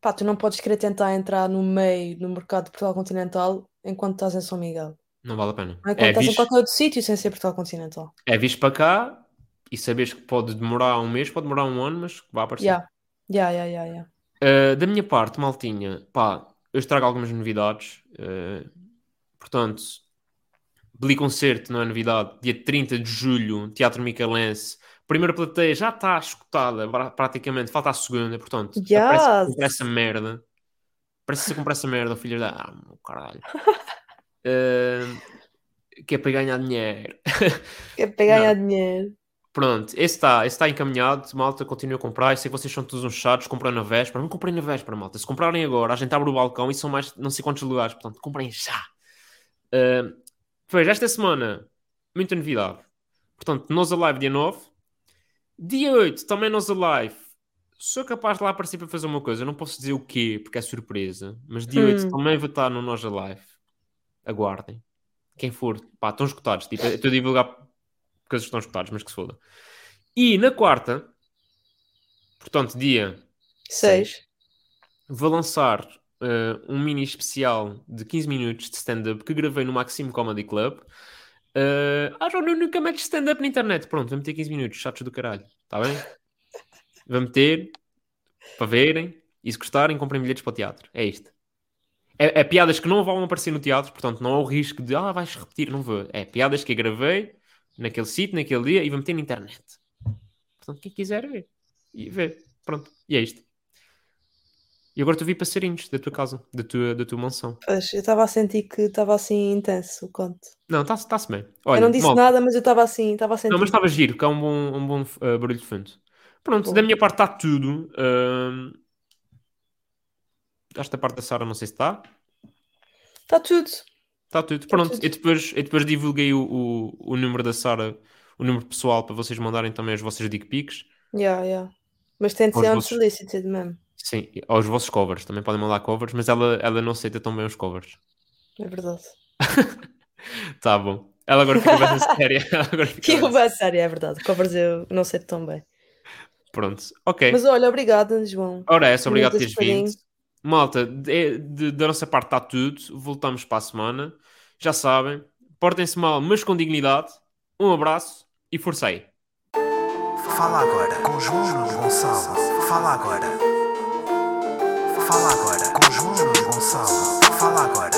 Pá, tu não podes querer tentar entrar no meio, no mercado de Portugal Continental, enquanto estás em São Miguel. Não vale a pena. Não é É estás em qualquer outro sítio sem ser Portugal Continental. é vis para cá e sabes que pode demorar um mês, pode demorar um ano, mas vai aparecer. Yeah. Yeah, yeah, yeah, yeah. Uh, da minha parte, maltinha, pá, eu trago algumas novidades. uh, portanto, Beli Concerto não é novidade. Dia 30 de julho, Teatro Micalense. Primeira plateia já está escutada, pra- praticamente. Falta a segunda, portanto. Yes. Parece que comprar essa merda. Parece que comprar essa merda, filho da. Ah, meu caralho. Uh, que é para ganhar dinheiro. É para ganhar dinheiro. Pronto, esse está esse tá encaminhado, malta, continua a comprar. Eu sei que vocês são todos uns chatos, compram na véspera. Não comprem na véspera, malta. Se comprarem agora, a gente abre o balcão e são mais não sei quantos lugares. Portanto, comprem já. Uh, Pois, esta semana, muita novidade. Portanto, Nós Alive dia 9. Dia 8, também Nós Alive. Sou capaz de lá aparecer para fazer uma coisa. Eu não posso dizer o quê, porque é surpresa. Mas dia Hum. 8 também vou estar no Nós Alive. Aguardem. Quem for, pá, estão escutados. Tipo, estou a divulgar coisas que estão escutadas, mas que se foda. E na quarta, portanto, dia Seis. vou lançar eh, um mini especial de 15 minutos de stand-up que gravei no Maximo Comedy Club. Uh, ah, João, nunca metes stand-up na internet. Pronto, vamos ter 15 minutos, chatos do caralho. Está bem? Vamos ter para verem e se gostarem, comprem bilhetes para o teatro. É isto. É, é piadas que não vão aparecer no teatro, portanto, não há o risco de ah, vais repetir. Não vou. É piadas que eu gravei naquele sítio, naquele dia e vou meter na internet. Portanto, quem quiser ver e ver. Pronto, e é isto. E agora tu vi passarinhos da tua casa, da tua, da tua mansão. Pois, eu estava a sentir que estava assim intenso o conto. Não, está-se tá bem. eu Olha, não disse malta, nada, mas eu estava assim, estava a sentir. Não, mas estava giro, que é um bom, um bom uh, barulho de fundo. Pronto, Bom. da minha parte está tudo. Ahm, Esta parte da Sara não sei se está. Está tudo. Está tudo. Pronto, tudo. Eu, depois, eu depois divulguei o, o, o número da Sara, o número pessoal, para vocês mandarem também as vossas dick pics. Yeah, yeah. Mas tem de ser vossos- unsolicited mesmo. Sim, aos vossos covers. Também podem mandar covers, mas ela, ela não aceita tão bem os covers. É verdade. Tá bom. Ela agora fica bem séria. Agora fica Que bem- eu, a sério, é verdade. Covers eu não sei tão bem. Pronto, ok. Mas olha, obrigada, João. Ora, é essa, obrigado por teres vindo. Malta, de- de- da nossa parte está tudo. Voltamos para a semana. Já sabem, portem-se mal, mas com dignidade. Um abraço e força aí. Fala agora com João Gonçalo. Fala agora. Fala agora com João Gonçalo. Fala agora.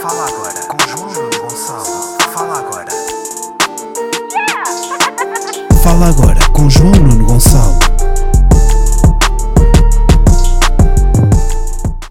Fala agora com João Gonçalo. Fala agora. Fala agora com João Nuno Gonçalo.